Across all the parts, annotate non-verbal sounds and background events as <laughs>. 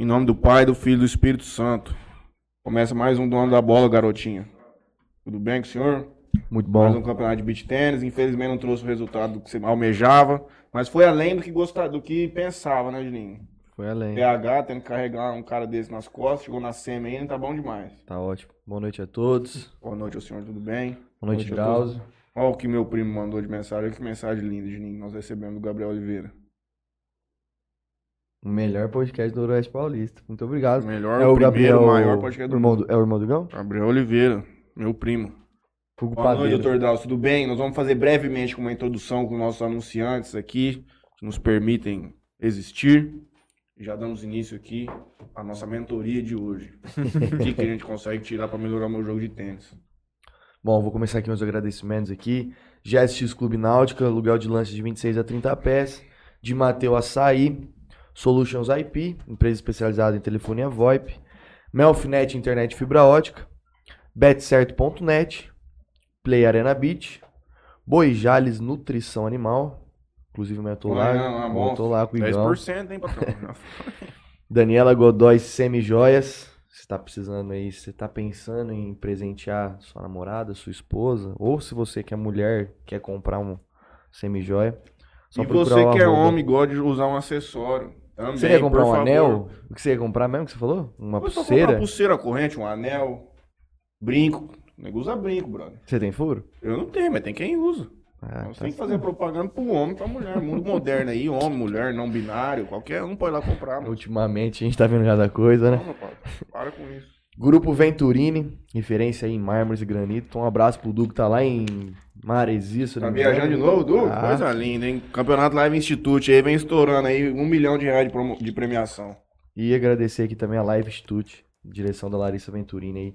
Em nome do Pai, do Filho e do Espírito Santo. Começa mais um dono da bola, garotinha. Tudo bem com o senhor? Muito Mais um bom. campeonato de beach tênis. Infelizmente não trouxe o resultado que você almejava. Mas foi além do que gostava, do que pensava, né, Juninho? Foi além. PH tendo que carregar um cara desse nas costas, chegou na semi ainda, tá bom demais. Tá ótimo. Boa noite a todos. Boa noite ao senhor, tudo bem? Boa noite, a todos. Drauzio. Olha o que meu primo mandou de mensagem. Olha que mensagem linda, Juninho. Nós recebemos do Gabriel Oliveira. O melhor podcast do Noroeste Paulista. Muito obrigado. Melhor, é o primeiro, Gabriel, maior podcast do irmão do, É o irmão do Gão? Gabriel Oliveira, meu primo. Fogo Boa noite, Padeiro. doutor Drauzio, tudo bem? Nós vamos fazer brevemente uma introdução com nossos anunciantes aqui, que nos permitem existir. Já damos início aqui à nossa mentoria de hoje. <laughs> o que, que a gente consegue tirar para melhorar o meu jogo de tênis? Bom, vou começar aqui meus agradecimentos aqui. GSX Clube Náutica, aluguel de lances de 26 a 30 pés. De Mateu Açaí. Solutions IP, empresa especializada em telefonia VoIP. Melfinet Internet Fibra Ótica. Betcerto.net. Play Arena Beach. Boijales Nutrição Animal. Inclusive, eu tô lá. Olha, é eu bom. tô lá com o Igão. 10%, hein, patrão? <laughs> Daniela Godoy Semijoias. Você tá precisando aí, você tá pensando em presentear sua namorada, sua esposa, ou se você que é mulher, quer comprar um semijoia, só e você que é homem gosta de usar um acessório. Também, Você ia comprar um favor. anel? O que você ia comprar mesmo que você falou? Uma Eu só comprar pulseira? pulseira, corrente, um anel, brinco. O nego usa brinco, brother. Você tem furo? Eu não tenho, mas tem quem usa. Ah, Nós tá tem que fazer propaganda pro homem e pra mulher. Mundo moderno aí, homem, mulher, não binário, qualquer um pode lá comprar. Mano. Ultimamente a gente tá vendo cada coisa, né? Não, meu pai, para com isso. Grupo Venturini, referência aí em mármores e granito. Então, um abraço pro Du que tá lá em Maresias. se eu Tá me engano. viajando de novo, Du? Ah. Coisa linda, hein? Campeonato Live Institute aí vem estourando aí um milhão de reais de, promo- de premiação. E agradecer aqui também a Live Institute, direção da Larissa Venturini aí,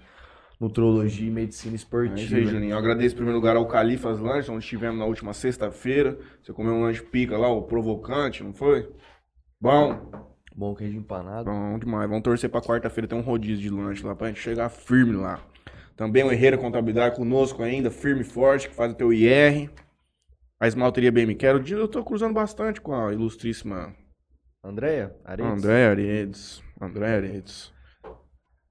Nutrologia e Medicina É isso Esportiva. aí, Juninho. Eu agradeço em primeiro lugar ao Califas Lanches, onde estivemos na última sexta-feira. Você comeu um lanche pica lá, o provocante, não foi? Bom, Bom queijo empanado. bom demais. Vamos torcer pra quarta-feira ter um rodízio de lanche lá pra gente chegar firme lá. Também o Herreira Contabilidade conosco ainda, firme e forte, que faz o teu IR. A esmalteria bem me quero. Eu tô cruzando bastante com a ilustríssima Andréia? Aredes? André Aredes. André Aredes.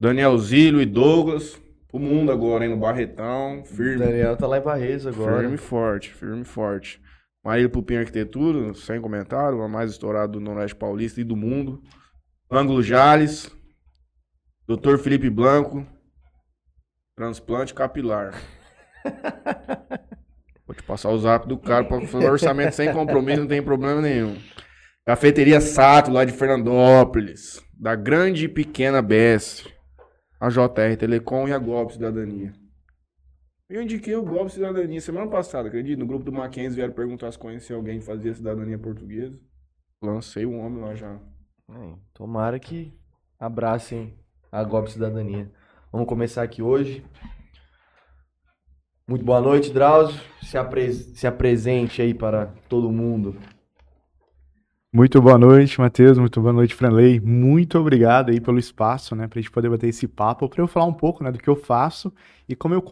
Daniel Zílio e Douglas. O mundo agora, hein? No Barretão. O Firme. Daniel tá lá em Barretos agora. Firme e forte, firme e forte. Marília Pupim Arquitetura, sem comentário, a mais estourada do Noroeste Paulista e do mundo. Ângulo Jales. Dr. Felipe Blanco. Transplante capilar. <laughs> Vou te passar o zap do cara para fazer <laughs> orçamento sem compromisso, não tem problema nenhum. Cafeteria Sato, lá de Fernandópolis. Da grande e pequena BS. A JR Telecom e a Golpe Cidadania. Eu indiquei o Golpe Cidadania semana passada, acredito. No grupo do Mackenzie vieram perguntar se conhecia alguém que fazia cidadania portuguesa. Lancei o homem lá já. É, tomara que abracem a Golpe Cidadania. Vamos começar aqui hoje. Muito boa noite, Drauzio. Se, apres- se apresente aí para todo mundo. Muito boa noite, Matheus. Muito boa noite, Franley. Muito obrigado aí pelo espaço, né, para a gente poder bater esse papo, para eu falar um pouco, né, do que eu faço e como eu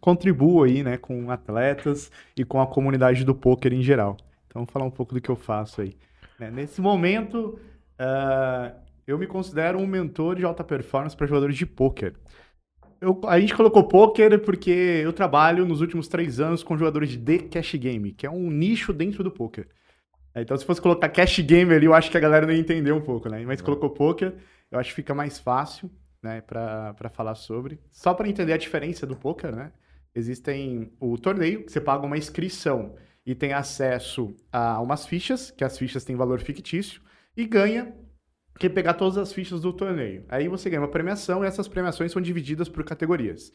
contribuo aí, né, com atletas e com a comunidade do poker em geral. Então, vou falar um pouco do que eu faço aí. né. Nesse momento, ah, eu me considero um mentor de alta performance para jogadores de poker. Eu- a gente colocou poker porque eu trabalho nos últimos três anos com jogadores de The Cash Game, que é um nicho dentro do poker. É, Então, se fosse colocar cash game ali, eu acho que a galera não ia entender um pouco, né? Mas colocou poker, eu acho que fica mais fácil, né, pra, pra falar sobre. Só pra entender a diferença do poker, né? Existem o torneio, que você paga uma inscrição e tem acesso a umas fichas, que as fichas têm valor fictício, e ganha quem pegar todas as fichas do torneio. Aí você ganha uma premiação e essas premiações são divididas por categorias.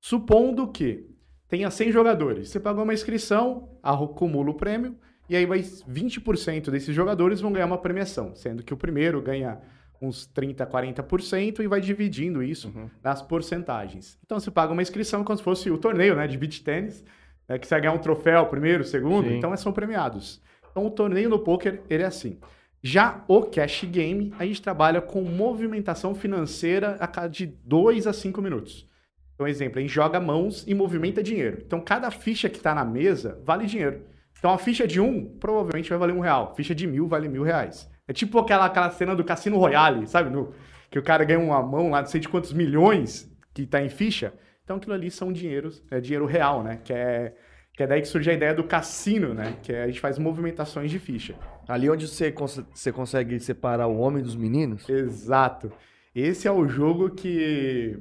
Supondo que tenha 100 jogadores, você pagou uma inscrição, acumula o prêmio, e aí vai 20% desses jogadores vão ganhar uma premiação, sendo que o primeiro ganha uns 30, 40% e vai dividindo isso Uhum. nas porcentagens. Então você paga uma inscrição como se fosse o torneio, né, de beach tênis, né, que você vai ganhar um troféu primeiro, segundo, Sim. então são premiados. Então o torneio no poker, ele é assim. Já o cash game, a gente trabalha com movimentação financeira a cada de 2 a 5 minutos. Então, exemplo, a gente joga mãos e movimenta dinheiro. Então, cada ficha que está na mesa vale dinheiro. Então, a ficha de um provavelmente vai valer um real. Ficha de mil vale mil reais. É tipo aquela, aquela cena do Cassino Royale, sabe? No, que o cara ganha uma mão lá, não sei de quantos milhões que tá em ficha. Então aquilo ali são dinheiros, é dinheiro real, né? Que é, que é daí que surge a ideia do cassino, né? Que é, a gente faz movimentações de ficha. Ali onde você, cons- você consegue separar o homem dos meninos? Exato. Esse é o jogo que,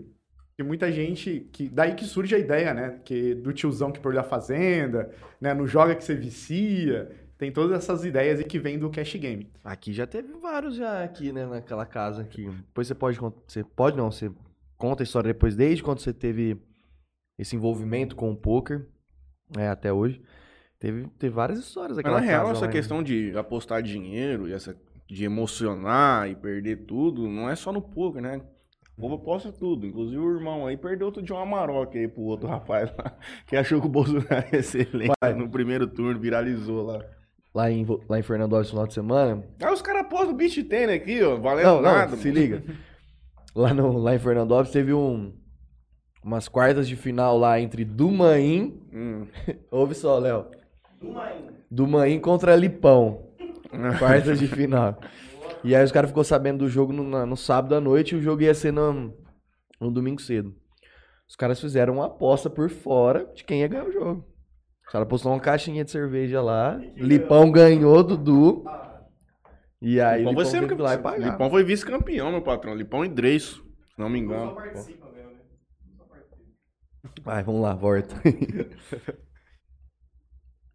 que muita gente. Que, daí que surge a ideia, né? Que, do tiozão que perdeu a fazenda, né? No joga que você vicia. Tem todas essas ideias e que vem do cash game. Aqui já teve vários já aqui, né, naquela casa aqui. Depois você pode, você pode não, você conta a história depois, desde quando você teve esse envolvimento com o poker, é, até hoje. Teve, teve várias histórias daquela na real, essa lá, questão de apostar dinheiro e essa de emocionar e perder tudo, não é só no poker, né? O povo aposta tudo. Inclusive o irmão aí perdeu outro de uma maroca aí pro outro rapaz lá, <laughs> que achou que o Bolsonaro ia ser eleito no primeiro turno, viralizou lá. lá em, lá em Fernandópolis no final de semana. Aí os caras apostam o beach tênis aqui, ó, valendo Não, nada. não, se mano. liga. <laughs> Lá, no, lá em Fernandópolis teve um, umas quartas de final lá entre Dumaim. Hum. <laughs> Ouve só, Léo. Dumaim contra Lipão. <laughs> Quartas de final. E aí os caras ficou sabendo do jogo no, na- no sábado à noite e o jogo ia ser no, no domingo cedo. Os caras fizeram uma aposta por fora de quem ia ganhar o jogo. Os caras postou uma caixinha de cerveja lá. Lipão ganhou, Dudu. E aí Lipão Lipão foi sempre lá e pagar. Lipão foi vice-campeão, meu patrão. Lipão e Dreiso, se não me engano. Vai, vamos lá, volta. <laughs>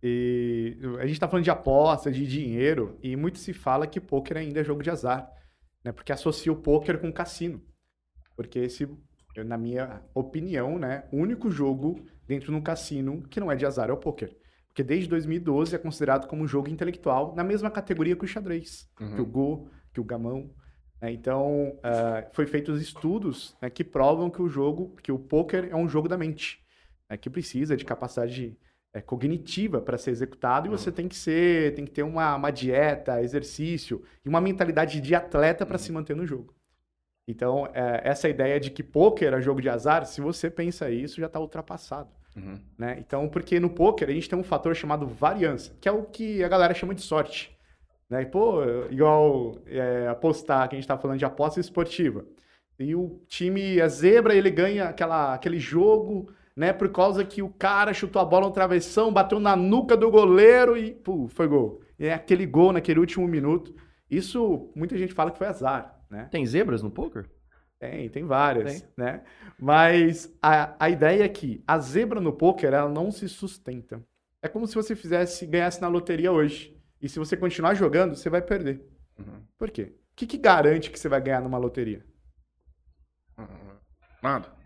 E a gente tá falando de aposta, de dinheiro, e muito se fala que pôquer ainda é jogo de azar, né? Porque associa o pôquer com cassino. Porque esse, na minha opinião, né, o único jogo dentro de um cassino que não é de azar é o pôquer. Porque desde 2012 é considerado como um jogo intelectual na mesma categoria que o xadrez, Uhum. que o Go, que o gamão. né? Então, ah, foi feitos estudos né, que provam que o jogo, que o pôquer é um jogo da mente, né, que precisa de capacidade é, cognitiva para ser executado e você tem que ser, tem que ter uma, uma dieta, exercício e uma mentalidade de atleta para se manter no jogo. Então, é, essa ideia de que pôquer é jogo de azar, se você pensa isso, já está ultrapassado. Uhum. Né? Então, porque no poker a gente tem um fator chamado variância, que é o que a galera chama de sorte. Né? E, pô, igual é, apostar, que a gente tá falando de aposta esportiva. E o time é zebra, ele ganha aquela, aquele jogo, né? Por causa que o cara chutou a bola no travessão, bateu na nuca do goleiro e, pô, foi gol. E é aquele gol naquele último minuto. Isso, muita gente fala que foi azar, né? Tem zebras no poker? Tem, tem várias, Tem. né? Mas a, a ideia é que a zebra no poker, ela não se sustenta. É como se você fizesse, ganhasse na loteria hoje. E se você continuar jogando, você vai perder. Uhum. Por quê? O que, que garante que você vai ganhar numa loteria? Uhum. Nada.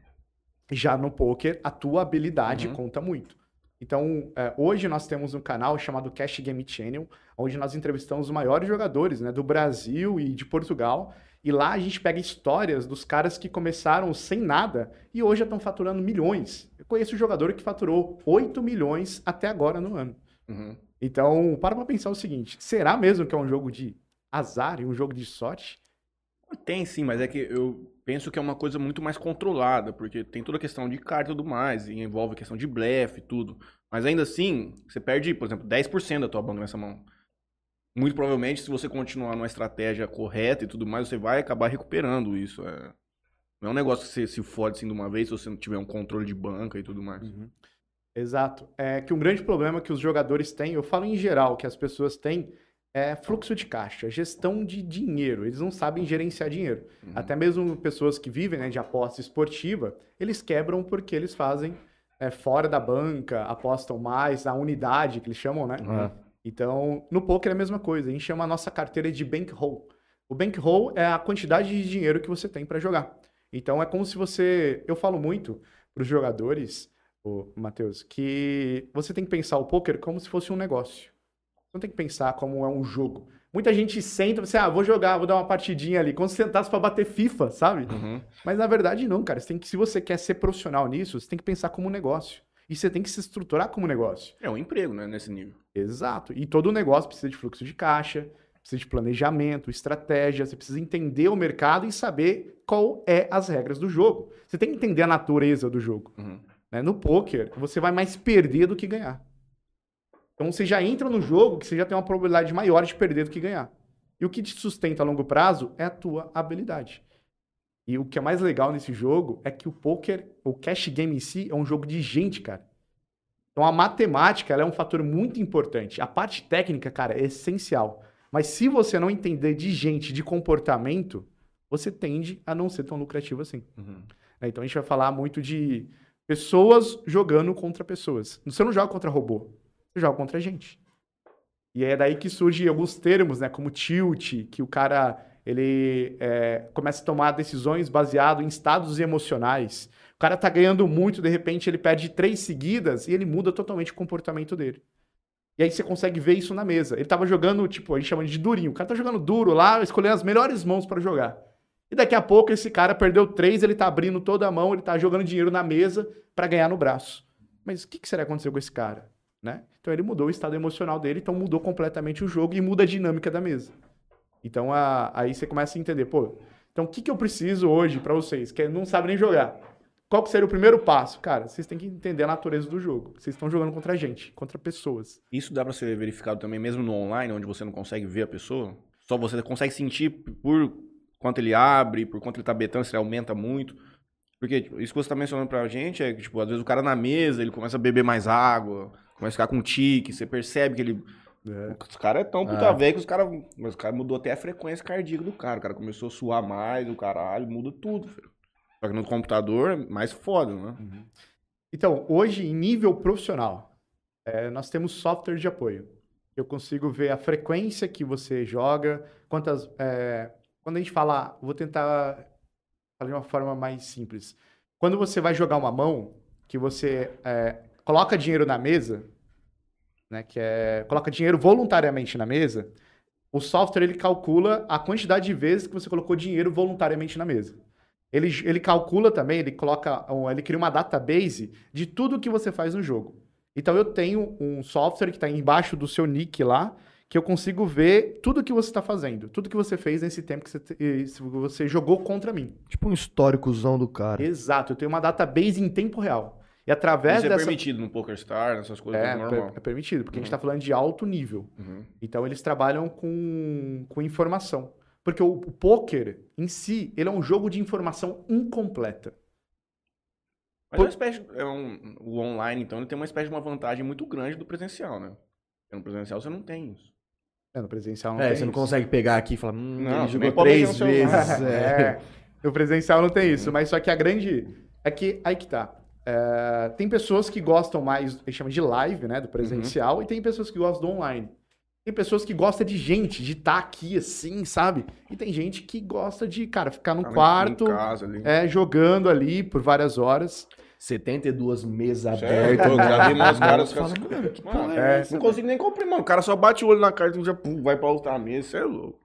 Já no poker, a tua habilidade Uhum. conta muito. Então, é, hoje nós temos um canal chamado Cash Game Channel, onde nós entrevistamos os maiores jogadores né, do Brasil e de Portugal. E lá a gente pega histórias dos caras que começaram sem nada e hoje já estão faturando milhões. Eu conheço um jogador que faturou 8 milhões até agora no ano. Uhum. Então, para pra pensar o seguinte: será mesmo que é um jogo de azar e um jogo de sorte? Tem sim, mas é que eu penso que é uma coisa muito mais controlada, porque tem toda a questão de carta e tudo mais, e envolve a questão de blefe e tudo. Mas ainda assim, você perde, por exemplo, 10% da tua banca nessa mão. Muito provavelmente, se você continuar numa estratégia correta e tudo mais, você vai acabar recuperando isso. é. Não é um negócio que você se fode assim de uma vez se você não tiver um controle de banca e tudo mais. Exato. É que um grande problema que os jogadores têm, eu falo em geral, que as pessoas têm, é fluxo de caixa, gestão de dinheiro. Eles não sabem gerenciar dinheiro. Uhum. Até mesmo pessoas que vivem né, de aposta esportiva, eles quebram porque eles fazem é, fora da banca, apostam mais, a unidade que eles chamam, né? Ah. Então, no poker é a mesma coisa. A gente chama a nossa carteira de bankroll. O bankroll é a quantidade de dinheiro que você tem para jogar. Então, é como se você. Eu falo muito para os jogadores, Matheus, que você tem que pensar o poker como se fosse um negócio. Você não tem que pensar como é um jogo. Muita gente senta e você, ah, vou jogar, vou dar uma partidinha ali, como se sentasse para bater FIFA, sabe? Uhum. Mas na verdade não, cara. Você tem que, se você quer ser profissional nisso, você tem que pensar como um negócio. E você tem que se estruturar como um negócio. É um emprego, né, nesse nível. Exato. E todo negócio precisa de fluxo de caixa, precisa de planejamento, estratégia, você precisa entender o mercado e saber qual é as regras do jogo. Você tem que entender a natureza do jogo. Uhum. né? No poker, você vai mais perder do que ganhar. Então você já entra no jogo que você já tem uma probabilidade maior de perder do que ganhar. E o que te sustenta a longo prazo é a tua habilidade. E o que é mais legal nesse jogo é que o poker, o cash game em si, é um jogo de gente, cara. Então a matemática ela é um fator muito importante. A parte técnica, cara, é essencial. Mas se você não entender de gente, de comportamento, você tende a não ser tão lucrativo assim. Uhum. Né? Então a gente vai falar muito de pessoas jogando contra pessoas. Você não joga contra robô, joga contra gente. E é daí que surgem alguns termos, né, como tilt, que o cara ele é, começa a tomar decisões baseado em estados emocionais. O cara tá ganhando muito, de repente ele perde três seguidas e ele muda totalmente o comportamento dele. E aí você consegue ver isso na mesa. Ele tava jogando, tipo, a gente chama de durinho. O cara tá jogando duro lá, escolhendo as melhores mãos para jogar. E daqui a pouco esse cara perdeu três, ele tá abrindo toda a mão, ele tá jogando dinheiro na mesa para ganhar no braço. Mas o que, que será que aconteceu com esse cara? Né? Então ele mudou o estado emocional dele, então mudou completamente o jogo e muda a dinâmica da mesa. Então a, aí você começa a entender, pô, então o que, que eu preciso hoje para vocês que não sabem nem jogar? Qual que seria o primeiro passo? Cara, vocês têm que entender a natureza do jogo. Vocês estão jogando contra a gente, contra pessoas. Isso dá pra ser verificado também, mesmo no online, onde você não consegue ver a pessoa? Só você consegue sentir por quanto ele abre, por quanto ele tá betando, se ele aumenta muito. Porque tipo, isso que você tá mencionando pra gente é que, tipo, às vezes o cara na mesa, ele começa a beber mais água, começa a ficar com tique, você percebe que ele... Os caras é tão puta Ah. velho que os caras... Mas o cara mudou até a frequência cardíaca do cara. O cara começou a suar mais, o caralho, muda tudo, filho. Só que no computador é mais foda, né? Então, hoje, em nível profissional, é, nós temos software de apoio. Eu consigo ver a frequência que você joga, quantas. é, quando a gente fala, vou tentar falar de uma forma mais simples. Quando você vai jogar uma mão, que você é, coloca dinheiro na mesa, né, que é coloca dinheiro voluntariamente na mesa, o software ele calcula a quantidade de vezes que você colocou dinheiro voluntariamente na mesa. Ele, ele calcula também, ele coloca, ele cria uma database de tudo que você faz no jogo. Então eu tenho um software que está embaixo do seu nick lá, que eu consigo ver tudo que você está fazendo, tudo que você fez nesse tempo que você, você jogou contra mim. Tipo um históricozão do cara. Exato, eu tenho uma database em tempo real. E através Isso é dessa. permitido no PokerStar, nessas coisas É, é, normal. per- é permitido, porque a gente está falando de alto nível. Uhum. Então eles trabalham com, com informação. Porque o, o poker em si, ele é um jogo de informação incompleta. Mas é uma espécie, é um, o online, então, ele tem uma espécie de uma vantagem muito grande do presencial, né? Porque no presencial você não tem isso. É, no presencial não É, tem você não isso. consegue pegar aqui e falar, hum, Não, ele jogou três vezes. É. <laughs> É, no presencial não tem isso, mas só que a grande. É que aí que tá. É, tem pessoas que gostam mais, a gente chama de live, né? Do presencial, e tem pessoas que gostam do online. Tem pessoas que gostam de gente, de estar aqui assim, sabe? E tem gente que gosta de, cara, ficar no Tá quarto, Em casa ali. é, jogando ali por várias horas. 72 mesas Certo, abertas. eu já vi mais <laughs> caras Fala, que- mano, é, é Não consigo nem comprar, mano. O cara só bate o olho na carta e já pum, vai pra outra mesa. Isso é louco.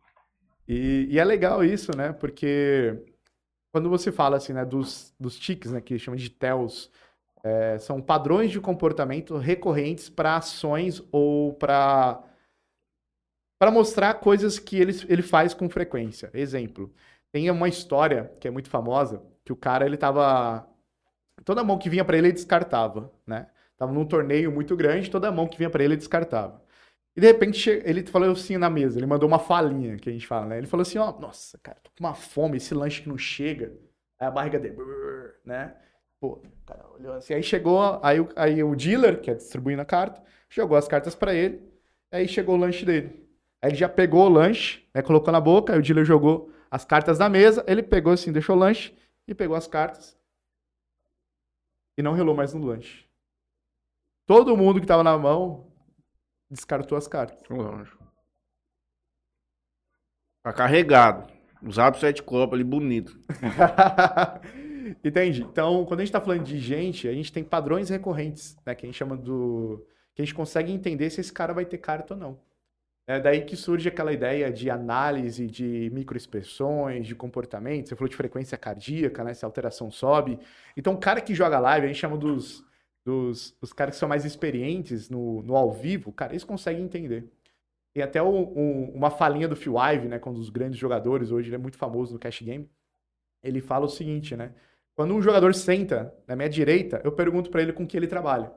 E, e é legal isso, né? Porque quando você fala assim, né, dos, dos tics, né, que chama de tells, é, são padrões de comportamento recorrentes para ações ou para para mostrar coisas que ele, ele faz com frequência. Exemplo, tem uma história que é muito famosa, que o cara ele tava toda mão que vinha para ele ele descartava, né? Tava num torneio muito grande, toda mão que vinha para ele descartava. E de repente ele falou assim na mesa, ele mandou uma falinha, que a gente fala, né? Ele falou assim, ó, nossa, cara, tô com uma fome, esse lanche que não chega. Aí a barriga dele, né? Pô, cara olhou assim, aí chegou, aí, o- aí o dealer, que é distribuindo a carta, jogou as cartas pra ele, aí chegou o lanche dele. Aí ele já pegou o lanche, né, colocou na boca, aí o dealer jogou as cartas na mesa, ele pegou assim, deixou o lanche e pegou as cartas e não relou mais no lanche. Todo mundo que tava na mão descartou as cartas. Lógico. Tá carregado. Usado sete copos ali, bonito. <laughs> Entendi. Então, quando a gente está falando de gente, a gente tem padrões recorrentes, né? Que a gente chama do. Que a gente consegue entender se esse cara vai ter carta ou não. É daí que surge aquela ideia de análise de microexpressões, de comportamento. Você falou de frequência cardíaca, né? Se a alteração sobe. Então, o cara que joga live, a gente chama dos, dos, os caras que são mais experientes no, no ao vivo, cara, eles conseguem entender. Tem até o- um- uma falinha do Phil Ive, né? Que é um dos grandes jogadores, hoje ele é muito famoso no Cash Game. Ele fala o seguinte, né? Quando um jogador senta na minha direita, eu pergunto pra ele com que ele trabalha.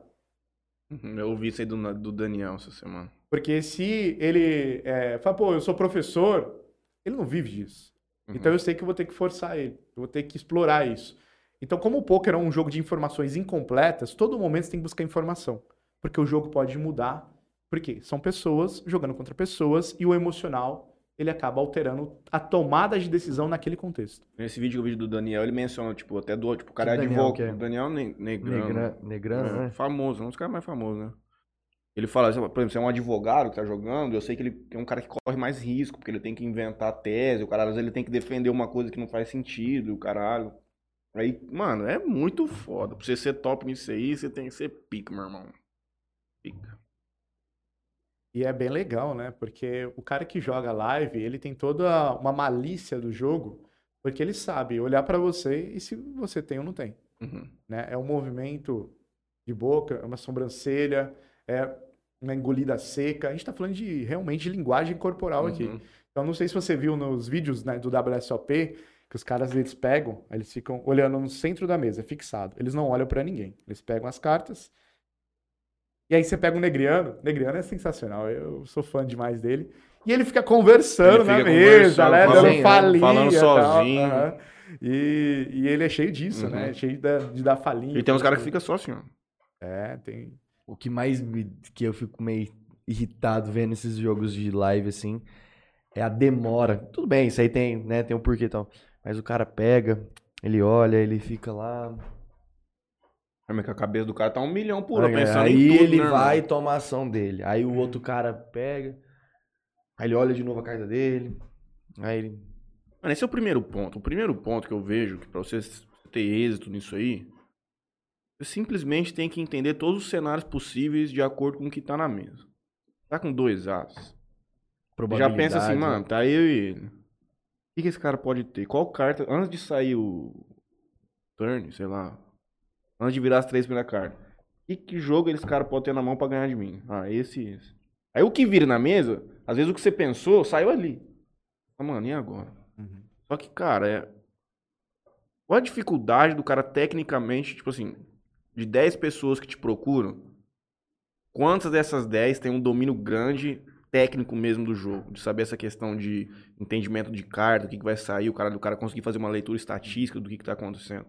Uhum, Eu ouvi isso aí do, do Daniel essa semana. Porque se ele é, fala, pô, eu sou professor, ele não vive disso. Uhum. Então eu sei que eu vou ter que forçar ele, eu vou ter que explorar isso. Então, como o poker é um jogo de informações incompletas, todo momento você tem que buscar informação. Porque o jogo pode mudar. Por quê? São pessoas jogando contra pessoas e o emocional ele acaba alterando a tomada de decisão naquele contexto. Nesse vídeo, o vídeo do Daniel, ele menciona, tipo, até do, tipo, o cara é advogado. é? O Daniel Ne- Negrano. Negra, negrana, É, né? Famoso, um dos caras mais famosos, né? Ele fala, por exemplo, você é um advogado que tá jogando, eu sei que ele é um cara que corre mais risco, porque ele tem que inventar tese, o cara, às vezes ele tem que defender uma coisa que não faz sentido, o caralho. Aí, mano, é muito foda. Pra você ser top nisso aí, você tem que ser pica, meu irmão. Pica. E é bem legal, né? Porque o cara que joga live, ele tem toda uma malícia do jogo, porque ele sabe olhar pra você e se você tem ou não tem, Uhum. né? É um movimento de boca, é uma sobrancelha, é uma engolida seca. A gente tá falando de realmente de linguagem corporal aqui. Uhum. Então, não sei se você viu nos vídeos né, do WSOP que os caras eles pegam, aí eles ficam olhando no centro da mesa, fixado. Eles não olham pra ninguém. Eles pegam as cartas. E aí você pega o Negriano. Negriano é sensacional. Eu sou fã demais dele. E ele fica conversando Ele na fica mesa, conversando, né? falando- Dando falinha. falando e tal. sozinho. Aham. E, e ele é cheio disso, Uhum. né? Cheio da- de dar falinha. E tem uns caras que ficam só assim, ó. É, tem. O que mais me, que eu fico meio irritado vendo esses jogos de live assim é a demora. Tudo bem, isso aí tem, né, tem um porquê e tal. Mas o cara pega, ele olha, ele fica lá. Mas que a cabeça do cara tá um milhão por hora, pensando aí em tudo, ele né, vai e toma a ação dele. Aí o outro cara pega, aí ele olha de novo a carta dele. Aí ele. Mano, esse é o primeiro ponto. O primeiro ponto que eu vejo que pra você ter êxito nisso aí, você simplesmente tem que entender todos os cenários possíveis de acordo com o que tá na mesa. Tá com dois as. Já pensa assim, mano, tá eu e ele. Que, que esse cara pode ter? Qual carta. Antes de sair o. Turn, sei lá. Antes de virar as três primeiras cartas. Que, que jogo esse cara pode ter na mão pra ganhar de mim? Ah, esse e esse. Aí o que vira na mesa, às vezes o que você pensou saiu ali. Ah, mano, e agora? Uhum. Só que, cara, é. Qual a dificuldade do cara tecnicamente, tipo assim, de 10 pessoas que te procuram, quantas dessas 10 têm um domínio grande técnico mesmo do jogo? De saber essa questão de entendimento de carta, o que, que vai sair, o cara do cara conseguir fazer uma leitura estatística do que, que tá acontecendo.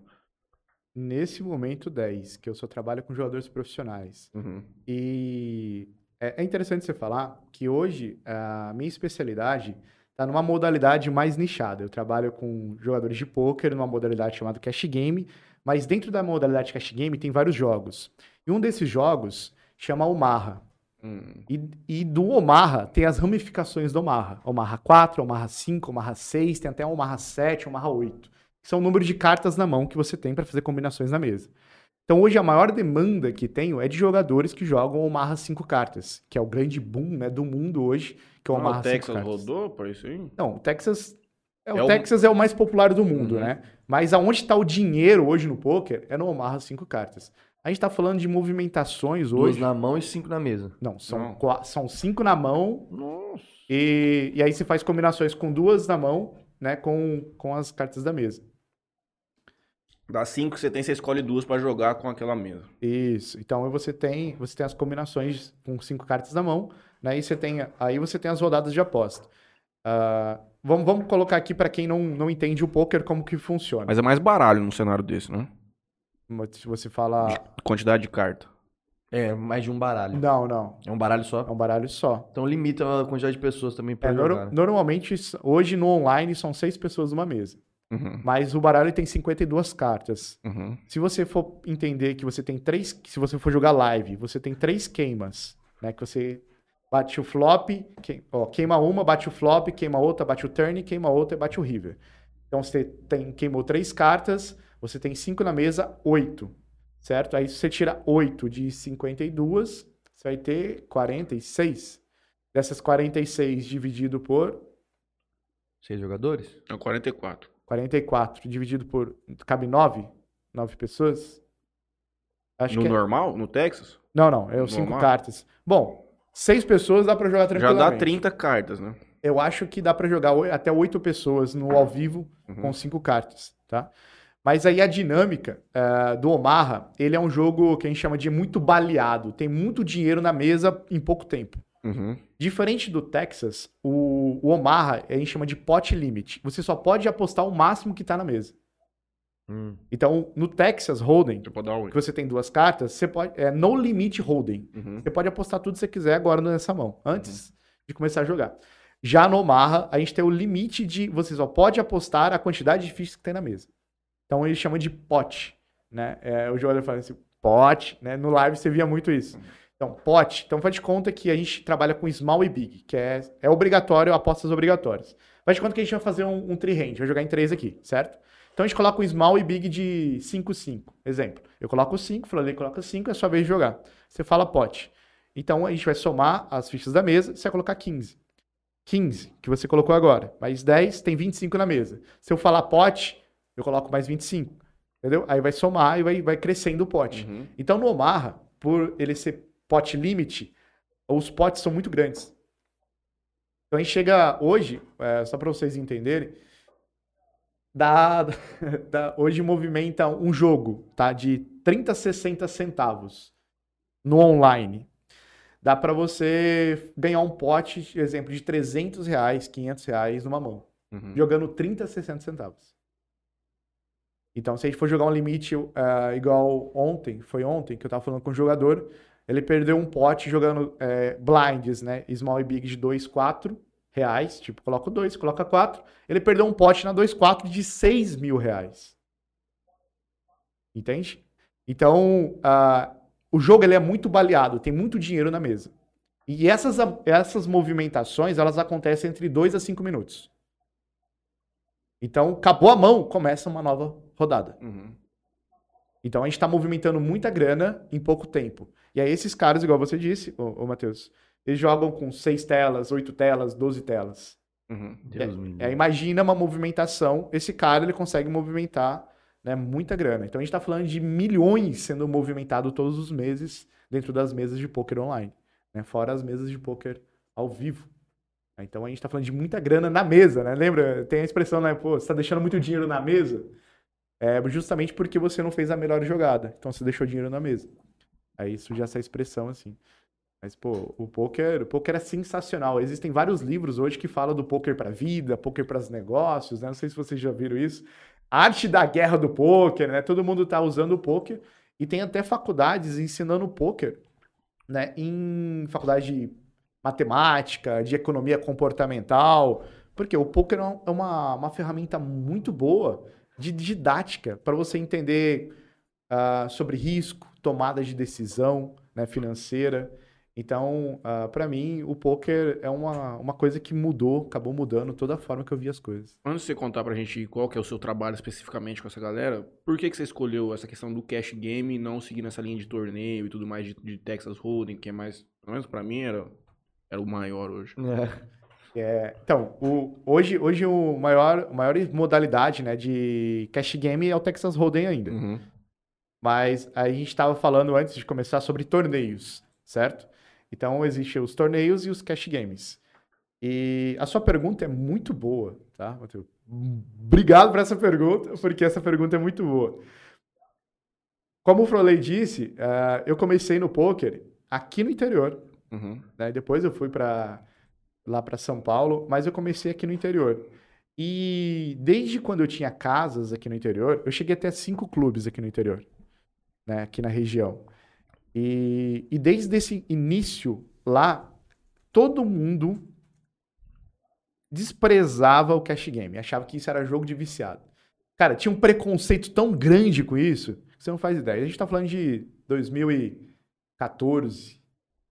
Nesse momento 10, que eu só trabalho com jogadores profissionais. Uhum. E é é interessante você falar que hoje a minha especialidade está numa modalidade mais nichada. Eu trabalho com jogadores de pôquer numa modalidade chamada Cash Game, mas dentro da modalidade Cash Game tem vários jogos. E um desses jogos chama Omaha. Hum. E, e do Omaha tem as ramificações do Omaha. Omaha 4, Omaha 5, Omaha 6, tem até Omaha 7, Omaha 8. Que são o número de cartas na mão que você tem para fazer combinações na mesa. Então hoje a maior demanda que tenho é de jogadores que jogam Omaha 5 cartas, que é o grande boom né, do mundo hoje, que é o Ah, Omaha o 5 Texas cartas. rodou pra isso aí? Não, o Texas. É, o É o- Texas é o mais popular do mundo, Uhum. né? Mas aonde está o dinheiro hoje no poker é no Omaha 5 cartas. A gente tá falando de movimentações Duas hoje. na mão e cinco na mesa. Não, são, Não. qua- são cinco na mão Nossa. e, e aí você faz combinações com duas na mão, né? Com, com as cartas da mesa. Das cinco que você tem, você escolhe duas pra jogar com aquela mesa. Isso. Então você tem, você tem as combinações com cinco cartas na mão, né? E você tem, aí você tem as rodadas de aposta. Ah, vamos, vamos colocar aqui para quem não, não entende o poker como que funciona. Mas é mais baralho num cenário desse, né? Se você fala, Quantidade de carta. É, mais de um baralho. não, não, É um baralho é só. um baralho só. Então limita a quantidade de pessoas também pra É, jogar. normalmente hoje no online são seis pessoas numa mesa, Uhum. mas o baralho tem 52 cartas. Uhum. Se você for entender que você tem três, se você for jogar live, você tem três queimas, né? Que você bate o flop, que- ó, queima uma, bate o flop, queima outra, bate o turn, queima outra e bate o river. Então você tem, queimou três cartas, você tem cinco na mesa, oito, certo? Aí se você tira oito de 52, você vai ter 46. Dessas 46 dividido por Seis jogadores? É 44. 44 dividido por cabe 9? 9 pessoas? Acho no que é- normal? No Texas? Não, não, é os cinco Normal? cartas. Bom, seis pessoas dá pra jogar Já tranquilamente. dá 30 cartas, né? Eu acho que dá pra jogar até oito pessoas no ao vivo Uhum. com cinco cartas, tá? Mas aí a dinâmica eh, do Omaha, ele é um jogo que a gente chama de muito baleado. Tem muito dinheiro na mesa em pouco tempo. Uhum. Diferente do Texas, o, o Omaha a gente chama de pot limit. Você só pode apostar o máximo que tá na mesa. Hum. Então, no Texas Hold'em, que você tem duas cartas, você pode. É no limit hold'em. Uhum. Você pode apostar tudo que você quiser agora nessa mão, antes de começar a jogar. Já no Omaha, a gente tem o limite de. Você só pode apostar a quantidade de fichas que tem na mesa. Então eles chamam de pot. Né? É, o jogador fala assim, pot, né? No live você via muito isso. Então, pot. Então faz de conta que a gente trabalha com small e big, que é, é obrigatório, apostas obrigatórias. Faz de conta que a gente vai fazer um, um hand, vai jogar em três aqui, certo? Então a gente coloca um small e big de 5, 5. Exemplo. Eu coloco 5, o Florley coloca 5, é sua vez de jogar. Você fala pot. Então a gente vai somar as fichas da mesa, você vai colocar 15. 15, que você colocou agora. Mais 10, tem 25 na mesa. Se eu falar pote, eu coloco mais 25. Entendeu? Aí vai somar e vai, vai crescendo o pote. Uhum. Então no Omaha, por ele ser pot limit, os potes são muito grandes. Então a gente chega hoje, é, só para vocês entenderem, dá, <laughs> dá- hoje movimenta um jogo, tá? De 30 a 60 centavos no online. Dá para você ganhar um pote, exemplo, de 300 reais, 500 reais numa mão Uhum. jogando 30 a 60 centavos. Então, se a gente for jogar um limite ah, igual ontem, foi ontem que eu tava falando com o jogador, ele perdeu um pote jogando eh, blinds, né? Small e big de 2, 4 reais. Tipo, coloca o 2, coloca 4. Ele perdeu um pote na 2, 4 de 6 mil reais. Entende? Então, ah, o jogo ele é muito baleado, tem muito dinheiro na mesa. E essas, essas movimentações, elas acontecem entre 2 a 5 minutos. Então, acabou a mão, começa uma nova rodada. Uhum. Então, a gente está movimentando muita grana em pouco tempo. E aí, esses caras, igual você disse, ô, ô Matheus, eles jogam com 6 telas, 8 telas, 12 telas. Uhum. Deus me livre. É, imagina uma movimentação, esse cara ele consegue movimentar né, muita grana. Então a gente está falando de milhões sendo movimentado todos os meses dentro das mesas de poker online, né, fora as mesas de poker ao vivo. Então a gente está falando de muita grana na mesa, né? Lembra? Tem a expressão, né? Pô, você está deixando muito dinheiro na mesa? É justamente porque você não fez a melhor jogada. Então você deixou dinheiro na mesa. Aí surge essa expressão assim. Mas, pô, o poker, o poker é sensacional. Existem vários livros hoje que falam do poker para vida, poker para os negócios, né? Não sei se vocês já viram isso. Arte da guerra do poker, né? Todo mundo tá usando o poker e tem até faculdades ensinando poker, né? Em faculdade de matemática, de economia comportamental, porque o poker é é uma, uma ferramenta muito boa de didática para você entender ah, sobre risco, tomada de decisão né, financeira. Então, para mim, o poker é uma, uma coisa que mudou, acabou mudando toda a forma que eu vi as coisas. Antes de você contar pra gente qual que é o seu trabalho especificamente com essa galera, por que, que você escolheu essa questão do cash game e não seguir nessa linha de torneio e tudo mais de, de Texas Hold'em, que é mais, pelo menos pra mim, era, era o maior hoje. É. É, então, o- hoje, hoje o maior, a maior modalidade né, de cash game é o Texas Hold'em ainda. Uhum. Mas a gente estava falando antes de começar sobre torneios, certo? Então, existem os torneios e os cash games. E a sua pergunta é muito boa, tá, Matheus? Obrigado por essa pergunta, porque essa pergunta é muito boa. Como o Froley disse, eh, eu comecei no poker aqui no interior, Uhum. né? Depois eu fui para lá para São Paulo, mas eu comecei aqui no interior. E desde quando eu tinha casas aqui no interior, eu cheguei até cinco clubes aqui no interior, né? Aqui na região. E, e desde esse início lá, todo mundo desprezava o cash game, achava que isso era jogo de viciado. Cara, tinha um preconceito tão grande com isso que você não faz ideia. A gente tá falando de 2014,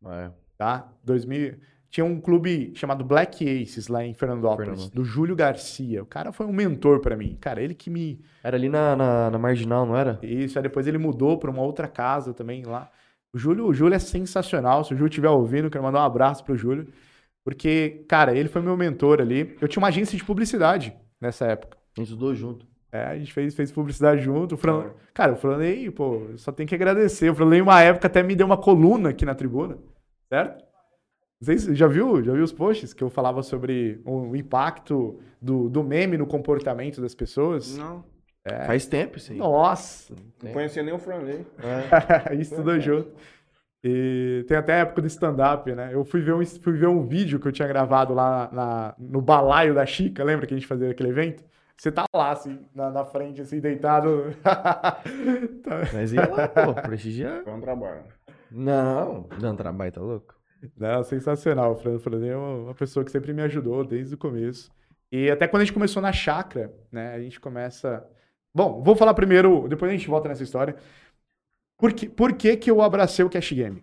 É. tá? 2000, tinha um clube chamado Black Aces lá em Fernandópolis, Fernandópolis. do Júlio Garcia. O cara foi um mentor pra mim. Cara, ele que me Era ali na, na, na Marginal, não era? isso, aí depois ele mudou pra uma outra casa também lá. O Júlio, o Júlio é sensacional. Se o Júlio estiver ouvindo, quero mandar um abraço pro Júlio, porque, cara, ele foi meu mentor ali. Eu tinha uma agência de publicidade nessa época. A gente estudou junto. É, a gente fez, fez publicidade junto. O Fran... Cara, o Franley, pô, só tem que agradecer. O Franley, uma época, até me deu uma coluna aqui na tribuna, certo? Não já viu, já viu os posts que eu falava sobre o impacto do, do meme no comportamento das pessoas? Não, Faz tempo isso aí. Nossa! não conhecia nem o Franley. É. <laughs> Isso tudo junto. E tem até a época do stand-up, né? Eu fui ver, um, fui ver um vídeo que eu tinha gravado lá na, no balaio da Chica, lembra que a gente fazia aquele evento? Você tá lá, assim, na, na frente, assim, deitado. <laughs> Tá. Mas ia lá, pô, prestigiar. Foi um trabalho. Não, dando trabalho, tá louco? Não, sensacional. O Fran é uma uma pessoa que sempre me ajudou desde o começo. E até quando a gente começou na chácara, né? A gente começa. Bom, vou falar primeiro, depois a gente volta nessa história. Por que, por que, que eu abracei o Cash Game?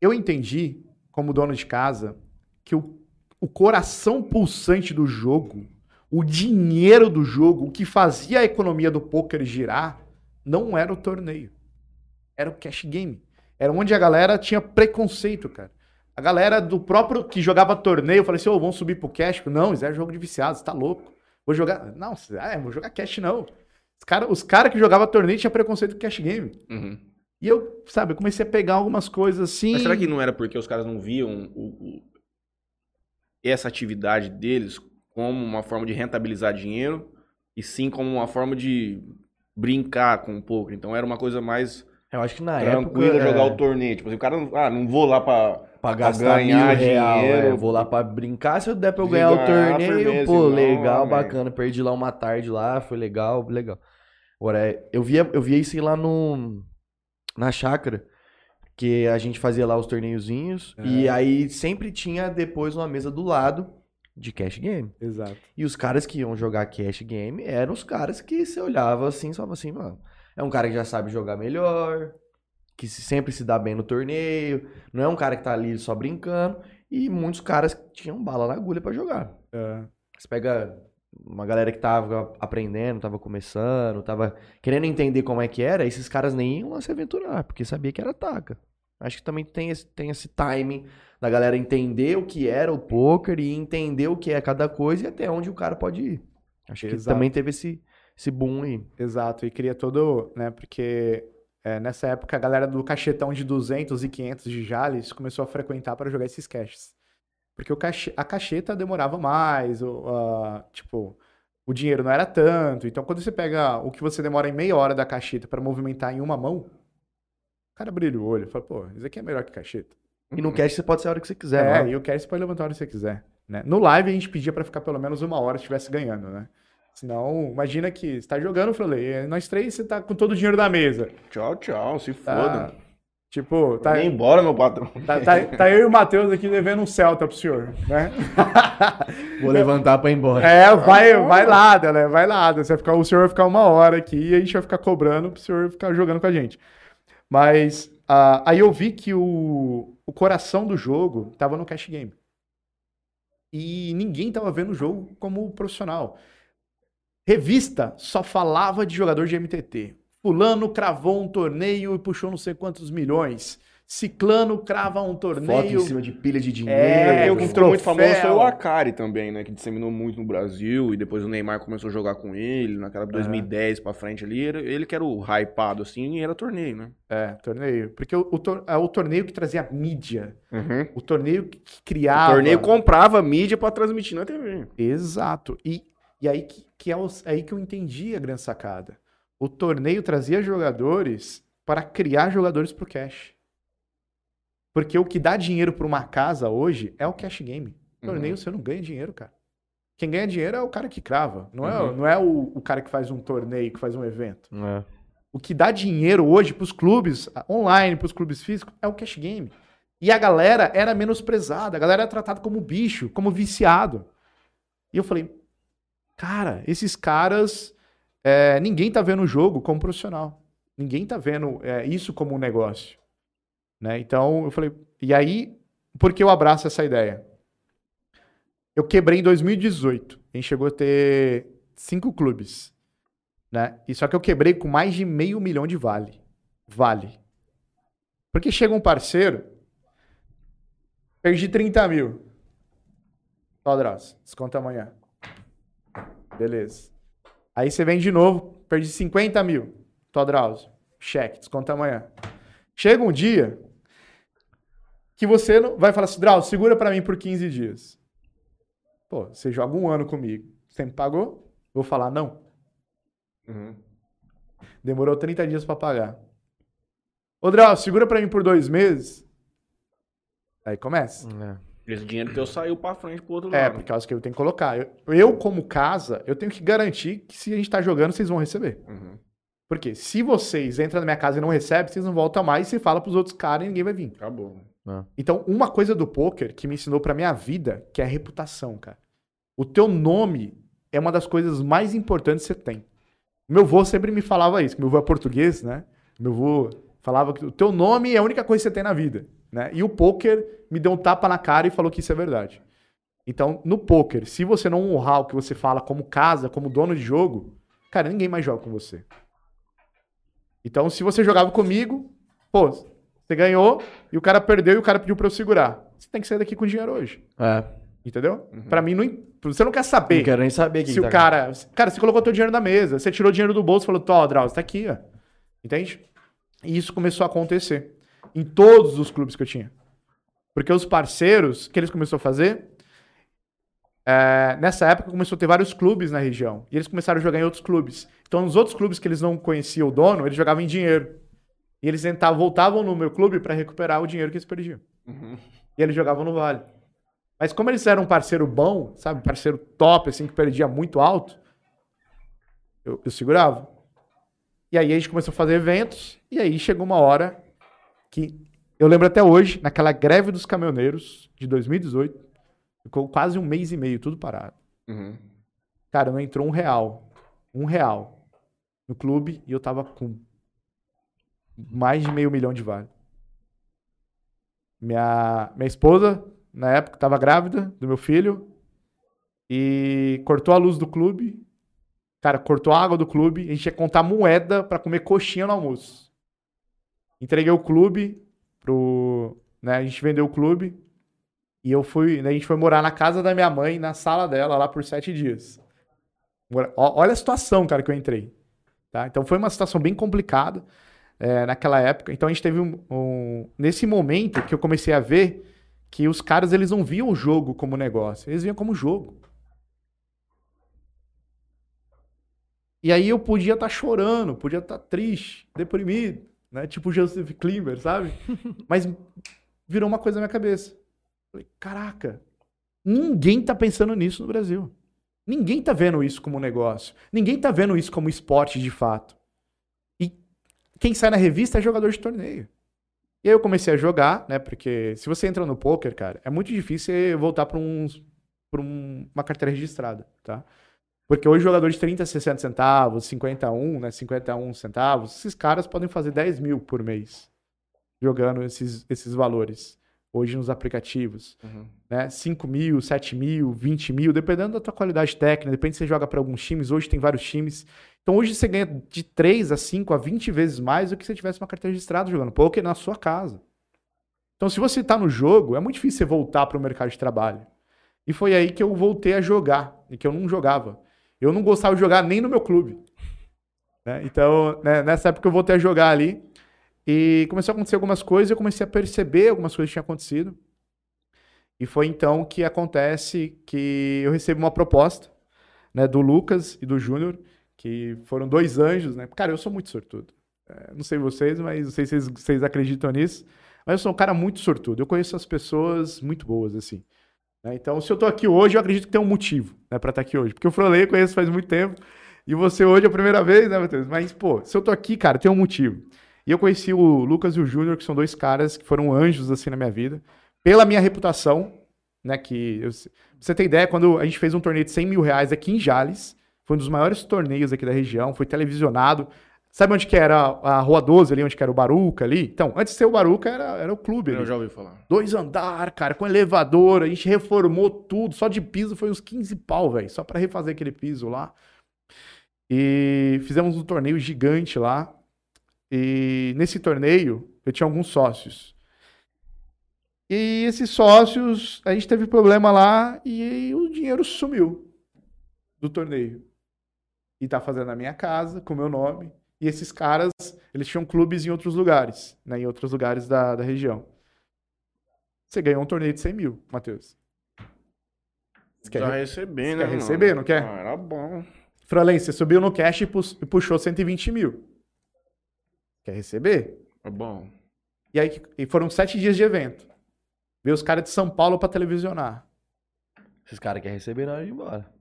Eu entendi, como dono de casa, que o, o coração pulsante do jogo, o dinheiro do jogo, o que fazia a economia do poker girar, não era o torneio. Era o cash game. Era onde a galera tinha preconceito, cara. A galera do próprio que jogava torneio, eu falei assim, ô, vamos subir pro cash? Não, isso é jogo de viciados, tá louco. Vou jogar. Não, é, vou jogar cash não. Os caras os cara que jogavam torneio tinham preconceito com cash game. Uhum. E eu, sabe, eu comecei a pegar algumas coisas assim. Mas será que não era porque os caras não viam o- o- essa atividade deles como uma forma de rentabilizar dinheiro e sim como uma forma de brincar com o poker? Então era uma coisa mais Eu acho que na tranquila época. jogar é, o torneio. Tipo assim, o cara não, ah, não vou lá pra. Pra gastar ganhar mil real, dinheiro. é, vou lá pra brincar, se eu der pra eu De ganhar o ganhar, torneio, firmeza, pô, legal, amém. bacana, perdi lá uma tarde lá, foi legal, legal. Agora, eu via, eu via isso lá no, na chácara, que a gente fazia lá os torneiozinhos, É. e aí sempre tinha depois uma mesa do lado de cash game. Exato. E os caras que iam jogar cash game eram os caras que você olhava assim, só assim, mano, é um cara que já sabe jogar melhor, que se- sempre se dá bem no torneio, não é um cara que tá ali só brincando, e muitos caras tinham bala na agulha pra jogar. É, Você pega uma galera que tava aprendendo, tava começando, tava querendo entender como é que era, esses caras nem iam lá se aventurar, porque sabia que era taca. Acho que também tem esse, tem esse timing da galera entender o que era o poker e entender o que é cada coisa e até onde o cara pode ir. Acho que Exato. também teve esse, esse boom aí. Exato, e cria todo, né, porque é, nessa época a galera do cachetão de 200 e 500 de Jales começou a frequentar para jogar esses caches. Porque o cache, a cacheta demorava mais, o, tipo, o dinheiro não era tanto. Então, quando você pega o que você demora em meia hora da cacheta para movimentar em uma mão, o cara brilha o olho, fala, pô, isso aqui é melhor que cacheta. E no cash você pode ser a hora que você quiser, É, né? e o cash você pode levantar a hora que você quiser. Né? No live a gente pedia para ficar pelo menos uma hora se estivesse ganhando, né? Senão, imagina que você tá jogando, eu falei, nós três, você tá com todo o dinheiro da mesa. Tchau, tchau, se Tá, foda. tipo, tá, Vai embora, meu patrão. tá, tá, tá eu e o Matheus aqui devendo um Celta pro senhor, né? <laughs> Vou levantar pra ir embora. É, vai, vai lá, né? Vai lá. Você vai ficar, o senhor vai ficar uma hora aqui e a gente vai ficar cobrando pro senhor ficar jogando com a gente. Mas ah, aí eu vi que o, o coração do jogo tava no cash game. E ninguém tava vendo o jogo como profissional. Revista só falava de jogador de MTT. Fulano cravou um torneio e puxou não sei quantos milhões. Ciclano crava um Foto em torneio. cima de pilha de dinheiro. É, o que ficou muito famoso foi o Akari também, né? Que disseminou muito no Brasil. E depois o Neymar começou a jogar com ele. Naquela 2010 pra frente ali. Era, ele que era o hypado, assim, e era torneio, né? É, torneio. Porque o, o tor- é o torneio que trazia mídia. Uhum. O torneio que que O criava. torneio comprava mídia pra transmitir na TV. Exato. E, e aí que, que é os- aí que eu entendi a grande sacada. O torneio trazia jogadores para criar jogadores pro cash. Porque o que dá dinheiro para uma casa hoje é o cash game. Torneio você não ganha dinheiro, cara. Quem ganha dinheiro é o cara que crava. Não é, Uhum. não é o, o cara que faz um torneio, que faz um evento. É. O que dá dinheiro hoje pros clubes online, pros clubes físicos, é o cash game. E a galera era menosprezada, a galera era tratada como bicho, como viciado. E eu falei, cara, esses caras, é, ninguém tá vendo o jogo como profissional. Ninguém tá vendo é, isso como um negócio. Né? Então eu falei, e aí, por que eu abraço essa ideia? Eu quebrei em 2018. A gente chegou a ter cinco clubes né? E só que eu quebrei com mais de meio milhão de vale. Vale. Porque chega um parceiro, perdi 30 mil. Ó, Drauzio, desconta amanhã. Beleza. Aí você vem de novo, perdi 50 mil. Tó, Drauzio, cheque, desconta amanhã. Chega um dia que você não vai falar assim, Drauzio, segura pra mim por 15 dias. Pô, você joga um ano comigo. Você me pagou? Vou falar não. Uhum. Demorou 30 dias pra pagar. Ô, Drauzio, segura pra mim por dois meses. Aí começa. É. Esse dinheiro teu saiu pra frente pro outro É, lado. por causa que eu tenho que colocar. Eu, eu, como casa, eu tenho que garantir que se a gente tá jogando, vocês vão receber. Uhum. Porque se vocês entram na minha casa e não recebem, vocês não voltam mais, você fala pros outros caras e ninguém vai vir. Acabou. Então, uma coisa do poker que me ensinou pra minha vida, que é a reputação, cara. O teu nome é uma das coisas mais importantes que você tem. Meu avô sempre me falava isso, que meu avô é português, né? Meu avô falava que o teu nome é a única coisa que você tem na vida, né? E o poker me deu um tapa na cara e falou que isso é verdade. Então, no poker, se você não honrar o que você fala como casa, como dono de jogo, cara, ninguém mais joga com você. Então, se você jogava comigo, pô, você ganhou e o cara perdeu e o cara pediu pra eu segurar. Você tem que sair daqui com dinheiro hoje. É. Entendeu? Pra mim, não, você não quer saber Não quero nem saber quem se tá o cara. Cara, você colocou teu dinheiro na mesa, você tirou dinheiro do bolso e falou, Tó, Drauzio, tá aqui, ó. Entende? E isso começou a acontecer. Em todos os clubes que eu tinha. Porque os parceiros, que eles começaram a fazer? é, nessa época começou a ter vários clubes na região. E eles começaram a jogar em outros clubes. Então, nos outros clubes que eles não conheciam o dono, eles jogavam em dinheiro. E eles tentavam, voltavam no meu clube para recuperar o dinheiro que eles perdiam. Uhum. E eles jogavam no Vale. Mas como eles eram um parceiro bom, sabe? Parceiro top, assim, que perdia muito alto, eu, eu segurava. E aí a gente começou a fazer eventos, e aí chegou uma hora que eu lembro até hoje, naquela greve dos caminhoneiros de 2018, ficou quase um mês e meio, tudo parado. Uhum. Cara, não entrou um real. Um real no clube e eu tava com mais de meio milhão de vale. Minha, minha esposa, na época, tava grávida do meu filho e cortou a luz do clube. Cara, cortou a água do clube. A gente ia contar moeda pra comer coxinha no almoço. Entreguei o clube pro. Né, a gente vendeu o clube. E eu fui. né, a gente foi morar na casa da minha mãe, na sala dela, lá por sete dias. Olha a situação, cara, que eu entrei. Tá? Então foi uma situação bem complicada é, naquela época. Então a gente teve um, um- Nesse momento que eu comecei a ver que os caras eles não viam o jogo como negócio, eles viam como jogo. E aí eu podia estar chorando, podia estar triste, deprimido, né? Tipo o Joseph Klimber, sabe? <laughs> Mas virou uma coisa na minha cabeça. Falei, caraca, ninguém tá pensando nisso no Brasil. Ninguém tá vendo isso como negócio. Ninguém tá vendo isso como esporte de fato. E quem sai na revista é jogador de torneio. E aí eu comecei a jogar, né? Porque se você entra no poker, cara, é muito difícil voltar para pra um- uma carteira registrada, tá? Porque hoje jogador de 30, 60 centavos, 51, né? 51 centavos, esses caras podem fazer 10 mil por mês jogando esses, esses valores hoje nos aplicativos Uhum. né? 5 mil, 7 mil, 20 mil, dependendo da tua qualidade técnica, depende se você joga para alguns times, hoje tem vários times. Então hoje você ganha de 3 a 5 a 20 vezes mais do que se você tivesse uma carteira registrada jogando poker na sua casa. Então se você tá no jogo, é muito difícil você voltar para o mercado de trabalho. E foi aí que eu voltei a jogar, e que eu não jogava. Eu não gostava de jogar nem no meu clube. né? Então, né, nessa época eu voltei a jogar ali, e começou a acontecer algumas coisas, eu comecei a perceber algumas coisas que tinham acontecido. E foi então que acontece que eu recebo uma proposta, né, do Lucas e do Júnior, que foram dois anjos, né? Cara, eu sou muito sortudo. É, não sei vocês, mas não sei se vocês, vocês acreditam nisso, mas eu sou um cara muito sortudo. Eu conheço as pessoas muito boas, assim. Né? Então, se eu tô aqui hoje, eu acredito que tem um motivo, né, pra estar aqui hoje. Porque o Frolei conheço faz muito tempo, e você hoje é a primeira vez, né, Matheus? Mas, pô, se eu tô aqui, cara, tem um motivo. E eu conheci o Lucas e o Júnior, que são dois caras que foram anjos, assim, na minha vida pela minha reputação, né? Que eu, você ter ideia, quando a gente fez um torneio de 100 mil reais aqui em Jales, foi um dos maiores torneios aqui da região, foi televisionado. Sabe onde que era a Rua 12 ali, onde que era o Baruca ali? Então, antes de ser o Baruca, era, era o clube ali. Eu já ouvi falar. Dois andar, cara, com elevador, a gente reformou tudo, só de piso foi uns 15 pau, velho, só pra refazer aquele piso lá. E fizemos um torneio gigante lá. E nesse torneio, eu tinha alguns sócios. E esses sócios, a gente teve problema lá e o dinheiro sumiu do torneio. E tá fazendo na minha casa, com o meu nome. E esses caras, eles tinham clubes em outros lugares, né? Em outros lugares da, da região. Você ganhou um torneio de 100 mil, Matheus. Você quer, Já receber, você né? quer mano? receber, não quer? Ah, era bom. Fralen, você subiu no cash e e puxou 120 mil. Quer receber? É bom. E aí e foram sete dias de evento. Veio os caras de São Paulo pra televisionar. Esses caras querem receber na hora de ir embora.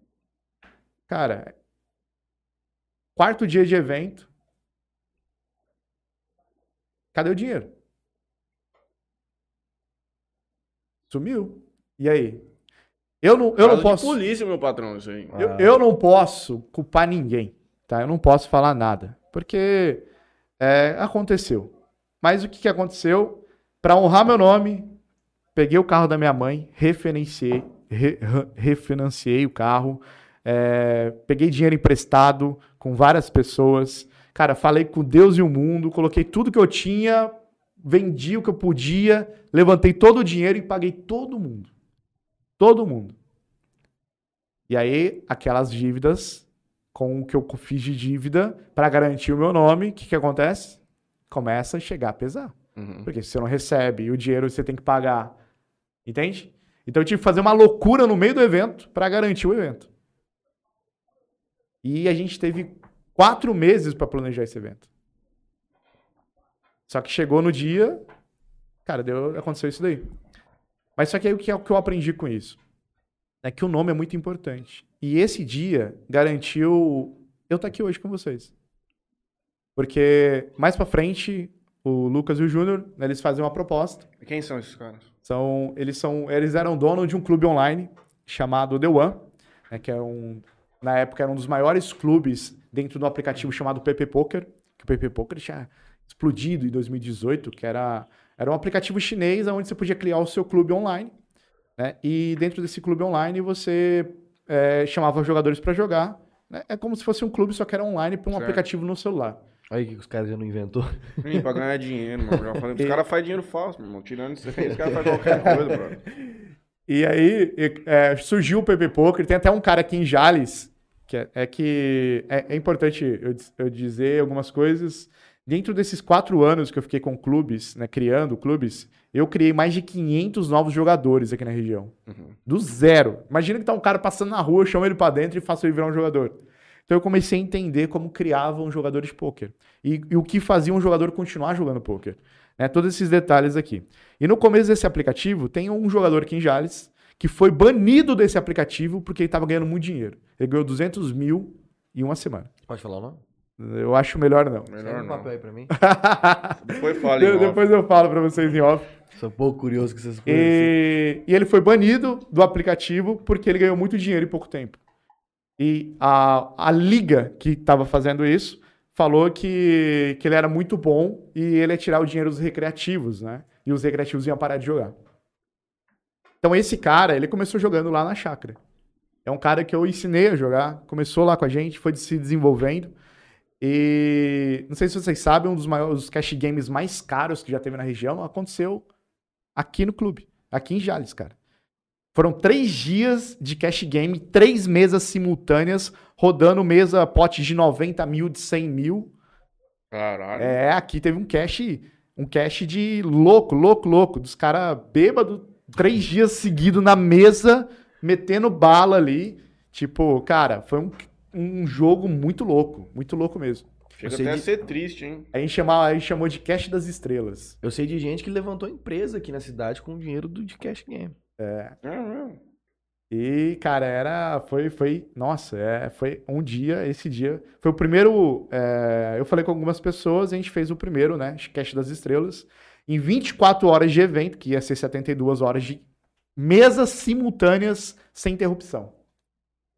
Cara, quarto dia de evento. Cadê o dinheiro? Sumiu. E aí? Eu não, eu Caso não de posso. polícia, meu patrão, isso aí. Eu, eu não posso culpar ninguém, tá? Eu não posso falar nada, porque é, aconteceu. Mas o que, que aconteceu? Para honrar meu nome, peguei o carro da minha mãe, refinanciei, re- re- refinanciei o carro, é, peguei dinheiro emprestado com várias pessoas. Cara, falei com Deus e o mundo, coloquei tudo que eu tinha, vendi o que eu podia, levantei todo o dinheiro e paguei todo mundo. Todo mundo. E aí, aquelas dívidas, com o que eu fiz de dívida para garantir o meu nome, o que, que acontece? Começa a chegar a pesar. Uhum. Porque se você não recebe e o dinheiro você tem que pagar. Entende? Então eu tive que fazer uma loucura no meio do evento para garantir o evento. E a gente teve quatro meses para planejar esse evento. Só que chegou no dia, cara, deu, aconteceu isso daí. Mas só que aí o que, é o que eu aprendi com isso? É que o nome é muito importante. E esse dia garantiu eu estar aqui hoje com vocês. Porque mais pra frente, o Lucas e o Júnior, né, eles fazem uma proposta. E Quem são esses caras? São, eles são, eles eram dono de um clube online chamado The One, né, que é um, na época era um dos maiores clubes dentro do aplicativo chamado PP Poker, que o PP Poker tinha explodido em 2018, que era, era um aplicativo chinês onde você podia criar o seu clube online, né, e dentro desse clube online você é, chamava jogadores para jogar, né, é como se fosse um clube só que era online para um Certo. aplicativo no celular. O que os caras já não inventou. Ih, pra ganhar dinheiro, mano. Já falei, os <laughs> caras fazem dinheiro falso, meu irmão. Tirando isso aí, os caras fazem qualquer coisa, bro. <laughs> E aí é, surgiu o PP Poker, tem até um cara aqui em Jales, que é, é que é, é importante eu, eu dizer algumas coisas. Dentro desses quatro anos que eu fiquei com clubes, né, criando clubes, eu criei mais de 500 novos jogadores aqui na região. Uhum. Do zero. Imagina que tá um cara passando na rua, eu chamo ele pra dentro e faço ele virar um jogador. Então eu comecei a entender como criavam um jogador de pôquer. E, e o que fazia um jogador continuar jogando pôquer. Né? Todos esses detalhes aqui. E no começo desse aplicativo, tem um jogador aqui em Jales que foi banido desse aplicativo porque ele estava ganhando muito dinheiro. Ele ganhou 200 mil em uma semana. Pode falar o nome? Eu acho melhor não. Melhor um não. papel aí pra mim. <laughs> Depois fala em De- off. Depois eu falo pra vocês em off. Sou um pouco curioso com essas coisas. E, e ele foi banido do aplicativo porque ele ganhou muito dinheiro em pouco tempo. E a, a liga que estava fazendo isso falou que, que ele era muito bom e ele ia tirar o dinheiro dos recreativos, né? E os recreativos iam parar de jogar. Então esse cara, ele começou jogando lá na chácara. É um cara que eu ensinei a jogar, começou lá com a gente, foi se desenvolvendo. E não sei se vocês sabem, um dos maiores cash games mais caros que já teve na região aconteceu aqui no clube, aqui em Jales, cara. Foram três dias de cash game, três mesas simultâneas, rodando mesa pote de 90 mil, de 100 mil. Caralho. É, aqui teve um cash, um cash de louco, louco, louco, dos caras bêbados, três dias seguidos na mesa, metendo bala ali. Tipo, cara, foi um, um jogo muito louco, muito louco mesmo. Chega até a de- ser triste, hein? A gente, chamava, a gente chamou de cash das estrelas. Eu sei de gente que levantou empresa aqui na cidade com o dinheiro do de cash game. É mesmo. E, cara, era. Foi. foi nossa, é, foi um dia. Esse dia. Foi o primeiro. é, eu falei com algumas pessoas, a gente fez o primeiro, né? Cash das Estrelas. Em 24 horas de evento, que ia ser 72 horas de mesas simultâneas sem interrupção.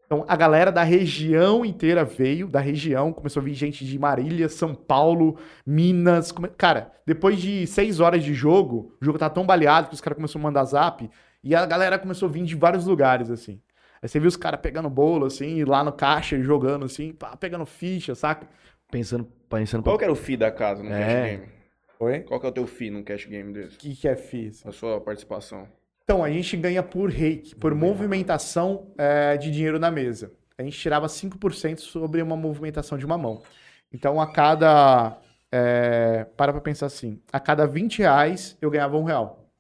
Então, a galera da região inteira veio, da região, começou a vir gente de Marília, São Paulo, Minas. come- Cara, depois de seis horas de jogo, o jogo tá tão baleado que os caras começaram a mandar zap, e a galera começou a vir de vários lugares, assim. Aí você viu os caras pegando bolo, assim, lá no caixa, e jogando, assim, pá, pegando ficha, saca? Pensando, pensando Qual que era o fee da casa no É. cash game? Oi? Qual que é o teu fee num cash game desse? O que, que é FIS? A sua participação. Então, a gente ganha por reiki, por movimentação é, de dinheiro na mesa. A gente tirava 5% sobre uma movimentação de uma mão. Então, a cada. É, para pra pensar assim: a cada 20 reais eu ganhava um real.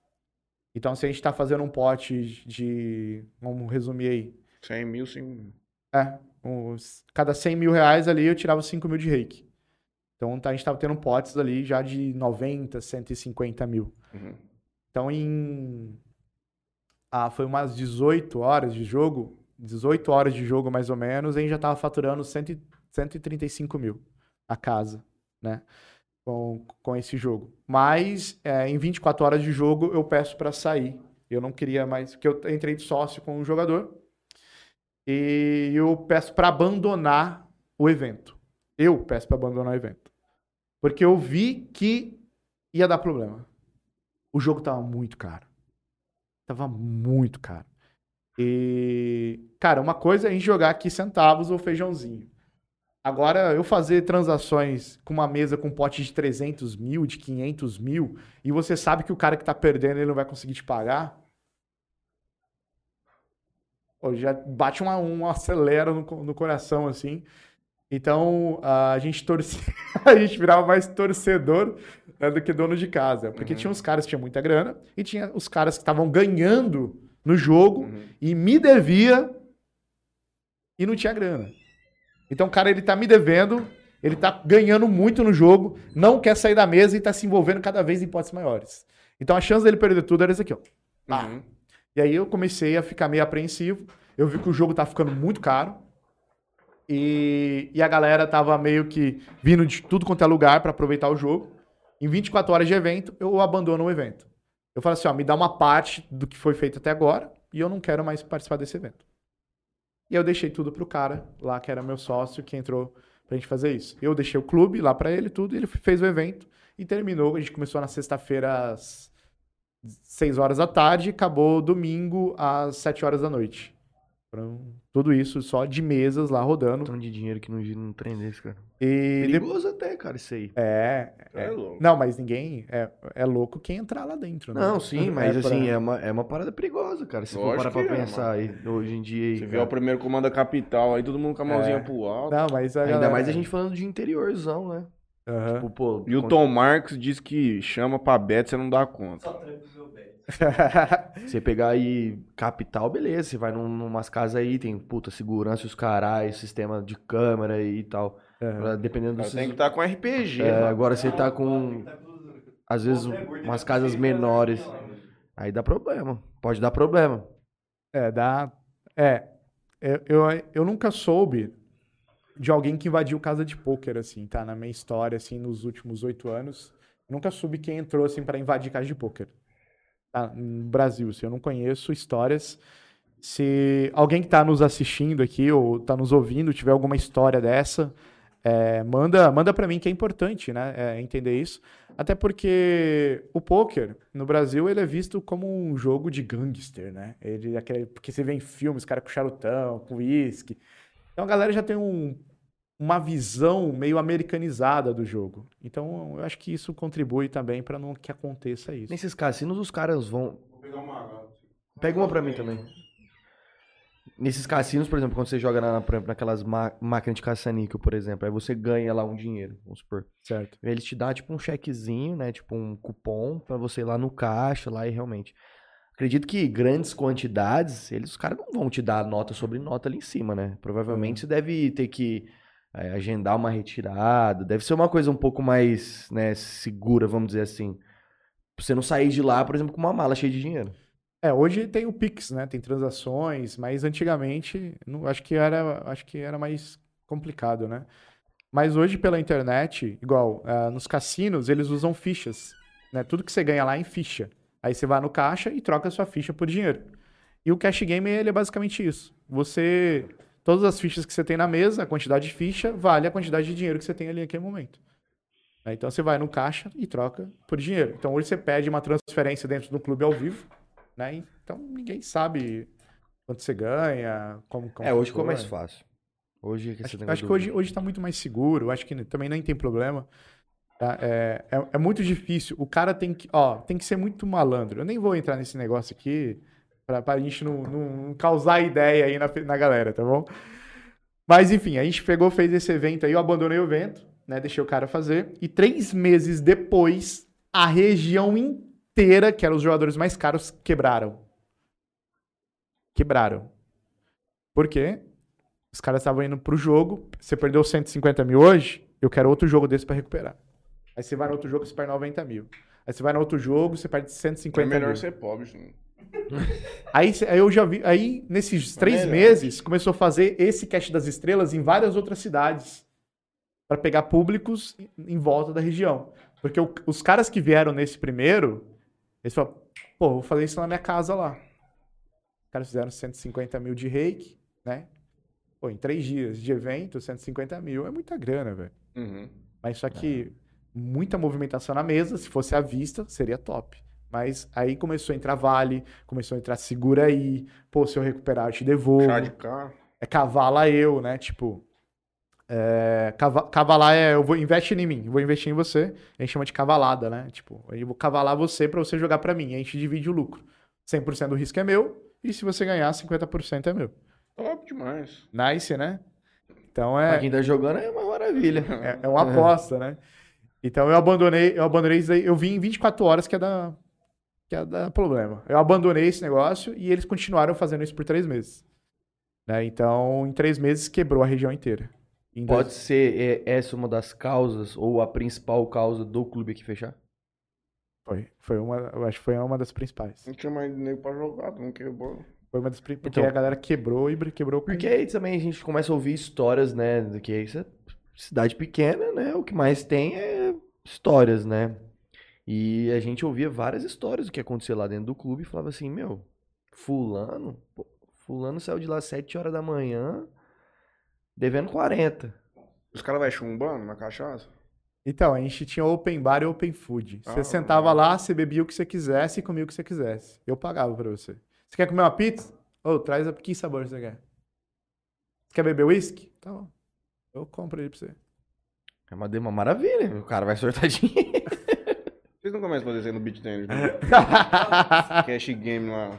Então, se a gente tá fazendo um pote de. Vamos resumir aí. 100 mil, 100 mil. É, uns, cada 100 mil reais ali eu tirava 5 mil de reiki. Então a gente tava tendo potes ali já de 90, 150 mil. Uhum. Então em. Ah, foi umas 18 horas de jogo. 18 horas de jogo mais ou menos, a gente já tava faturando 100, 135 mil a casa, né? Com, com esse jogo. Mas é, em 24 horas de jogo eu peço para sair. Eu não queria mais, porque eu entrei de sócio com o jogador. E eu peço para abandonar o evento. Eu peço para abandonar o evento. Porque eu vi que ia dar problema. O jogo tava muito caro. Tava muito caro. E, cara, uma coisa é a gente jogar aqui centavos ou feijãozinho. Agora, eu fazer transações com uma mesa com um pote de 300 mil, de 500 mil, e você sabe que o cara que tá perdendo ele não vai conseguir te pagar. Pô, já bate uma, um acelera no, no coração, assim. Então, a gente torcia, <laughs> a gente virava mais torcedor né, do que dono de casa. Porque Uhum. tinha uns caras que tinham muita grana e tinha os caras que estavam ganhando no jogo Uhum. e me devia e não tinha grana. Então, o cara, ele tá me devendo, ele tá ganhando muito no jogo, não quer sair da mesa e tá se envolvendo cada vez em hipóteses maiores. Então, a chance dele perder tudo era isso aqui, ó. Ah. Uhum. E aí eu comecei a ficar meio apreensivo. Eu vi que o jogo tá ficando muito caro. E, e a galera tava meio que vindo de tudo quanto é lugar para aproveitar o jogo. Em 24 horas de evento, eu abandono o evento. Eu falo assim, ó, me dá uma parte do que foi feito até agora e eu não quero mais participar desse evento. E eu deixei tudo pro cara lá, que era meu sócio, que entrou pra gente fazer isso. Eu deixei o clube lá pra ele, tudo, e ele fez o evento e terminou. A gente começou na sexta-feira às 6 horas da tarde acabou domingo às 7 horas da noite. Foram tudo isso só de mesas lá rodando. Tanto de dinheiro que não gira num trem desse, cara. E de- Perigoso até, cara, isso aí. É, É é. louco. Não, mas ninguém. É, é louco quem entrar lá dentro, né? Não, sim, mas É pra- assim, é uma, é uma parada perigosa, cara. Se for parar pra é, pensar aí, hoje em dia. aí, Você vê cara. o primeiro comando da capital, aí todo mundo com a mãozinha É. pro alto. Não, mas a Ainda galera- mais a gente falando de interiorzão, né? Aham. Tipo, pô, E o Tom Marcos diz que chama pra bet, você não dá conta. Você pegar aí capital, beleza. Você vai num, numas casas aí, tem puta segurança, os caras, sistema de câmera e tal. Pra- Dependendo Cara, dos. tem que estar com RPG, É, agora você tá com. Às vezes umas casas menores. Aí dá problema. Pode dar problema. É, dá. É. Eu, eu, eu nunca soube de alguém que invadiu casa de pôquer, assim, tá? Na minha história, assim, nos últimos oito anos. Nunca soube quem entrou, assim, pra invadir casa de pôquer. Tá? No Brasil, assim, eu não conheço histórias. Se alguém que tá nos assistindo aqui ou tá nos ouvindo tiver alguma história dessa, é, manda, manda para mim que é importante, né? é, entender isso. Até porque o poker no Brasil ele é visto como um jogo de gangster, né? Ele, é aquele, porque você vê em filmes, cara com charutão, com uísque. Então a galera já tem um, uma visão meio americanizada do jogo. Então eu acho que isso contribui também para não que aconteça isso. Nesses cassinos, os caras vão. Vou pegar uma água. Pega uma pra mim também. Nesses cassinos, por exemplo, quando você joga na, por exemplo, naquelas ma- máquinas de caça-níquel, por exemplo, aí você ganha lá um dinheiro, vamos supor. Certo. Eles te dão tipo um chequezinho, né? Tipo um cupom pra você ir lá no caixa, lá e realmente. Acredito que grandes quantidades, eles, os caras não vão te dar nota sobre nota ali em cima, né? Provavelmente você deve ter que é, agendar uma retirada, deve ser uma coisa um pouco mais, né, segura, vamos dizer assim. Você não sair de lá, por exemplo, com uma mala cheia de dinheiro. É, hoje tem o Pix, né? Tem transações, mas antigamente não, acho que era, acho que era mais complicado, né? Mas hoje pela internet, igual ah, nos cassinos, eles usam fichas, né? Tudo que você ganha lá é em ficha. Aí você vai no caixa e troca sua ficha por dinheiro. E o cash game ele é basicamente isso. Você todas as fichas que você tem na mesa, a quantidade de ficha vale a quantidade de dinheiro que você tem ali naquele momento. Né? Então você vai no caixa e troca por dinheiro. Então hoje você pede uma transferência dentro do clube ao vivo, né? Então ninguém sabe quanto você ganha, como, como é, hoje ficou mais fácil. Hoje esse Acho, acho que hoje, hoje tá muito mais seguro, acho que também nem tem problema. tá? É, é, é muito difícil. O cara tem que, ó, tem que ser muito malandro. Eu nem vou entrar nesse negócio aqui pra, pra gente não, não- causar ideia aí na, na galera, tá bom? Mas enfim, a gente pegou, fez esse evento aí, eu abandonei o evento, né? Deixei o cara fazer. E três meses depois, a região inteira, que eram os jogadores mais caros, quebraram. Quebraram. Por quê? Os caras estavam indo pro jogo. Você perdeu 150 mil hoje? eu quero outro jogo desse pra recuperar. Aí você vai no outro jogo, você perde 90 mil. Aí você vai no outro jogo, você perde É 150 melhor mil. ser pobre. sim. <laughs> Aí, aí eu já vi. Aí, nesses três melhor. meses, começou a fazer esse Cash das Estrelas em várias outras cidades. Pra pegar públicos em- volta da região. Porque o- os caras que vieram nesse primeiro, eles falaram, pô, vou fazer isso na minha casa lá. Os caras fizeram 150 mil de reiki, né? Pô, em três dias de evento, 150 mil é muita grana, velho. Uhum. Mas só que muita movimentação na mesa, se fosse à vista, seria top. Mas aí começou a entrar vale, começou a entrar segura aí, pô, se eu recuperar eu te devolvo. Chá de carro. É cavala eu, né? Tipo, é, cava- cavalar é, eu vou investe em mim, eu vou investir em você. A gente chama de cavalada, né? Tipo, eu vou cavalar você pra você jogar pra mim, a gente divide o lucro. 100% do risco é meu e se você ganhar, 50% é meu. Top demais. Nice, né? Então Pra é quem tá jogando é uma maravilha. é, é uma aposta, né? Então eu abandonei, eu abandonei isso aí, eu vi em 24 horas que é da que é da problema. Eu abandonei esse negócio e eles continuaram fazendo isso por três meses. Né? Então, em três meses quebrou a região inteira. Em dois- Pode ser é, essa uma das causas, ou a principal causa do clube aqui fechar? Foi, foi uma, eu acho que foi uma das principais. Não tinha mais nego pra jogar, não quebrou. Foi uma das pri- porque Então- a galera quebrou e br- quebrou com- Porque aí também a gente começa a ouvir histórias, né? Do que isso é cidade pequena, né? O que mais tem é histórias, né? E a gente ouvia várias histórias do que acontecia lá dentro do clube e falava assim, meu, fulano, pô, fulano saiu de lá às 7 horas da manhã devendo 40. Os caras vai chumbando na cachaça? Então, a gente tinha open bar e open food. Você Ah. sentava lá, você bebia o que você quisesse e comia o que você quisesse. Eu pagava pra você. Você quer comer uma pizza? Ô, traz a... que sabor você quer? Você quer beber uísque? Tá bom. Eu compro ele pra você. É uma, uma maravilha, o cara vai <laughs> sortar dinheiro. Vocês não começam a fazer isso aí no beat tênis, né? <laughs> Cash game lá.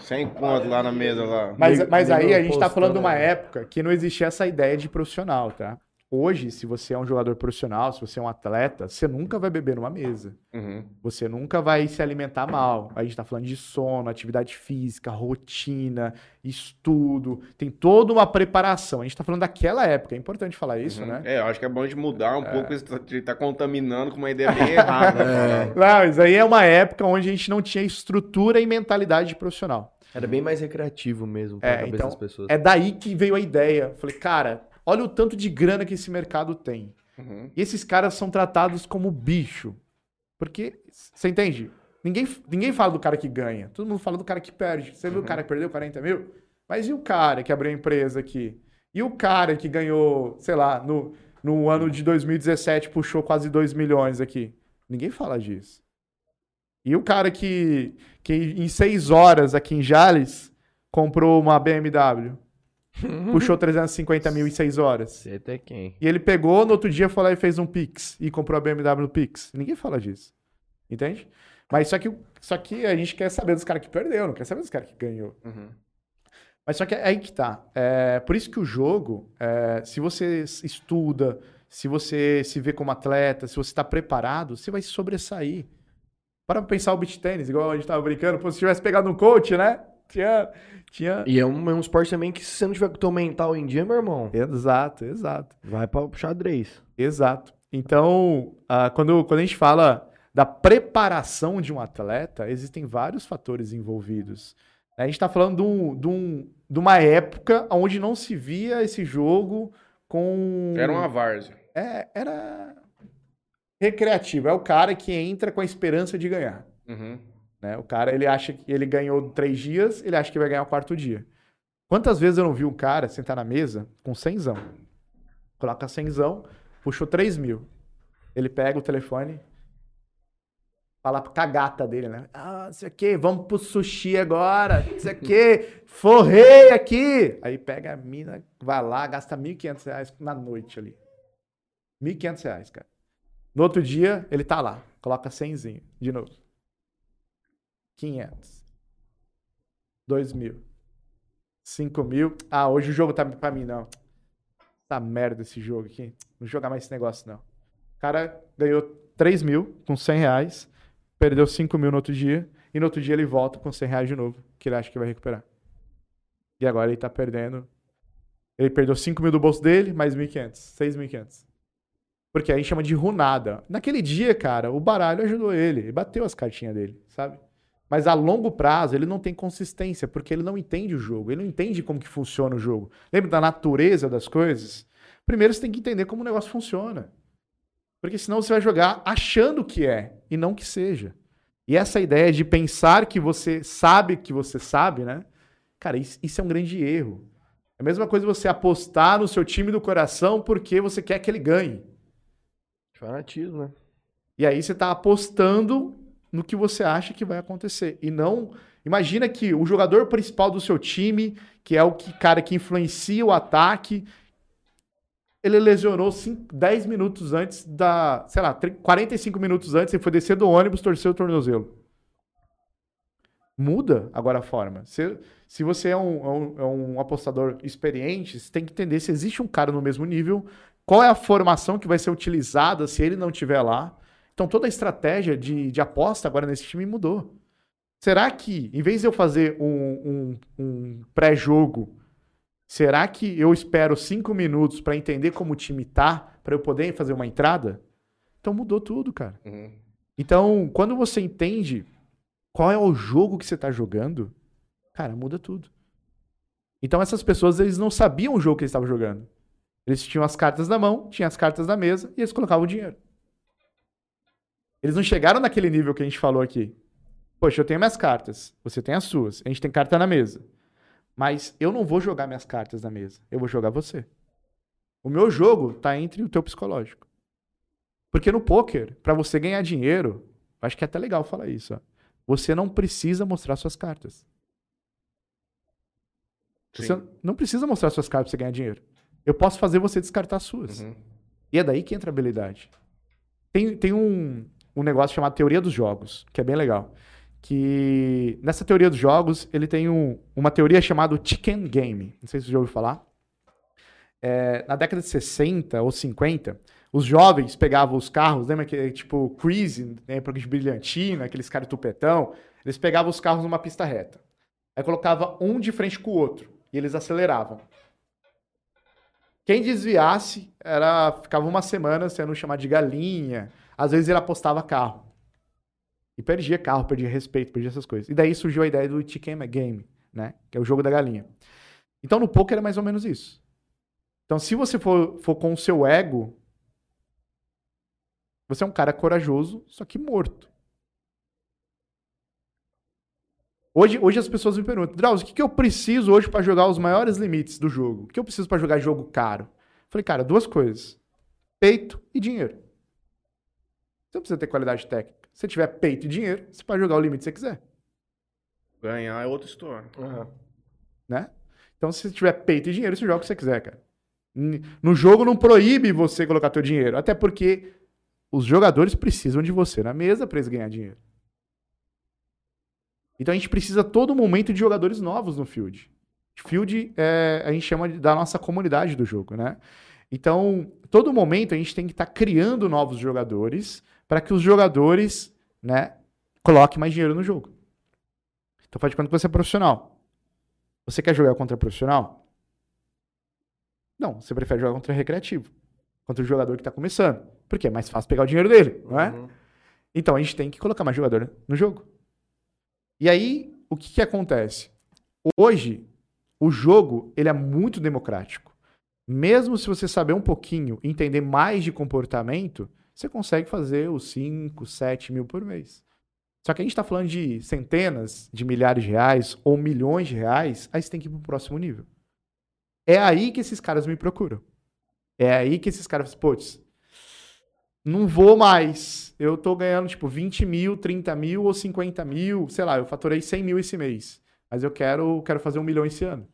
Sem conto lá na mesa lá. Mas, mas aí a gente tá falando de uma né? época que não existia essa ideia de profissional, tá? Hoje, se você é um jogador profissional, se você é um atleta, você nunca vai beber numa mesa. Uhum. Você nunca vai se alimentar mal. A gente tá falando de sono, atividade física, rotina, estudo. Tem toda uma preparação. A gente tá falando daquela época. É importante falar isso, Uhum. né? É, eu acho que é bom a gente mudar um pouco, porque você tá, tá contaminando com uma ideia bem errada. É. né? Não, isso aí é uma época onde a gente não tinha estrutura e mentalidade de profissional. Era bem mais recreativo mesmo pra É, cabeça então, das pessoas. É daí que veio a ideia. Falei, cara, olha o tanto de grana que esse mercado tem. Uhum. E esses caras são tratados como bicho. Porque, você entende? Ninguém, ninguém fala do cara que ganha. Todo mundo fala do cara que perde. Você viu o cara que perdeu 40 mil? Mas e o cara que abriu a empresa aqui? E o cara que ganhou, sei lá, no, no ano de 2017 puxou quase 2 milhões aqui? Ninguém fala disso. E o cara que, que em 6 horas aqui em Jales comprou uma BMW, puxou 350 mil em 6 horas. Sei até quem. E ele pegou, no outro dia foi lá e fez um Pix e comprou a BMW no Pix. Ninguém fala disso. Entende? Mas só que, só que a gente quer saber dos caras que perdeu, não quer saber dos caras que ganhou. Uhum. Mas só que é aí que tá. É, por isso que o jogo, é, se você estuda, se você se vê como atleta, se você está preparado, você vai se sobressair. Para pensar o beat tênis, igual a gente tava brincando, pô, se tivesse pegado um coach, né? Tinha. tinha... E é um, é um esporte também que se você não tiver com o teu mental em dia, meu irmão, Exato, exato. vai pra xadrez. Exato. Então, ah, quando, quando a gente fala da preparação de um atleta, existem vários fatores envolvidos. A gente está falando de, um- de um- de uma época onde não se via esse jogo com. Era uma várzea. É, era recreativo. É o cara que entra com a esperança de ganhar. Uhum. Né? O cara, ele acha que ele ganhou três dias, ele acha que vai ganhar o quarto dia. Quantas vezes eu não vi um cara sentar na mesa com cenzão? Coloca cenzão, puxou 3 mil. Ele pega o telefone, fala com a gata dele, né? Ah, isso aqui, vamos pro sushi agora, isso aqui, forrei aqui. Aí pega a mina, vai lá, gasta 1.500 reais na noite ali. 1.500 reais, cara. No outro dia, ele tá lá, coloca 100 de novo. 500. 2 mil. 5 mil. Ah, hoje o jogo tá pra mim, não. Tá merda esse jogo aqui. Não jogar mais esse negócio, não. O cara ganhou 3 mil com 100 reais. Perdeu 5 mil no outro dia. E no outro dia ele volta com 100 reais de novo. Que ele acha que vai recuperar. E agora ele tá perdendo. Ele perdeu 5 mil do bolso dele, mais 1.500. 6.500. Porque a gente chama de runada. Naquele dia, cara, o baralho ajudou ele. Ele bateu as cartinhas dele, sabe? Mas a longo prazo ele não tem consistência, porque ele não entende o jogo, ele não entende como que funciona o jogo. Lembra da natureza das coisas? Primeiro você tem que entender como o negócio funciona. Porque senão você vai jogar achando que é e não que seja. E essa ideia de pensar que você sabe que você sabe, né? Cara, isso, isso é um grande erro. É a mesma coisa você apostar no seu time do coração porque você quer que ele ganhe. Fanatismo, né? E aí você está apostando no que você acha que vai acontecer. E não. Imagina que o jogador principal do seu time, que é o que, cara que influencia o ataque, ele lesionou 5, 10 minutos antes da. Sei lá, 45 minutos antes, ele foi descer do ônibus, torceu o tornozelo. Muda agora a forma. Se, se você é um, é, um, é um apostador experiente, você tem que entender se existe um cara no mesmo nível, qual é a formação que vai ser utilizada se ele não estiver lá então toda a estratégia de, de aposta agora nesse time mudou. Será que, em vez de eu fazer um, um, um pré-jogo, será que eu espero cinco minutos para entender como o time tá, para eu poder fazer uma entrada? Então mudou tudo, cara. Uhum. Então, quando você entende qual é o jogo que você está jogando, cara, muda tudo. Então essas pessoas, eles não sabiam o jogo que eles estavam jogando. Eles tinham as cartas na mão, tinham as cartas na mesa e eles colocavam o dinheiro. Eles não chegaram naquele nível que a gente falou aqui. Poxa, eu tenho minhas cartas, você tem as suas, a gente tem carta na mesa. Mas eu não vou jogar minhas cartas na mesa, eu vou jogar você. O meu jogo tá entre o teu psicológico. Porque no poker, para você ganhar dinheiro, acho que é até legal falar isso, ó, você não precisa mostrar suas cartas. Sim. Você não precisa mostrar suas cartas para você ganhar dinheiro. Eu posso fazer você descartar as suas. Uhum. E é daí que entra a habilidade. Tem, tem um, um negócio chamado Teoria dos Jogos, que é bem legal. Que nessa teoria dos jogos, ele tem um, uma teoria chamada Chicken Game. Não sei se você já ouviu falar. É, na década de 60 ou 50, os jovens pegavam os carros, lembra que tipo Crazy, né, de brilhantina, aqueles caras tupetão, eles pegavam os carros numa pista reta. Aí colocava um de frente com o outro e eles aceleravam. Quem desviasse era ficava uma semana sendo chamado de galinha, às vezes ele apostava carro. E perdia carro, perdia respeito, perdia essas coisas. E daí surgiu a ideia do Chicken Game, né? Que é o jogo da galinha. Então no poker é mais ou menos isso. Então se você for, for com o seu ego, você é um cara corajoso, só que morto. Hoje, hoje as pessoas me perguntam, Drauzio, o que, que eu preciso hoje para jogar os maiores limites do jogo? O que eu preciso para jogar jogo caro? falei, cara, duas coisas: peito e dinheiro. Você não precisa ter qualidade técnica. Se tiver peito e dinheiro, você pode jogar o limite que você quiser. Ganhar é outra história. Uhum. Né? Então, se você tiver peito e dinheiro, você joga o que você quiser, cara. No jogo não proíbe você colocar teu dinheiro. Até porque os jogadores precisam de você na mesa para eles ganhar dinheiro. Então a gente precisa todo momento de jogadores novos no field. Field é, a gente chama da nossa comunidade do jogo, né? Então, todo momento a gente tem que estar tá criando novos jogadores para que os jogadores, né, coloquem mais dinheiro no jogo. Então faz de conta que você é profissional. Você quer jogar contra profissional? Não, você prefere jogar contra recreativo. Contra o jogador que está começando. Porque é mais fácil pegar o dinheiro dele, não é? Uhum. Então a gente tem que colocar mais jogador no jogo. E aí, o que, que acontece? Hoje, o jogo ele é muito democrático. Mesmo se você saber um pouquinho, entender mais de comportamento, você consegue fazer os 5, 7 mil por mês. Só que a gente está falando de centenas de milhares de reais ou milhões de reais, aí você tem que ir para o próximo nível. É aí que esses caras me procuram. É aí que esses caras, putz, não vou mais. Eu tô ganhando, tipo, 20 mil, 30 mil ou 50 mil. Sei lá, eu faturei 100 mil esse mês. Mas eu quero, quero fazer um milhão esse ano.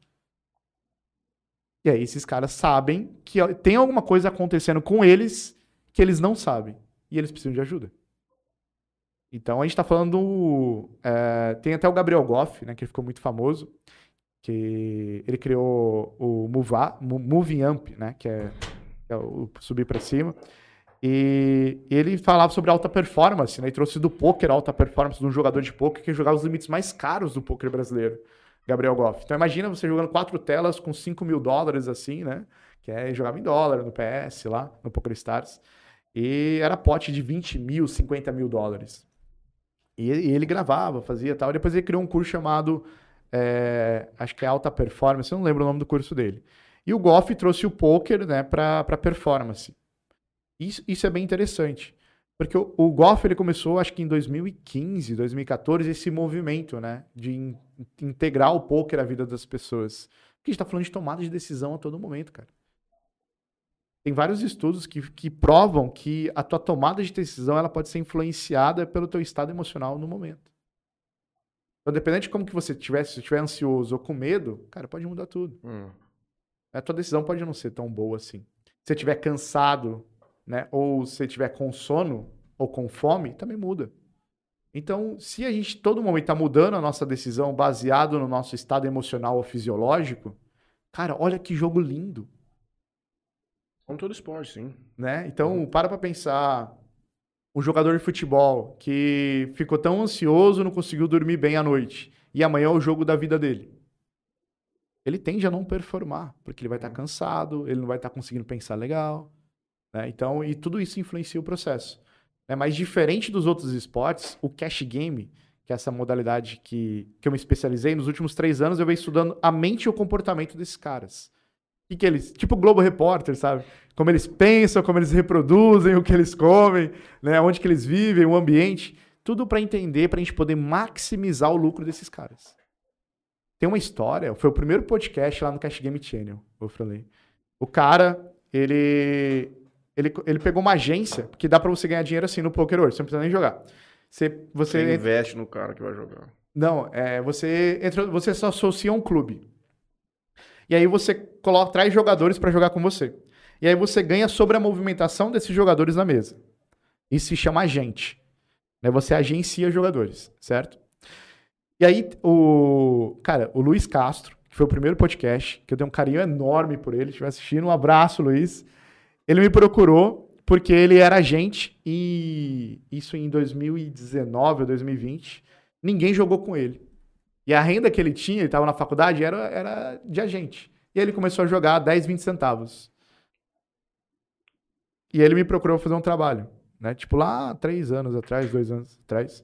E aí esses caras sabem que tem alguma coisa acontecendo com eles que eles não sabem. E eles precisam de ajuda. Então a gente está falando. É, tem até o Gabriel Goff, né, que ficou muito famoso. Que ele criou o Moving Amp, né, que é, é o subir para cima. E ele falava sobre alta performance, né? E trouxe do poker alta performance de um jogador de poker que jogava os limites mais caros do poker brasileiro, Gabriel Goff. Então imagina você jogando quatro telas com 5 mil dólares assim, né? Que é jogava em dólar no PS lá, no Poker Stars. E era pote de 20 mil, 50 mil dólares. E e ele gravava, fazia tal. Depois ele criou um curso chamado, é, acho que é Alta Performance, eu não lembro o nome do curso dele. E o Goff trouxe o poker né, para performance. Isso, isso é bem interessante. Porque o, o Goff ele começou, acho que em 2015, 2014, esse movimento né, de in, integrar o poker à vida das pessoas. Porque a gente está falando de tomada de decisão a todo momento, cara. Tem vários estudos que, que provam que a tua tomada de decisão ela pode ser influenciada pelo teu estado emocional no momento. Então, dependente de como que você estiver, se estiver ansioso ou com medo, cara, pode mudar tudo. Hum. A tua decisão pode não ser tão boa assim. Se você estiver cansado, né, ou se você estiver com sono ou com fome, também muda. Então, se a gente todo momento está mudando a nossa decisão baseado no nosso estado emocional ou fisiológico, cara, olha que jogo lindo. Como todo esporte, sim. né? Então, para pra pensar um jogador de futebol que ficou tão ansioso, não conseguiu dormir bem à noite, e amanhã é o jogo da vida dele. Ele tende a não performar, porque ele vai estar cansado, ele não vai estar conseguindo pensar legal, né? Então, e tudo isso influencia o processo. né? Mas diferente dos outros esportes, o cash game, que é essa modalidade que, que eu me especializei, nos últimos três anos eu venho estudando a mente e o comportamento desses caras. O que, que eles. Tipo Globo Repórter, sabe? Como eles pensam, como eles reproduzem, o que eles comem, né? onde que eles vivem, o ambiente. Tudo para entender, para a gente poder maximizar o lucro desses caras. Tem uma história, foi o primeiro podcast lá no Cash Game Channel, eu falei. O cara, ele, ele, ele pegou uma agência, porque dá para você ganhar dinheiro assim no Poker hoje, você não precisa nem jogar. Você, você Você investe no cara que vai jogar. não, é, você entra, você só associa a um clube. E aí você coloca, traz jogadores para jogar com você. E aí você ganha sobre a movimentação desses jogadores na mesa. Isso se chama agente. Né? Você agencia jogadores, certo? E aí o, cara, o Luiz Castro, que foi o primeiro podcast, que eu tenho um carinho enorme por ele, estiver assistindo, um abraço, Luiz. Ele me procurou porque ele era agente e isso em 2019 ou 2020, ninguém jogou com ele. E a renda que ele tinha, ele estava na faculdade, era, era de agente. E ele começou a jogar 10, 20 centavos. E ele me procurou fazer um trabalho. Né? Tipo lá três anos atrás, dois anos atrás.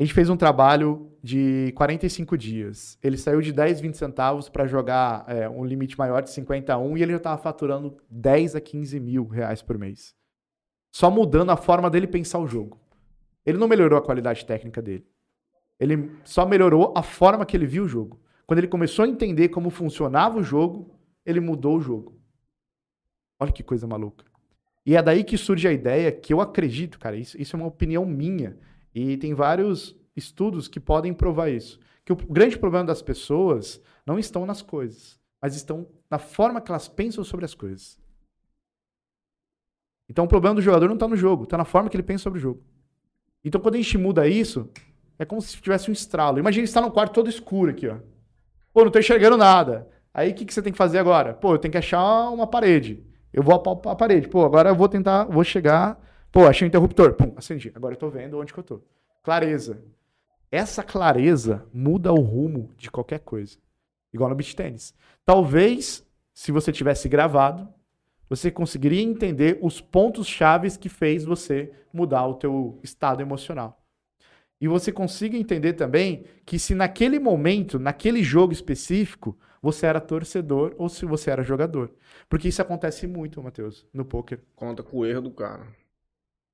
A gente fez um trabalho de 45 dias. Ele saiu de 10, 20 centavos para jogar é, um limite maior de 51 e ele já estava faturando 10 a 15 mil reais por mês. Só mudando a forma dele pensar o jogo. Ele não melhorou a qualidade técnica dele. Ele só melhorou a forma que ele viu o jogo. Quando ele começou a entender como funcionava o jogo, ele mudou o jogo. Olha que coisa maluca. E é daí que surge a ideia que eu acredito, cara, isso, isso é uma opinião minha. E tem vários estudos que podem provar isso. Que o grande problema das pessoas não estão nas coisas, mas estão na forma que elas pensam sobre as coisas. Então o problema do jogador não está no jogo, está na forma que ele pensa sobre o jogo. Então quando a gente muda isso, é como se tivesse um estralo. Imagina estar num quarto todo escuro aqui, ó. Pô, não tô enxergando nada. Aí o que, que você tem que fazer agora? Pô, eu tenho que achar uma parede. Eu vou apalpar a parede. Pô, agora eu vou tentar, vou chegar. Pô, achei um interruptor. Pum, acendi. Agora eu tô vendo onde que eu tô. Clareza. Essa clareza muda o rumo de qualquer coisa. Igual no beach tênis. Talvez, se você tivesse gravado, você conseguiria entender os pontos chaves que fez você mudar o teu estado emocional. E você consiga entender também que se naquele momento, naquele jogo específico, você era torcedor ou se você era jogador. Porque isso acontece muito, Matheus, no poker. Conta com o erro do cara.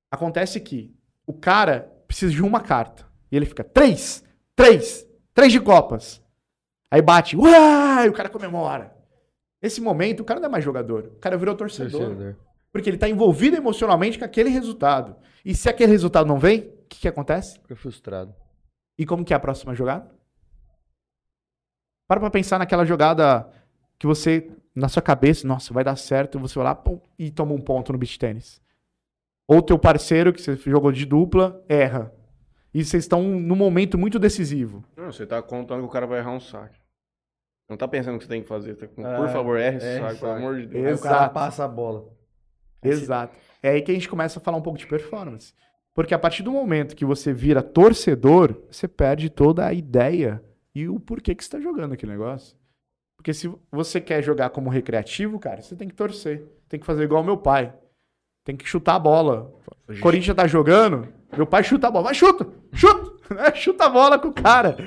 Acontece que o cara precisa de uma carta. E ele fica, três, três, três de copas. Aí bate, uai, o cara comemora. Nesse momento, o cara não é mais jogador. O cara virou torcedor. Torcedor. Porque ele está envolvido emocionalmente com aquele resultado. E se aquele resultado não vem, que, que acontece? Fica frustrado. E como que é a próxima jogada? Para pra pensar naquela jogada que você, na sua cabeça, nossa, vai dar certo, você vai lá pum, e toma um ponto no beach tênis. Ou teu parceiro, que você jogou de dupla, erra. E vocês estão num momento muito decisivo. Não, você tá contando que o cara vai errar um saque. Não tá pensando o que você tem que fazer. Tá com- É, Por favor, erre esse erre saque, pelo saque. amor de Deus. Aí o cara Exato. passa a bola. Exato. É aí que a gente começa a falar um pouco de performance. Porque a partir do momento que você vira torcedor, você perde toda a ideia e o porquê que você está jogando aquele negócio. Porque se você quer jogar como recreativo, cara, você tem que torcer. Tem que fazer igual meu pai. tem que chutar a bola. Corinthians tá jogando, meu pai chuta a bola. Vai, chuta! Chuta! <laughs> Né? Chuta a bola com o cara.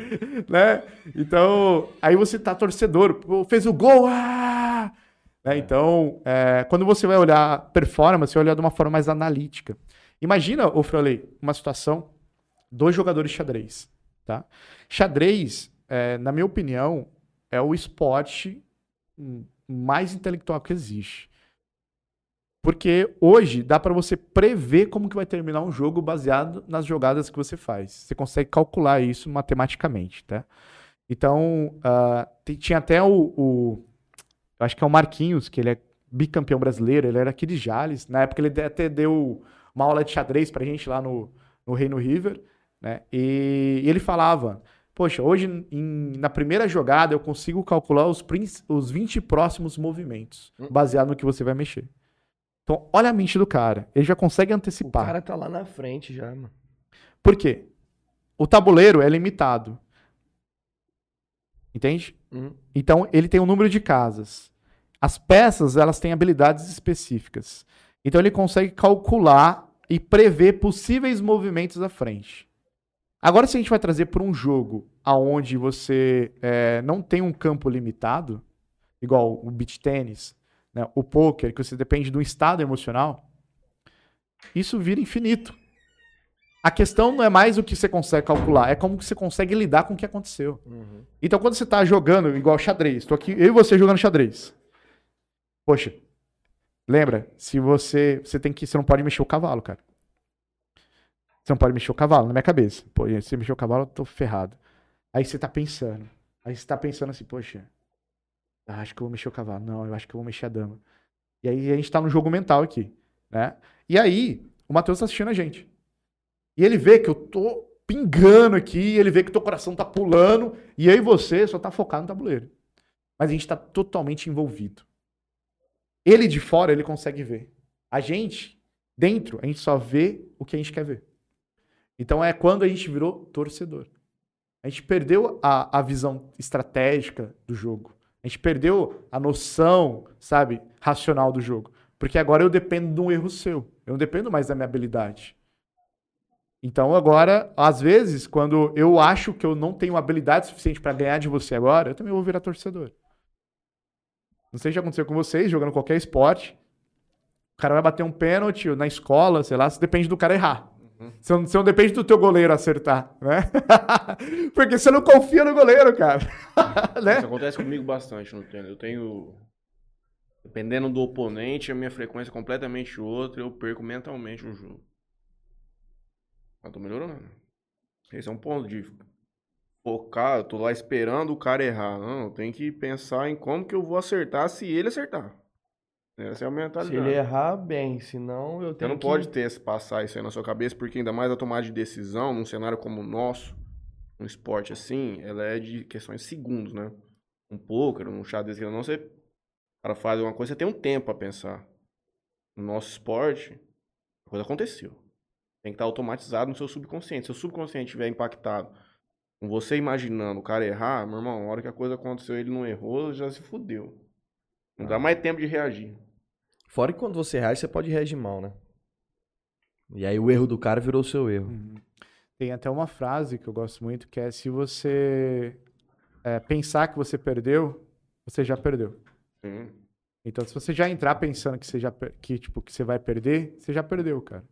Né? Então, aí você tá torcedor. Fez o gol. Ah! Né? Então, é, quando você vai olhar performance, você vai olhar de uma forma mais analítica. Imagina, ô Froley, uma situação, dois jogadores de xadrez. Tá? Xadrez, é, na minha opinião, é o esporte mais intelectual que existe. Porque hoje dá para você prever como que vai terminar um jogo baseado nas jogadas que você faz. Você consegue calcular isso matematicamente, tá? Então, uh, tinha até o, o, acho que é o Marquinhos, que ele é bicampeão brasileiro, ele era aqui de Jales. Na época ele até deu uma aula de xadrez pra gente lá no, no Reino River, né? E, e ele falava, poxa, hoje em, na primeira jogada eu consigo calcular os, os 20 próximos movimentos, hum. baseado no que você vai mexer. Então, olha a mente do cara. Ele já consegue antecipar. O cara tá lá na frente já, mano. Por quê? O tabuleiro é limitado. Entende? Uhum. Então, ele tem um número de casas. As peças, elas têm habilidades específicas. Então, ele consegue calcular e prever possíveis movimentos à frente. Agora, se a gente vai trazer para um jogo aonde você é, não tem um campo limitado, igual o beach tênis, né, o poker, que você depende do estado emocional, isso vira infinito. A questão não é mais o que você consegue calcular, é como que você consegue lidar com o que aconteceu. Uhum. Então, quando você está jogando, igual xadrez, estou aqui, eu e você jogando xadrez. Poxa, lembra, se você. Você tem que. Você não pode mexer o cavalo, cara. Você não pode mexer o cavalo na minha cabeça. Pô, se mexer o cavalo, eu tô ferrado. Aí você tá pensando. Aí você tá pensando assim, poxa, acho que eu vou mexer o cavalo. Não, eu acho que eu vou mexer a dama. E aí a gente tá no jogo mental aqui, né? E aí, o Matheus tá assistindo a gente. E ele vê que eu tô pingando aqui, ele vê que o teu coração tá pulando, e aí você só tá focado no tabuleiro. Mas a gente tá totalmente envolvido. Ele de fora, ele consegue ver. A gente, dentro, a gente só vê o que a gente quer ver. Então é quando a gente virou torcedor. A gente perdeu a, a visão estratégica do jogo. A gente perdeu a noção, sabe, racional do jogo. Porque agora eu dependo de um erro seu. Eu não dependo mais da minha habilidade. Então agora, às vezes, quando eu acho que eu não tenho habilidade suficiente para ganhar de você agora, eu também vou virar torcedor. Não sei se já aconteceu com vocês, jogando qualquer esporte. O cara vai bater um pênalti na escola, sei lá, se depende do cara errar. Você não, você não depende do teu goleiro acertar, né? <laughs> Porque você não confia no goleiro, cara. <laughs> né? Isso acontece comigo bastante no treino. Eu tenho. Dependendo do oponente, a minha frequência é completamente outra, eu perco mentalmente o jogo. Mas tô melhorando. Esse é um ponto de focar, eu tô lá esperando o cara errar. Não, eu tenho que pensar em como que eu vou acertar se ele acertar. Essa é a mentalidade. Se ele errar, bem, senão eu tenho Você não que... pode ter, passar isso aí na sua cabeça, porque ainda mais a tomada de decisão, num cenário como o nosso, um esporte assim, ela é de questões de segundos, né? Um poker, um xadrez, não você para fazer uma coisa, você tem um tempo para pensar. No nosso esporte, a coisa aconteceu. Tem que estar automatizado no seu subconsciente. Se o subconsciente estiver impactado com você imaginando o cara errar, meu irmão, na hora que a coisa aconteceu ele não errou, já se fudeu. Não dá mais tempo de reagir. Fora que quando você reage, você pode reagir mal, né? E aí o erro do cara virou o seu erro. Uhum. Tem até uma frase que eu gosto muito, que é se você é, pensar que você perdeu, você já perdeu. Uhum. Então, se você já entrar pensando que você, já, que, tipo, que você vai perder, você já perdeu, cara.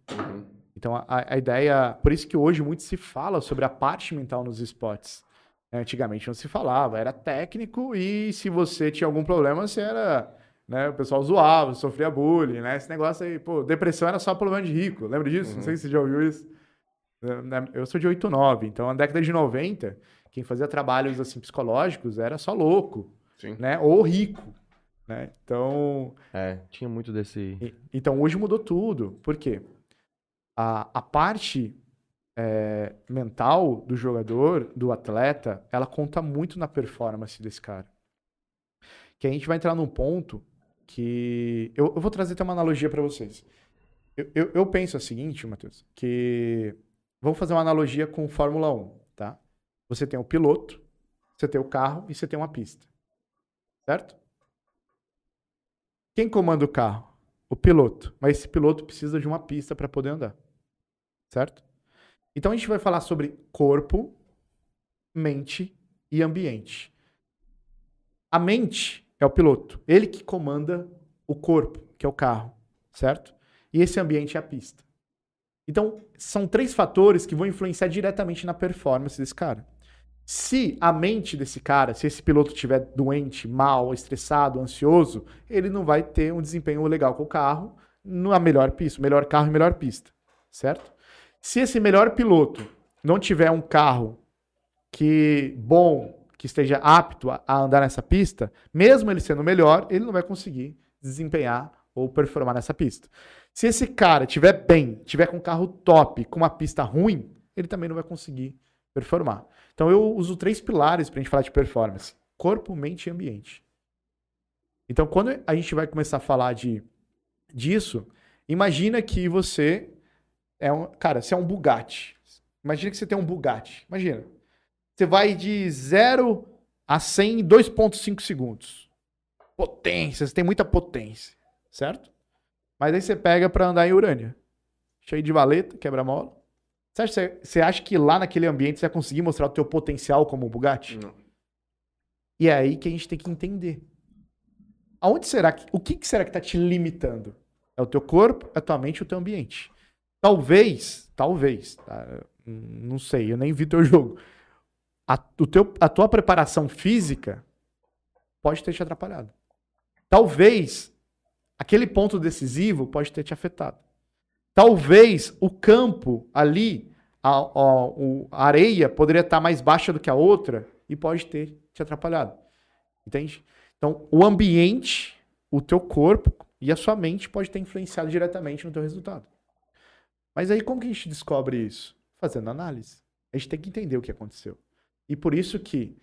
Então, a, a ideia... Por isso que hoje muito se fala sobre a parte mental nos esportes. Antigamente não se falava, era técnico e se você tinha algum problema, você era. Né, o pessoal zoava, sofria bullying, né? Esse negócio aí, pô, depressão era só problema de rico. Lembra disso? Uhum. Não sei se você já ouviu isso. Né, eu sou de 89, então na década de 90, quem fazia trabalhos assim psicológicos era só louco, Sim. né? Ou rico, né? Então, é, tinha muito desse. Então hoje mudou tudo. Por quê? A, a parte é, mental do jogador, do atleta, ela conta muito na performance desse cara. Que a gente vai entrar num ponto que. Eu, eu vou trazer até uma analogia para vocês. Eu, eu, eu, penso o seguinte, Matheus, que. Vamos fazer uma analogia com Fórmula 1, tá? Você tem o piloto, você tem o carro e você tem uma pista. Certo? Quem comanda o carro? o piloto, mas esse piloto precisa de uma pista para poder andar. Certo? Então a gente vai falar sobre corpo, mente e ambiente. A mente é o piloto, ele que comanda o corpo, que é o carro, certo? E esse ambiente é a pista. Então, são três fatores que vão influenciar diretamente na performance desse cara. Se a mente desse cara, se esse piloto estiver doente, mal, estressado, ansioso, ele não vai ter um desempenho legal com o carro na melhor pista, melhor carro e melhor pista, certo? Se esse melhor piloto não tiver um carro que bom, que esteja apto a, a andar nessa pista, mesmo ele sendo melhor, ele não vai conseguir desempenhar ou performar nessa pista. Se esse cara tiver bem, tiver com um carro top, com uma pista ruim, ele também não vai conseguir performar. Então eu uso três pilares para a gente falar de performance: corpo, mente e ambiente. Então quando a gente vai começar a falar de disso, imagina que você é um, cara, você é um Bugatti. Imagina que você tem um Bugatti. Imagina. Você vai de 0 a 100 em 2.5 segundos. Potência, você tem muita potência, certo? Mas aí você pega para andar em Urânia. Cheio de valeta, quebra-mola. Você acha, você acha que lá naquele ambiente você vai conseguir mostrar o teu potencial como Bugatti? Não. E é aí que a gente tem que entender. Aonde será que, o que, que será que está te limitando? É o teu corpo, é a tua mente, o teu ambiente. Talvez, talvez, tá? não sei, eu nem vi teu <laughs> jogo. A, o teu, a tua preparação física pode ter te atrapalhado. Talvez aquele ponto decisivo pode ter te afetado. Talvez o campo ali, a, a, a areia poderia estar mais baixa do que a outra e pode ter te atrapalhado. Entende? Então, o ambiente, o teu corpo e a sua mente pode ter influenciado diretamente no teu resultado. Mas aí como que a gente descobre isso? Fazendo análise. A gente tem que entender o que aconteceu. E por isso que,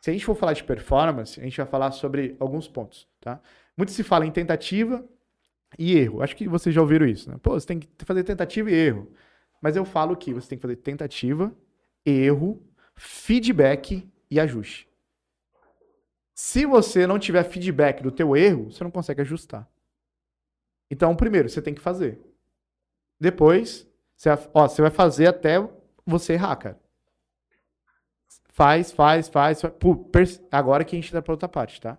se a gente for falar de performance, a gente vai falar sobre alguns pontos, tá? Muito se fala em tentativa e erro. Acho que vocês já ouviram isso, né? Pô, você tem que fazer tentativa e erro. Mas eu falo que você tem que fazer tentativa, erro, feedback e ajuste. Se você não tiver feedback do teu erro, você não consegue ajustar. Então, primeiro, você tem que fazer. Depois, você, ó, você vai fazer até você errar, cara. Faz, faz, faz. faz. Agora que a gente dá pra outra parte, tá?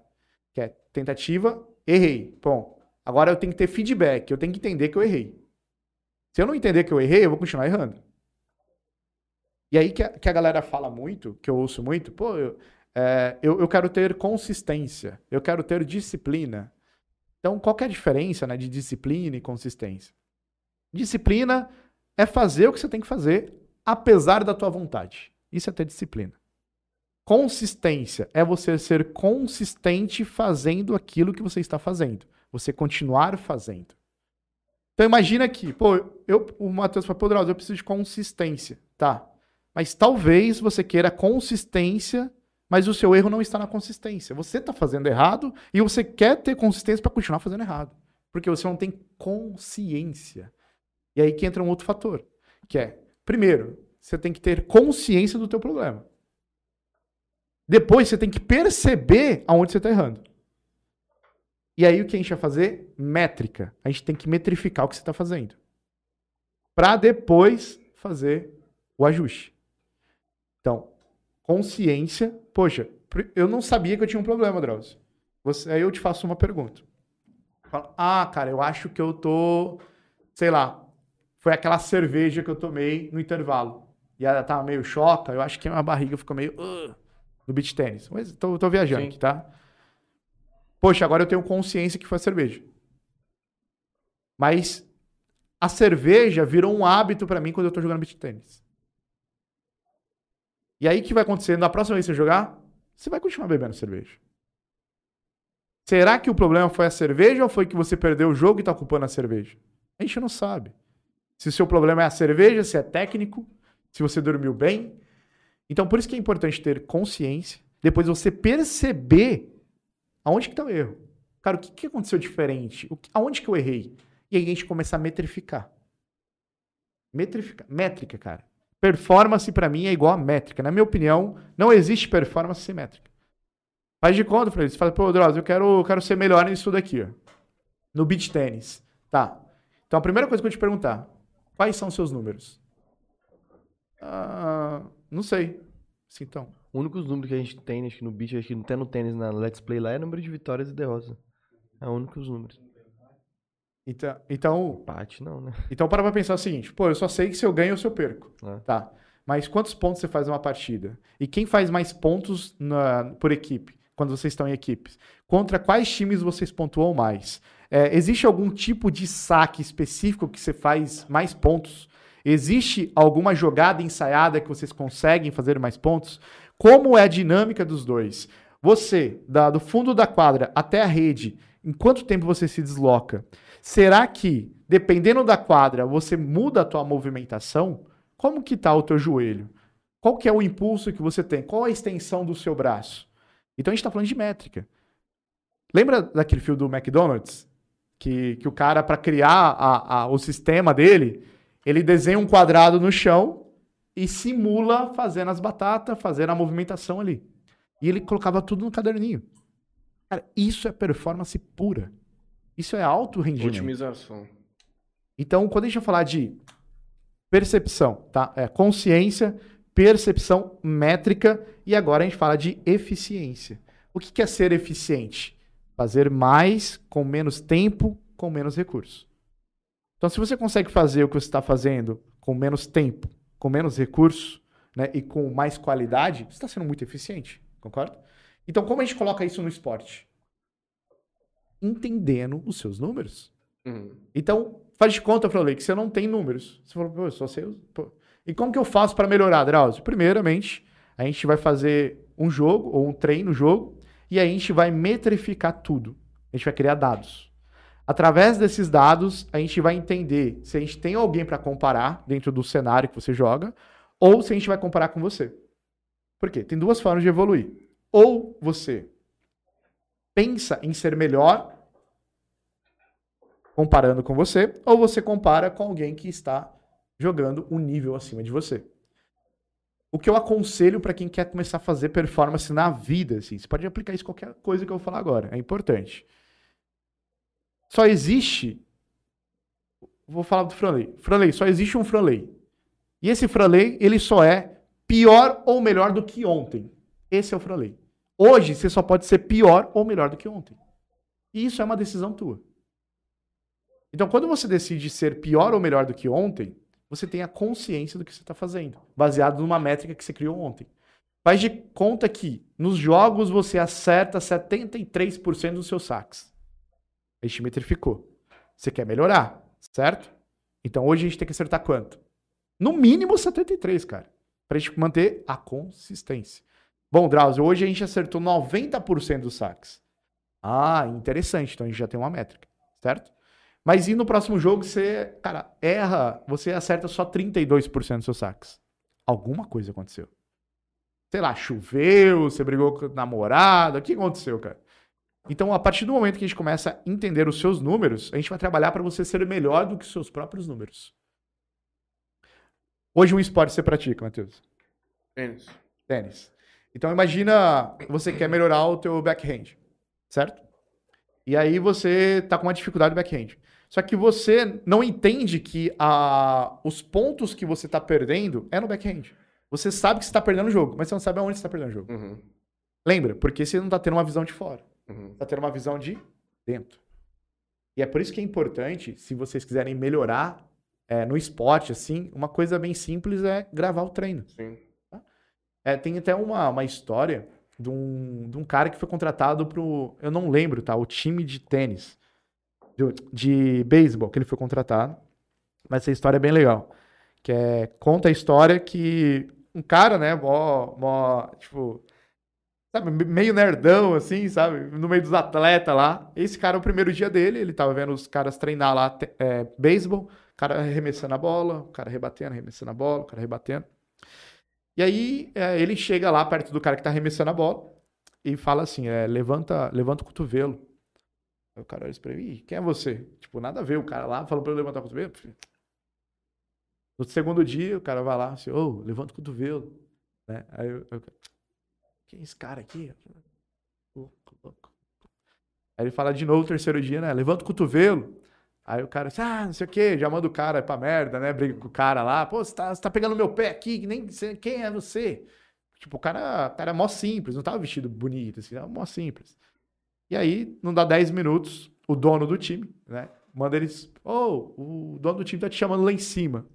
Que é tentativa, errei. Bom, agora eu tenho que ter feedback. Eu tenho que entender que eu errei. Se eu não entender que eu errei, eu vou continuar errando. E aí que a, que a galera fala muito, que eu ouço muito, pô, eu, é, eu, eu quero ter consistência, eu quero ter disciplina. Então, qual é a diferença né, de disciplina e consistência? Disciplina é fazer o que você tem que fazer, apesar da tua vontade. Isso é ter disciplina. Consistência é você ser consistente fazendo aquilo que você está fazendo. Você continuar fazendo. Então imagina que, pô, eu, o Matheus falou, pô, eu preciso de consistência. Tá. Mas talvez você queira consistência, mas o seu erro não está na consistência. Você está fazendo errado e você quer ter consistência para continuar fazendo errado. Porque você não tem consciência. E aí que entra um outro fator, que é, primeiro, você tem que ter consciência do teu problema. Depois você tem que perceber aonde você está errando. E aí o que a gente vai fazer? Métrica. A gente tem que metrificar o que você está fazendo. Para depois fazer o ajuste. Então, consciência. Poxa, eu não sabia que eu tinha um problema, Drauzio. Você, aí eu te faço uma pergunta. ah, cara, eu acho que eu tô, sei lá, foi aquela cerveja que eu tomei no intervalo. E ela tava meio choca, eu acho que a minha barriga ficou meio uh, no beach tênis. Mas tô, tô viajando Sim. aqui, tá? Poxa, agora eu tenho consciência que foi a cerveja. Mas a cerveja virou um hábito para mim quando eu tô jogando beach tênis. E aí o que vai acontecer? Na próxima vez que você jogar, você vai continuar bebendo cerveja. Será que o problema foi a cerveja ou foi que você perdeu o jogo e tá culpando a cerveja? A gente não sabe. Se o seu problema é a cerveja, se é técnico, se você dormiu bem. Então, por isso que é importante ter consciência. Depois você perceber aonde que está o erro. Cara, o que, que aconteceu diferente? Que, aonde que eu errei? E aí a gente começa a metrificar. Metrificar. Métrica, cara. Performance para mim é igual a métrica. Na minha opinião, não existe performance sem métrica. Faz de conta, Fred. Você fala, pô, Droz, eu quero, quero ser melhor nisso daqui, ó. No beach tênis. Tá. Então a primeira coisa que eu vou te perguntar: quais são seus números? Ah, não sei. Sim, então. O único número que a gente tem, acho que no beat, acho que até no tênis, na Let's Play lá, é número de vitórias e derrotas. É o único número. Então, então, Empate não, né? então para pra pensar o seguinte: pô, eu só sei que se eu ganho ou se eu perco. É. Tá. Mas quantos pontos você faz numa partida? E quem faz mais pontos na- por equipe, quando vocês estão em equipes? Contra quais times vocês pontuam mais? É, existe algum tipo de saque específico que você faz mais pontos? Existe alguma jogada ensaiada que vocês conseguem fazer mais pontos? Como é a dinâmica dos dois? Você, da- do fundo da quadra até a rede, em quanto tempo você se desloca? Será que, dependendo da quadra, você muda a tua movimentação? Como que tá o teu joelho? Qual que é o impulso que você tem? Qual a extensão do seu braço? Então a gente está falando de métrica. Lembra daquele filme do McDonald's? Que, que o cara, para criar a- a- o sistema dele, ele desenha um quadrado no chão e simula fazendo as batatas, fazendo a movimentação ali. E ele colocava tudo no caderninho. Cara, isso é performance pura. Isso é alto rendimento. Otimização. Então, quando a gente vai falar de percepção, tá? É consciência, percepção, métrica e agora a gente fala de eficiência. O que que é ser eficiente? Fazer mais com menos tempo, com menos recursos. Então, se você consegue fazer o que você está fazendo com menos tempo, com menos recursos, né, e com mais qualidade, você está sendo muito eficiente, concorda? Então, como a gente coloca isso no esporte? Entendendo os seus números. Uhum. Então, faz de conta, Frolei, que você não tem números. Você falou, pô, eu só sei. pô. E como que eu faço para melhorar, Drauzio? Primeiramente, a gente vai fazer um jogo ou um treino jogo e aí a gente vai metrificar tudo. A gente vai criar dados. Através desses dados, a gente vai entender se a gente tem alguém para comparar dentro do cenário que você joga ou se a gente vai comparar com você. Por quê? Tem duas formas de evoluir. Ou você pensa em ser melhor comparando com você, ou você compara com alguém que está jogando um nível acima de você. O que eu aconselho para quem quer começar a fazer performance na vida, assim, você pode aplicar isso em qualquer coisa que eu vou falar agora, é importante. Só existe. Vou falar do Franley. Franley, só existe um Franley. E esse Franley, ele só é pior ou melhor do que ontem. Esse é o Franley. Hoje, você só pode ser pior ou melhor do que ontem. E isso é uma decisão tua. Então, quando você decide ser pior ou melhor do que ontem, você tem a consciência do que você está fazendo, baseado numa métrica que você criou ontem. Faz de conta que nos jogos você acerta 73% dos seus saques. A gente metrificou. Você quer melhorar, certo? Então hoje a gente tem que acertar quanto? No mínimo 73, cara. Pra gente manter a consistência. Bom, Drauzio, hoje a gente acertou 90% dos saques. Ah, interessante. Então a gente já tem uma métrica, certo? Mas e no próximo jogo você, cara, erra, você acerta só 32% dos seus saques. Alguma coisa aconteceu. Sei lá, choveu, você brigou com o namorado, o que aconteceu, cara? Então, a partir do momento que a gente começa a entender os seus números, a gente vai trabalhar para você ser melhor do que os seus próprios números. Hoje um esporte você pratica, Matheus? Tênis. Tênis. Então imagina, você quer melhorar o teu backhand, certo? E aí você tá com uma dificuldade no backhand. Só que você não entende que a, os pontos que você tá perdendo é no backhand. Você sabe que você tá perdendo o jogo, mas você não sabe aonde você tá perdendo o jogo. Uhum. Lembra? Porque você não tá tendo uma visão de fora. Uhum. Tá tendo uma visão de dentro. E é por isso que é importante, se vocês quiserem melhorar é, no esporte, assim, uma coisa bem simples é gravar o treino. Sim. É, tem até uma, uma história de um, de um cara que foi contratado pro. Eu não lembro, tá? O time de tênis. De, de beisebol que ele foi contratado. Mas essa história é bem legal. Que é, conta a história que um cara, né, mó, mó, tipo, sabe, meio nerdão, assim, sabe, no meio dos atletas lá. Esse cara, o primeiro dia dele, ele tava vendo os caras treinar lá, é, beisebol, o cara arremessando a bola, o cara rebatendo, arremessando a bola, o cara rebatendo. E aí é, ele chega lá perto do cara que tá arremessando a bola e fala assim: é, levanta, levanta o cotovelo. Aí o cara olha pra Ih, quem é você? Tipo, nada a ver. O cara lá falou pra eu levantar o cotovelo. No segundo dia, o cara vai lá assim, ô, levanta o cotovelo. Né? Aí eu, eu, quem é esse cara aqui? Louco, louco. Aí ele fala de novo no terceiro dia, né? Levanta o cotovelo. Aí o cara, ah, não sei o quê, já manda o cara pra merda, né? Briga com o cara lá. Pô, você tá, tá pegando meu pé aqui, que nem quem é você. Tipo, o cara, o cara é mó simples, não tava vestido bonito, assim, era mó simples. E aí, não dá 10 minutos, o dono do time, né? Manda eles, ô, oh, o dono do time tá te chamando lá em cima.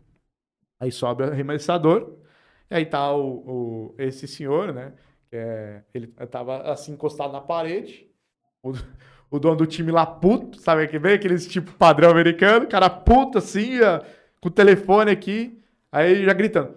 Aí sobe o arremessador, e aí tá o, o, esse senhor, né? É, ele tava assim encostado na parede. O, o dono do time lá puto, sabe que vem? Aqueles tipo padrão americano, cara puto assim, ó, com o telefone aqui. Aí já gritando.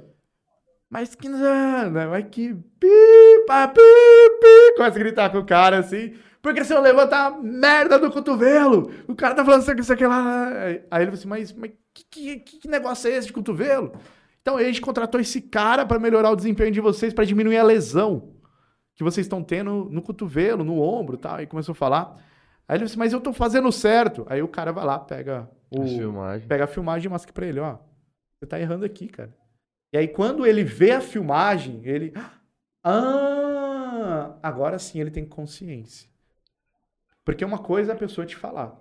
Mas que nada, mas que pipa, pi, Começa a gritar com o cara assim. Porque você não levanta a merda do cotovelo. O cara tá falando isso aqui, isso aqui lá. Aí ele falou assim, mas, mas que, que, que negócio é esse de cotovelo? Então a gente contratou esse cara para melhorar o desempenho de vocês, para diminuir a lesão que vocês estão tendo no cotovelo, no ombro tal. Aí começou a falar. Aí ele disse, mas eu tô fazendo certo. Aí o cara vai lá, pega o. filmagem. Pega a filmagem e mostra pra ele, ó. Você tá errando aqui, cara. E aí, quando ele vê a filmagem, ele. Ah! Agora sim ele tem consciência. Porque uma coisa é a pessoa te falar.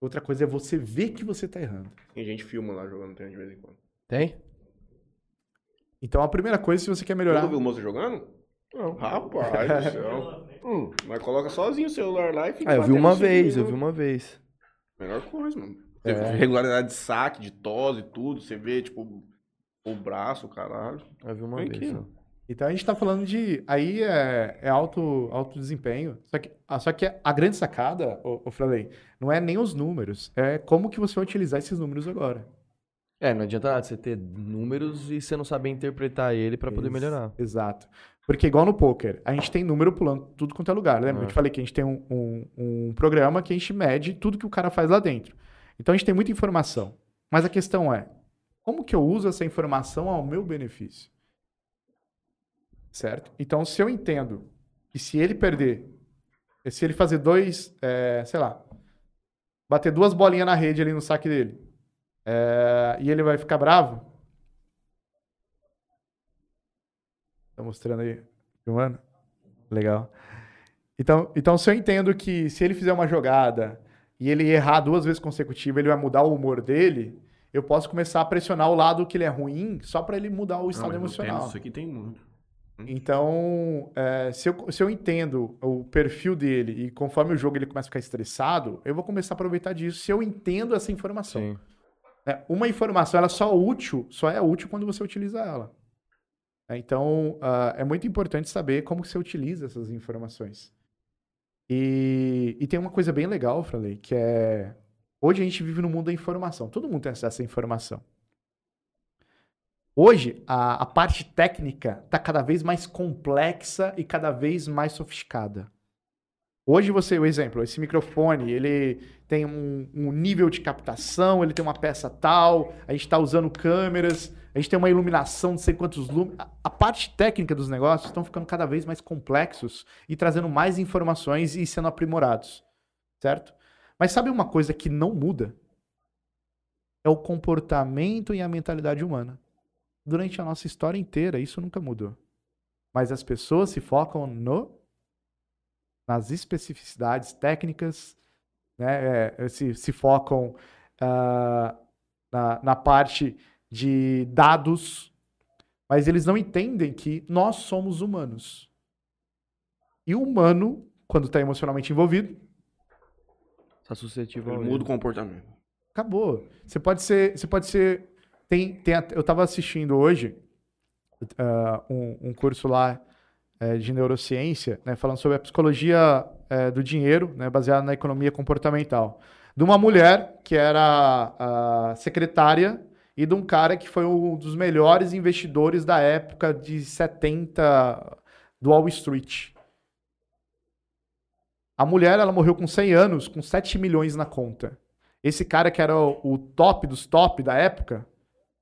Outra coisa é você ver que você tá errando. Tem gente filma lá jogando treino de vez em quando. Tem? Então a primeira coisa, se você quer melhorar. Nunca viu o moço jogando? Não. Rapaz do céu. <laughs> hum, mas coloca sozinho o celular lá e fica. Ah, eu vi uma vez, eu vi uma vez. Melhor coisa, mano. É. Você vê Regularidade de saque, de tosse e tudo. Você vê, tipo, o braço, o caralho. Eu vi uma Vem vez. aqui. Então a gente tá falando de. Aí é, é alto, alto desempenho. Só que, ah, só que a grande sacada, ô, ô não é nem os números, é como que você vai utilizar esses números agora. É, não adianta nada você ter números e você não saber interpretar ele pra poder Ex- melhorar. Exato. Porque igual no poker, a gente tem número pulando tudo quanto é lugar. Lembra? que Eu É. te falei que a gente tem um, um, um programa que a gente mede tudo que o cara faz lá dentro. Então a gente tem muita informação. Mas a questão é, como que eu uso essa informação ao meu benefício? Certo? Então, se eu entendo que se ele perder, se ele fazer dois, é, sei lá, bater duas bolinhas na rede ali no saque dele, é, e ele vai ficar bravo, Tá mostrando aí, filmando? Legal. Então, então, se eu entendo que se ele fizer uma jogada e ele errar duas vezes consecutivas, ele vai mudar o humor dele, eu posso começar a pressionar o lado que ele é ruim só para ele mudar o estado Não, emocional. Isso aqui tem muito. Então, é, se, eu, se eu entendo o perfil dele e conforme o jogo ele começa a ficar estressado, eu vou começar a aproveitar disso se eu entendo essa informação. Sim. né? Uma informação, ela é só útil, só é útil quando você utiliza ela. É, Então, ah, é muito importante saber como você utiliza essas informações. E, e tem uma coisa bem legal, Fralei, que é... Hoje a gente vive no mundo da informação. Todo mundo tem acesso à informação. Hoje, a, a parte técnica está cada vez mais complexa e cada vez mais sofisticada. Hoje você, o exemplo, esse microfone, ele tem um, um nível de captação, ele tem uma peça tal, a gente está usando câmeras, a gente tem uma iluminação de sei quantos lumes. A, a parte técnica dos negócios estão ficando cada vez mais complexos e trazendo mais informações e sendo aprimorados, certo? Mas sabe uma coisa que não muda? É o comportamento e a mentalidade humana. Durante a nossa história inteira, isso nunca mudou. Mas as pessoas se focam no nas especificidades técnicas, né, é, se, se focam ah, na, na parte de dados, mas eles não entendem que nós somos humanos. E o humano, quando está emocionalmente envolvido, Tá suscetível ao muda o comportamento. acabou. Você pode ser, você pode ser, tem, tem, eu estava assistindo hoje ah, um, um curso lá eh, de neurociência, né, falando sobre a psicologia eh, do dinheiro, né, baseada na economia comportamental, de uma mulher que era a secretária e de um cara que foi um dos melhores investidores da época de 70 do Wall Street. A mulher, ela morreu com 100 anos, com 7 milhões na conta. Esse cara que era o, o top dos top da época,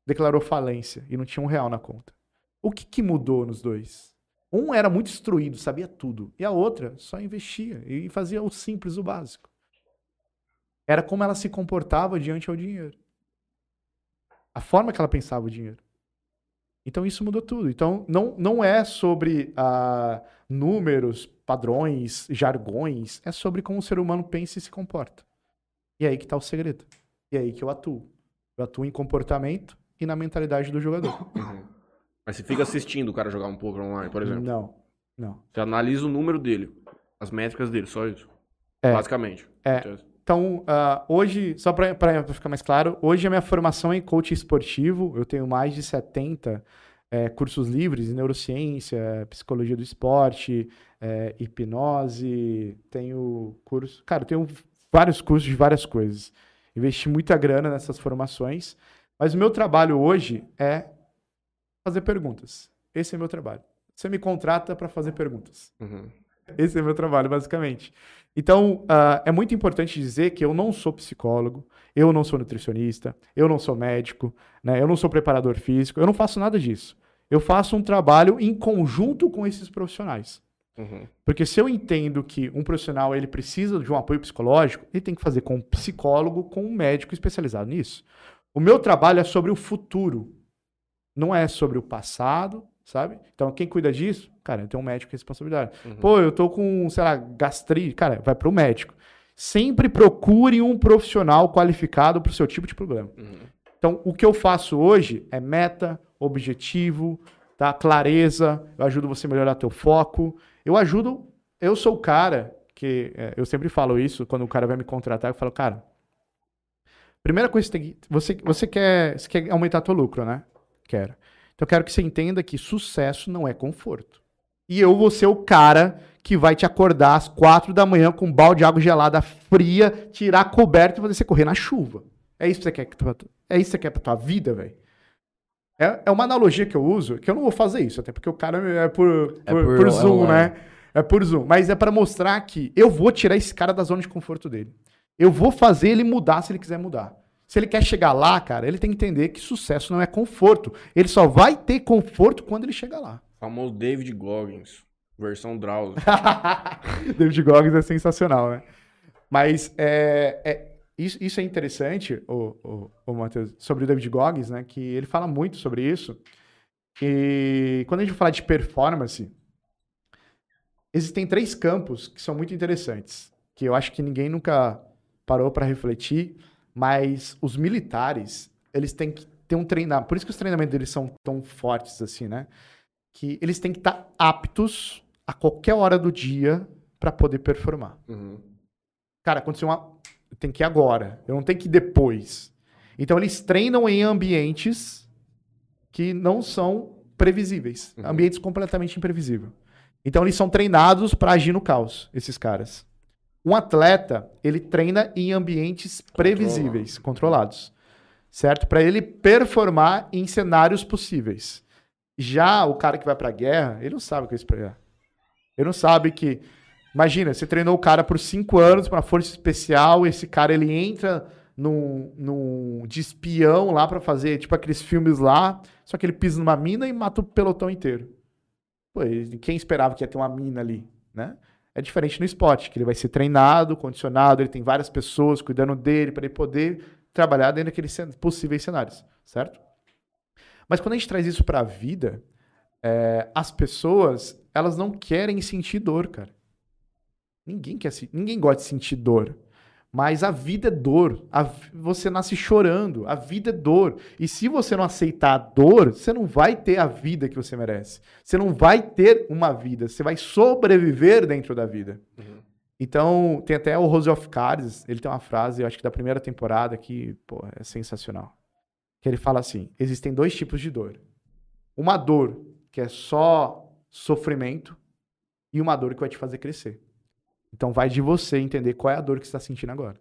declarou falência e não tinha um real na conta. O que, que mudou nos dois? Um era muito instruído, sabia tudo. E a outra só investia e fazia o simples, o básico. Era como ela se comportava diante ao dinheiro. A forma que ela pensava o dinheiro. Então isso mudou tudo. Então não, não é sobre ah, números, padrões, jargões. É sobre como o ser humano pensa e se comporta. E é aí que tá o segredo. E é aí que eu atuo. Eu atuo em comportamento e na mentalidade do jogador. Uhum. Mas você fica assistindo o cara jogar um poker online, por exemplo. Não, não. Você analisa o número dele, as métricas dele, só isso. É. Basicamente. É. Então, ah, hoje, só para ficar mais claro, hoje a minha formação é em coaching esportivo. Eu tenho mais de 70 é, cursos livres em neurociência, psicologia do esporte, é, hipnose. Tenho curso. Cara, eu tenho vários cursos de várias coisas. Investi muita grana nessas formações. Mas o meu trabalho hoje é fazer perguntas. Esse é meu trabalho. Você me contrata para fazer perguntas. Uhum. Esse é meu trabalho, basicamente. Então, uh, é muito importante dizer que eu não sou psicólogo, eu não sou nutricionista, eu não sou médico, né? eu não sou preparador físico, eu não faço nada disso. Eu faço um trabalho em conjunto com esses profissionais. Uhum. Porque se eu entendo que um profissional ele precisa de um apoio psicológico, ele tem que fazer com um psicólogo, com um médico especializado nisso. O meu trabalho é sobre o futuro, não é sobre o passado, sabe? Então, quem cuida disso? Cara, eu tenho um médico responsabilidade. Uhum. Pô, eu tô com, sei lá, gastrite. Cara, vai pro médico. Sempre procure um profissional qualificado pro seu tipo de problema. Uhum. Então, o que eu faço hoje é meta, objetivo, tá? Clareza. Eu ajudo você a melhorar teu foco. Eu ajudo. Eu sou o cara que. é, eu sempre falo isso quando o cara vai me contratar. Eu falo, cara. Primeira coisa que você tem que. Você, você, quer, você quer aumentar teu lucro, né? Quero. Então eu quero que você entenda que sucesso não é conforto. E eu vou ser o cara que vai te acordar às quatro da manhã com um balde de água gelada fria, tirar a coberta e fazer você correr na chuva. É isso que você quer, que tu- é isso que você quer pra tua vida, velho? É, é uma analogia que eu uso, que eu não vou fazer isso, até porque o cara é por, É por, por por Zoom, online. né? É por Zoom. Mas é pra mostrar que eu vou tirar esse cara da zona de conforto dele. Eu vou fazer ele mudar se ele quiser mudar. Se ele quer chegar lá, cara, ele tem que entender que sucesso não é conforto. Ele só vai ter conforto quando ele chegar lá. Famoso David Goggins, versão Drauzio. <laughs> David Goggins é sensacional, né? Mas é, é- isso, isso é interessante, o, o, o Matheus, sobre o David Goggins, né? Que ele fala muito sobre isso. E quando a gente fala de performance, existem três campos que são muito interessantes, que eu acho que ninguém nunca parou para refletir, mas os militares, eles têm que ter um treinamento, por isso que os treinamentos deles são tão fortes assim, né? Que eles têm que estar aptos a qualquer hora do dia para poder performar. Uhum. Cara, aconteceu uma. Tem que ir agora. Eu não tenho que ir depois. Então eles treinam em ambientes que não são previsíveis. Uhum. Ambientes completamente imprevisíveis. Então eles são treinados para agir no caos, esses caras. Um atleta, ele treina em ambientes previsíveis, controlados. Certo? Para ele performar em cenários possíveis. Já o cara que vai pra guerra, ele não sabe o que é isso pra guerra. Ele não sabe que. Imagina, você treinou o cara por cinco anos pra força especial, esse cara ele entra num, num de espião lá pra fazer, tipo aqueles filmes lá, só que ele pisa numa mina e mata o pelotão inteiro. Pô, quem esperava que ia ter uma mina ali, né? É diferente no esporte, que ele vai ser treinado, condicionado, ele tem várias pessoas cuidando dele para ele poder trabalhar dentro daqueles possíveis cenários, certo? Mas quando a gente traz isso para a vida, é, as pessoas elas não querem sentir dor, cara. Ninguém quer, ninguém gosta de sentir dor. Mas a vida é dor. A você nasce chorando. A vida é dor. E se você não aceitar a dor, você não vai ter a vida que você merece. Você não vai ter uma vida. Você vai sobreviver dentro da vida. Uhum. Então, tem até o Rose of Cards, ele tem uma frase, eu acho que da primeira temporada, que, pô, é sensacional. Que ele fala assim: existem dois tipos de dor. Uma dor que é só sofrimento e uma dor que vai te fazer crescer. Então vai de você entender qual é a dor que você está sentindo agora.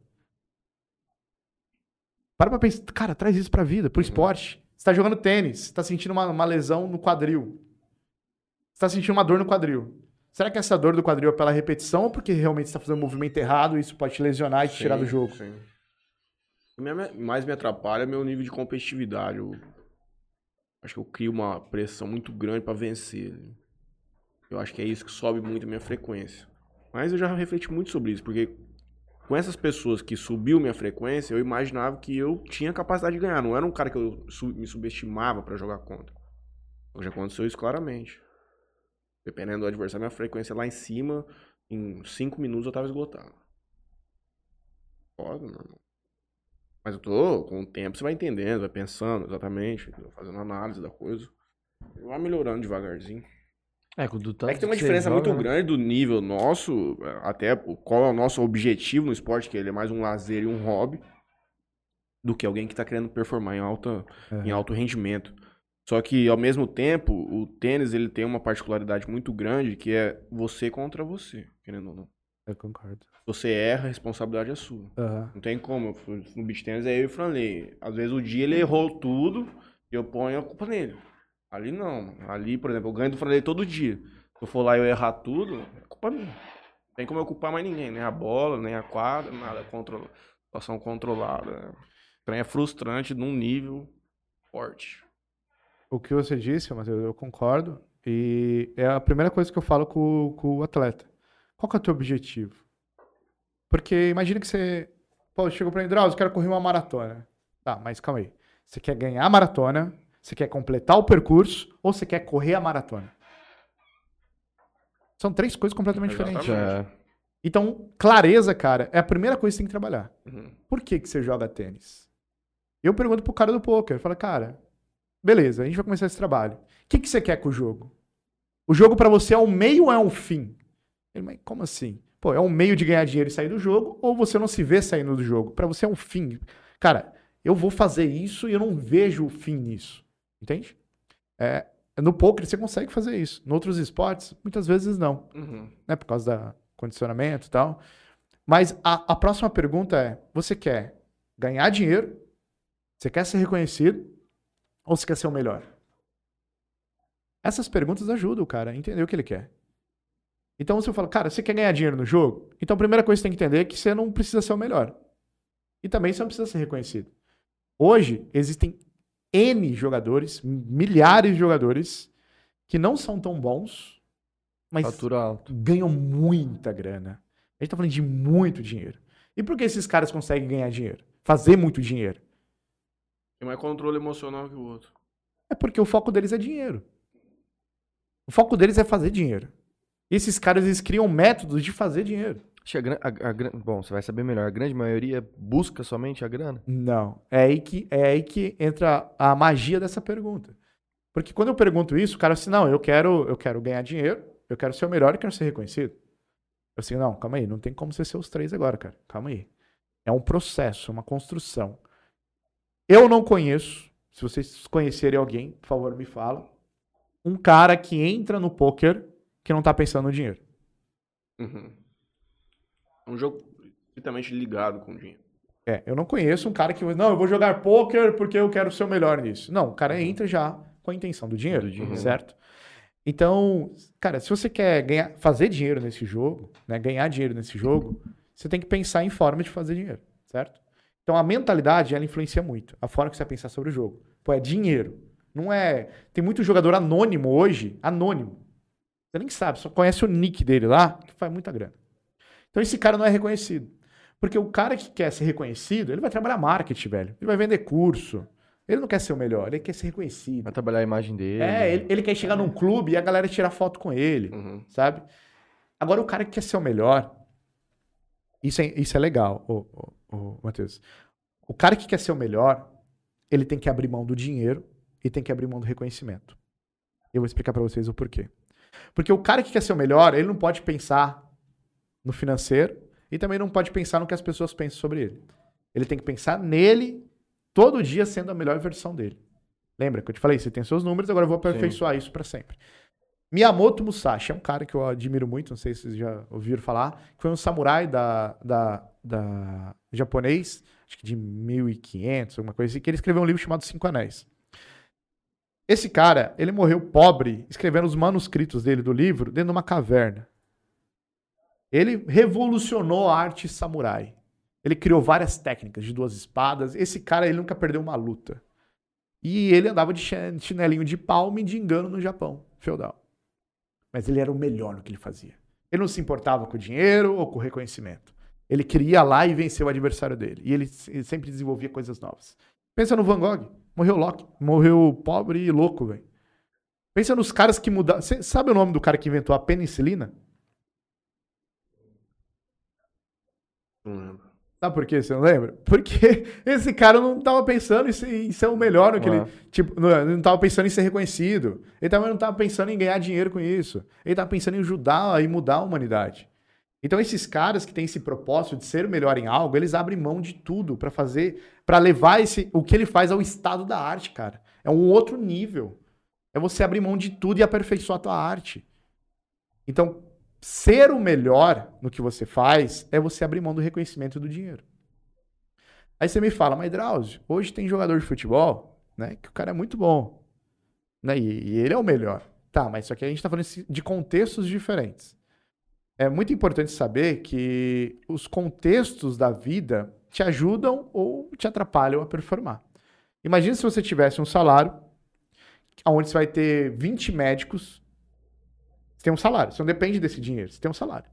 Para pra pensar, cara, traz isso pra vida, pro esporte. Você tá jogando tênis, você tá sentindo uma, uma lesão no quadril. Você tá sentindo uma dor no quadril. Será que essa dor do quadril é pela repetição ou porque realmente você tá fazendo um movimento errado e isso pode te lesionar e te tirar do Sim, jogo? sim. O que me- mais me atrapalha é meu nível de competitividade. Eu acho que eu crio uma pressão muito grande pra vencer. Eu acho que é isso que sobe muito a minha frequência. Mas eu já refleti muito sobre isso, porque com essas pessoas que subiu minha frequência, eu imaginava que eu tinha capacidade de ganhar. Não era um cara que eu me subestimava pra jogar contra. Hoje aconteceu isso claramente. Dependendo do adversário, minha frequência lá em cima, em 5 minutos eu tava esgotado. Foda, meu irmão. Mas eu tô, com o tempo, você vai entendendo, vai pensando exatamente, fazendo análise da coisa. Vai melhorando devagarzinho. É, tanto É que tem uma diferença joga, muito né? grande do nível nosso, até o- qual é o nosso objetivo no esporte, que ele é mais um lazer e um hobby, do que alguém que tá querendo performar em, alta, em alto rendimento. Só que, ao mesmo tempo, o tênis ele tem uma particularidade muito grande, que é você contra você, querendo ou não. Eu concordo. Se você erra, a responsabilidade é sua. Aham. Não tem como. No beat tênis é eu e o Franley. Às vezes o dia ele errou tudo e eu ponho a culpa nele. Ali não. Ali, por exemplo, eu ganho do Franley todo dia. Se eu for lá e eu errar tudo, é culpa minha. Não tem como eu culpar mais ninguém. Nem a bola, nem a quadra, nada. Control... Situação controlada. O trem é frustrante num nível forte. O que você disse, Matheus, eu concordo. E é a primeira coisa que eu falo com, com o atleta. Qual que é o teu objetivo? Porque imagina que você. Pô, chegou pra mim, Drauzio, quero correr uma maratona. Tá, mas calma aí. Você quer ganhar a maratona, você quer completar o percurso, ou você quer correr a maratona? São três coisas completamente Exatamente. diferentes. É, Então, clareza, cara, é a primeira coisa que você tem que trabalhar. Uhum. Por que, que você joga tênis? Eu pergunto pro cara do poker, fala, cara, beleza, a gente vai começar esse trabalho. O que, que você quer com o jogo? O jogo pra você é um meio ou é um fim? Ele, mas como assim? Pô, é um meio de ganhar dinheiro e sair do jogo, ou você não se vê saindo do jogo? Pra você é um fim. Cara, eu vou fazer isso e eu não vejo o fim nisso. Entende? É, no poker você consegue fazer isso. Em outros esportes, muitas vezes não Uhum. né, por causa da condicionamento e tal. Mas a, a próxima pergunta é: você quer ganhar dinheiro? Você quer ser reconhecido? Ou você quer ser o melhor? Essas perguntas ajudam o cara a entender o que ele quer. Então você fala, cara, você quer ganhar dinheiro no jogo? Então a primeira coisa que você tem que entender é que você não precisa ser o melhor. E também você não precisa ser reconhecido. Hoje existem N jogadores, milhares de jogadores, que não são tão bons, mas ganham muita grana. A gente tá falando de muito dinheiro. E por que esses caras conseguem ganhar dinheiro? Fazer muito dinheiro? Tem mais controle emocional que o outro. É porque o foco deles é dinheiro. O foco deles é fazer dinheiro. E esses caras, eles criam métodos de fazer dinheiro. Acho que a, a- a bom, você vai saber melhor. A grande maioria busca somente a grana. Não. É aí que, é aí que entra a magia dessa pergunta. Porque quando eu pergunto isso, o cara assim, não, eu quero, eu quero ganhar dinheiro, eu quero ser o melhor e quero ser reconhecido. Eu assim, não, calma aí, não tem como você ser os três agora, cara. Calma aí. É um processo, uma construção. Eu não conheço, se vocês conhecerem alguém, por favor, me fala, um cara que entra no poker que não tá pensando no dinheiro. Uhum. É um jogo estritamente ligado com o dinheiro. É, eu não conheço um cara que, não, eu vou jogar poker porque eu quero ser o melhor nisso. Não, o cara entra já com a intenção do dinheiro, Do dinheiro. certo? Então, cara, se você quer ganhar, fazer dinheiro nesse jogo, né, ganhar dinheiro nesse jogo, você tem que pensar em forma de fazer dinheiro, certo? Então a mentalidade, ela influencia muito. A forma que você vai pensar sobre o jogo. Pô, é dinheiro. Não é. Tem muito jogador anônimo hoje, anônimo. Você nem sabe, só conhece o nick dele lá, que faz muita grana. Então esse cara não é reconhecido. Porque o cara que quer ser reconhecido, ele vai trabalhar marketing, velho. Ele vai vender curso. Ele não quer ser o melhor, ele quer ser reconhecido. Vai trabalhar a imagem dele. É, ele, ele quer chegar num clube e a galera tirar foto com ele, Uhum. sabe? Agora, o cara que quer ser o melhor, isso é, isso é legal, ô, ô, ô, Matheus. O cara que quer ser o melhor, ele tem que abrir mão do dinheiro e tem que abrir mão do reconhecimento. Eu vou explicar pra vocês o porquê. Porque o cara que quer ser o melhor, ele não pode pensar no financeiro e também não pode pensar no que as pessoas pensam sobre ele. Ele tem que pensar nele todo dia sendo a melhor versão dele. Lembra que eu te falei, você tem seus números, agora eu vou aperfeiçoar isso pra sempre. Miyamoto Musashi é um cara que eu admiro muito, não sei se vocês já ouviram falar, que foi um samurai da, da, da japonês, acho que de 1500, alguma coisa assim, que ele escreveu um livro chamado Cinco Anéis. Esse cara, ele morreu pobre, escrevendo os manuscritos dele do livro dentro de uma caverna. Ele revolucionou a arte samurai. Ele criou várias técnicas de duas espadas. Esse cara, ele nunca perdeu uma luta. E ele andava de chi- chinelinho de palma e de engano no Japão, feudal. Mas ele era o melhor no que ele fazia. Ele não se importava com o dinheiro ou com o reconhecimento. Ele queria lá e vencer o adversário dele. E ele, sempre desenvolvia coisas novas. Pensa no Van Gogh. Morreu louco. Morreu pobre e louco, velho. Pensa nos caras que mudaram. Sabe o nome do cara que inventou a penicilina? Não lembro. Sabe por quê? Você não lembra? <laughs> Porque esse cara não tava pensando em ser, em ser o melhor no que ele. Tipo, não, não tava pensando em ser reconhecido. Ele também não tava pensando em ganhar dinheiro com isso. Ele tava pensando em ajudar e mudar a humanidade. Então, esses caras que têm esse propósito de ser o melhor em algo, eles abrem mão de tudo pra fazer, Pra levar esse, o que ele faz ao estado da arte, cara. É um outro nível. É você abrir mão de tudo e aperfeiçoar a tua arte. Então, ser o melhor no que você faz é você abrir mão do reconhecimento do dinheiro. Aí você me fala, mas Drauzio, hoje tem jogador de futebol, né? Que o cara é muito bom. Né, e, e ele é o melhor. Tá, mas só que a gente tá falando de contextos diferentes. É muito importante saber que os contextos da vida te ajudam ou te atrapalham a performar. Imagina se você tivesse um salário onde você vai ter 20 médicos. Você tem um salário, você não depende desse dinheiro, você tem um salário.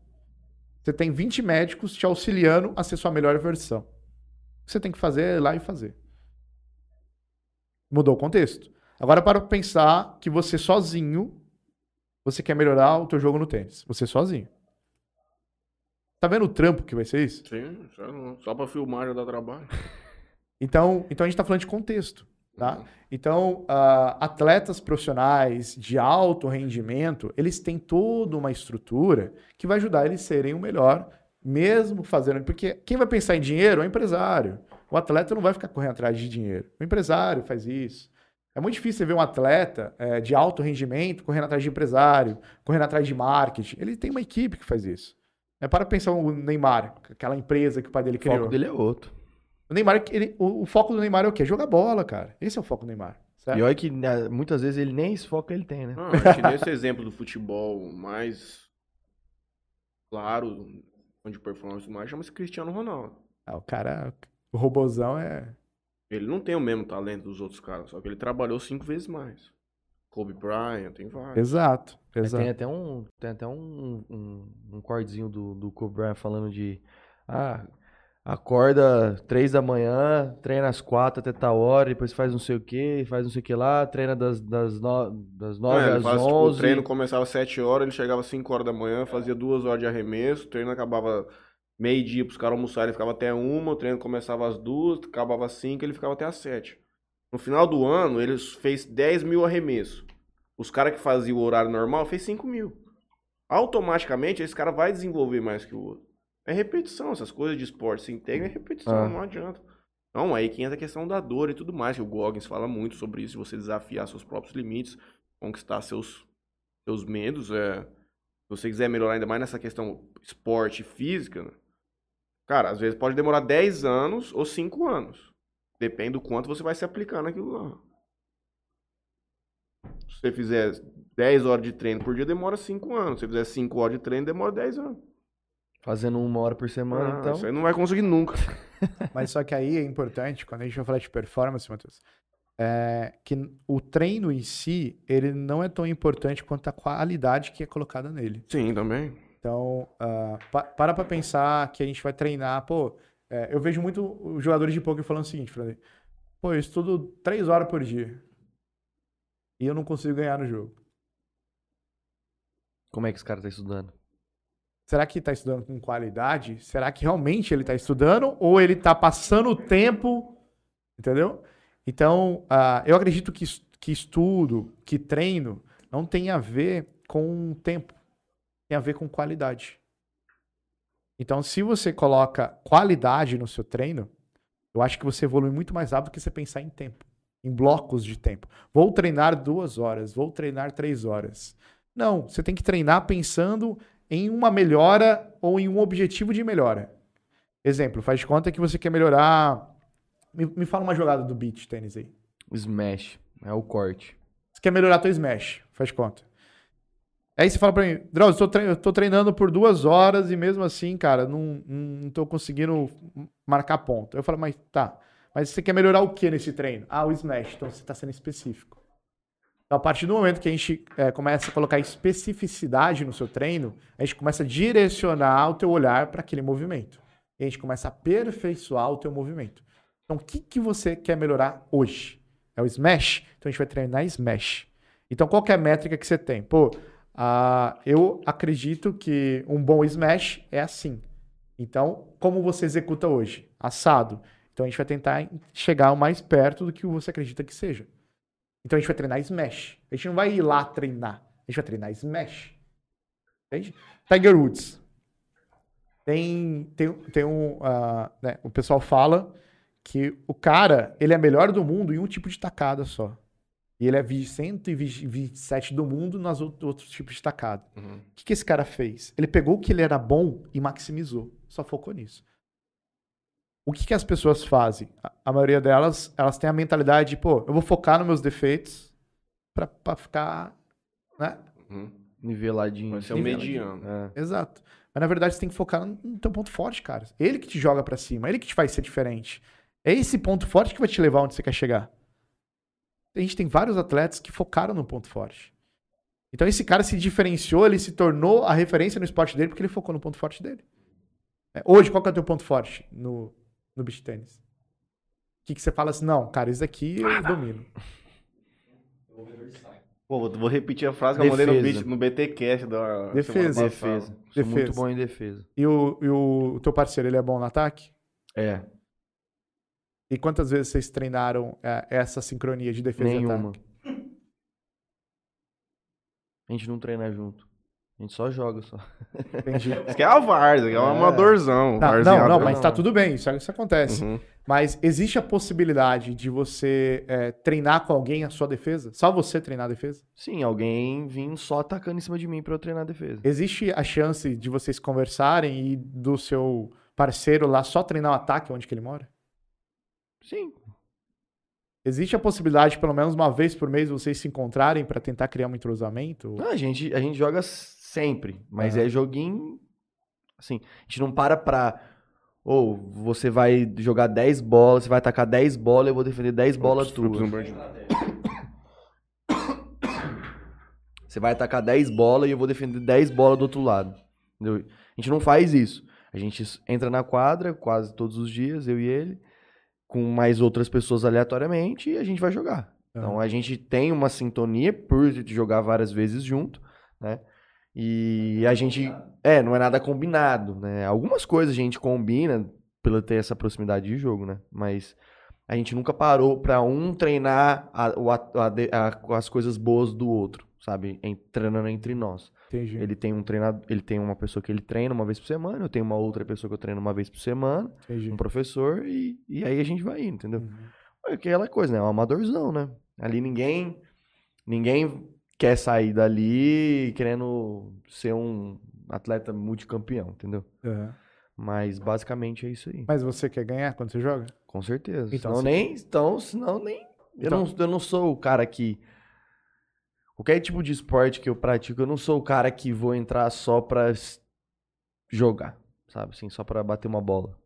Você tem 20 médicos te auxiliando a ser sua melhor versão. O que você tem que fazer é ir lá e fazer. Mudou o contexto. Agora para pensar que você sozinho você quer melhorar o teu jogo no tênis. Você sozinho. Tá vendo o trampo que vai ser isso? Sim, só, pra filmar já dá trabalho. <laughs> Então, então a gente tá falando de contexto, tá? Então, ah, atletas profissionais de alto rendimento, eles têm toda uma estrutura que vai ajudar eles a serem o melhor, mesmo fazendo. Porque quem vai pensar em dinheiro é o empresário. O atleta não vai ficar correndo atrás de dinheiro. O empresário faz isso. É muito difícil você ver um atleta eh, de alto rendimento correndo atrás de empresário, correndo atrás de marketing. Ele tem uma equipe que faz isso. É para pensar o Neymar, aquela empresa que o pai dele O criou. foco dele é outro. O Neymar, ele- o, o foco do Neymar é o quê? Jogar bola, cara. Esse é o foco do Neymar. Certo? E olha que né, muitas vezes ele nem esse foco ele tem, né? Não, acho que nesse exemplo do futebol mais claro, onde performance mais, chama-se Cristiano Ronaldo. Ah, o cara, o robozão é. Ele não tem o mesmo talento dos outros caras, só que ele trabalhou cinco vezes mais. Kobe Bryant, tem vários. Exato, Aí exato. Tem até um, tem até um, um, um cordzinho do, do Kobe Bryant falando de ah, acorda três da manhã, treina às quatro até tal hora, depois faz não sei o que, faz não sei o que lá, treina das, das, no, das nove às faz, tipo, onze. o treino começava às 7 horas, ele chegava às 5 horas da manhã, fazia duas horas de arremesso, o treino acabava meio-dia pros caras almoçarem, ele ficava até uma, o treino começava às duas, acabava às 5, ele ficava até às 7. No final do ano, ele fez 10 mil arremessos. Os caras que faziam o horário normal fez 5 mil. Automaticamente, esse cara vai desenvolver mais que o outro. É repetição, essas coisas de esporte se integram, é repetição, Ah. não adianta. Não, aí que entra a questão da dor e tudo mais, que o Goggins fala muito sobre isso, de você desafiar seus próprios limites, conquistar seus, seus medos. É, se você quiser melhorar ainda mais nessa questão esporte física, né? cara, às vezes pode demorar 10 anos ou 5 anos. Depende do quanto você vai se aplicar naquilo lá. Se você fizer 10 horas de treino por dia, demora 5 anos. Se você fizer 5 horas de treino, demora 10 anos. Fazendo uma hora por semana, Ah, então. Isso aí não vai conseguir nunca. <laughs> Mas só que aí é importante, quando a gente vai falar de performance, Matheus, é que o treino em si, ele não é tão importante quanto a qualidade que é colocada nele. Sim, também. Então, ah, pa- para pra pensar que a gente vai treinar. Pô, é, eu vejo muito os jogadores de poker falando o seguinte, Fran, pô, eu estudo três horas por dia e eu não consigo ganhar no jogo. Como é que esse cara tá estudando? Será que está estudando com qualidade? Será que realmente ele está estudando ou ele está passando o tempo? Entendeu? Então, ah, eu acredito que, que estudo, que treino, não tem a ver com tempo, tem a ver com qualidade. Então, se você coloca qualidade no seu treino, eu acho que você evolui muito mais rápido do que você pensar em tempo, em blocos de tempo. Vou treinar duas horas, vou treinar três horas. Não, você tem que treinar pensando em uma melhora ou em um objetivo de melhora. Exemplo, faz de conta que você quer melhorar. Me, me fala uma jogada do beach tênis aí. Smash. É o corte. Você quer melhorar teu smash, faz de conta. Aí você fala pra mim, Drauzio, eu tô, tre- eu tô treinando por duas horas e mesmo assim, cara, não, não tô conseguindo marcar ponto. Eu falo, mas tá, mas você quer melhorar o que nesse treino? Ah, o smash, então você tá sendo específico. Então, a partir do momento que a gente é, começa a colocar especificidade no seu treino, a gente começa a direcionar o teu olhar para aquele movimento. E a gente começa a aperfeiçoar o teu movimento. Então, o que, que você quer melhorar hoje? É o smash? Então, a gente vai treinar smash. Então, qual é a métrica que você tem? Pô, ah, eu acredito que um bom smash é assim. Então, como você executa hoje? Assado. Então a gente vai tentar chegar o mais perto do que você acredita que seja. Então a gente vai treinar smash. A gente não vai ir lá treinar. A gente vai treinar smash. Entende? Tiger Woods. Tem, tem, tem um. Uh, né, o pessoal fala que o cara ele é melhor do mundo em um tipo de tacada só. E ele é 127 do mundo nas outros tipos de tacada. Uhum. O que, que esse cara fez? Ele pegou o que ele era bom e maximizou. Só focou nisso. O que, que as pessoas fazem? A, a maioria delas, elas têm a mentalidade de, pô, eu vou focar nos meus defeitos pra, pra ficar, né? Uhum. Niveladinho. Vai ser o mediano. É. Exato. Mas na verdade você tem que focar no teu ponto forte, cara. Ele que te joga para cima, ele que te faz ser diferente. É esse ponto forte que vai te levar onde você quer chegar. A gente tem vários atletas que focaram no ponto forte. Então esse cara se diferenciou, ele se tornou a referência no esporte dele porque ele focou no ponto forte dele. É, hoje, qual que é o teu ponto forte no, no beach tênis? O que, que você fala assim, não, cara, isso aqui eu domino. Pô, vou repetir a frase que defesa. eu mandei no, no BTcast da Defesa. Defesa. Sou defesa. muito bom em defesa. E o, e o teu parceiro, ele é bom no ataque? É. E quantas vezes vocês treinaram é, essa sincronia de defesa Nenhuma. e ataque? A gente não treina junto. A gente só joga só. Entendi. <laughs> Isso aqui é a Varsa, é um é. amadorzão. Não, não, não, mas tá tudo bem, isso, isso acontece. Uhum. Mas existe a possibilidade de você é, treinar com alguém a sua defesa? Só você treinar a defesa? Sim, alguém vir só atacando em cima de mim para eu treinar a defesa. Existe a chance de vocês conversarem e do seu parceiro lá só treinar o ataque onde que ele mora? Sim. Existe a possibilidade, pelo menos uma vez por mês, vocês se encontrarem para tentar criar um entrosamento? Não, a gente, a gente joga sempre, mas é joguinho. Assim, a gente não para pra. Ou você vai jogar 10 bolas, você vai atacar 10 bolas, eu vou defender 10 bolas tuas. <coughs> Você vai atacar 10 bolas e eu vou defender 10 bolas do outro lado. Entendeu? A gente não faz isso. A gente entra na quadra quase todos os dias, eu e ele com mais outras pessoas aleatoriamente e a gente vai jogar. Uhum. Então a gente tem uma sintonia por jogar várias vezes junto, né? E a gente. É, não é nada combinado, né? Algumas coisas a gente combina pela ter essa proximidade de jogo, né? Mas a gente nunca parou para um treinar a, a, a, as coisas boas do outro, sabe? Treinando entre nós. Entendi. Ele tem um treinador, ele tem uma pessoa que ele treina uma vez por semana, eu tenho uma outra pessoa que eu treino uma vez por semana, Entendi. um professor, e, e aí a gente vai indo, entendeu? Uhum. É aquela coisa, né? É um amadorzão, né? Ali ninguém. Ninguém quer sair dali querendo ser um atleta multicampeão, entendeu? Uhum. Mas basicamente é isso aí. Mas você quer ganhar quando você joga? Com certeza. Então, senão, nem, então, senão nem. Então... Eu, não, eu não sou o cara que Qualquer tipo de esporte que eu pratico, eu não sou o cara que vou entrar só pra jogar, sabe? Assim, só pra bater uma bola.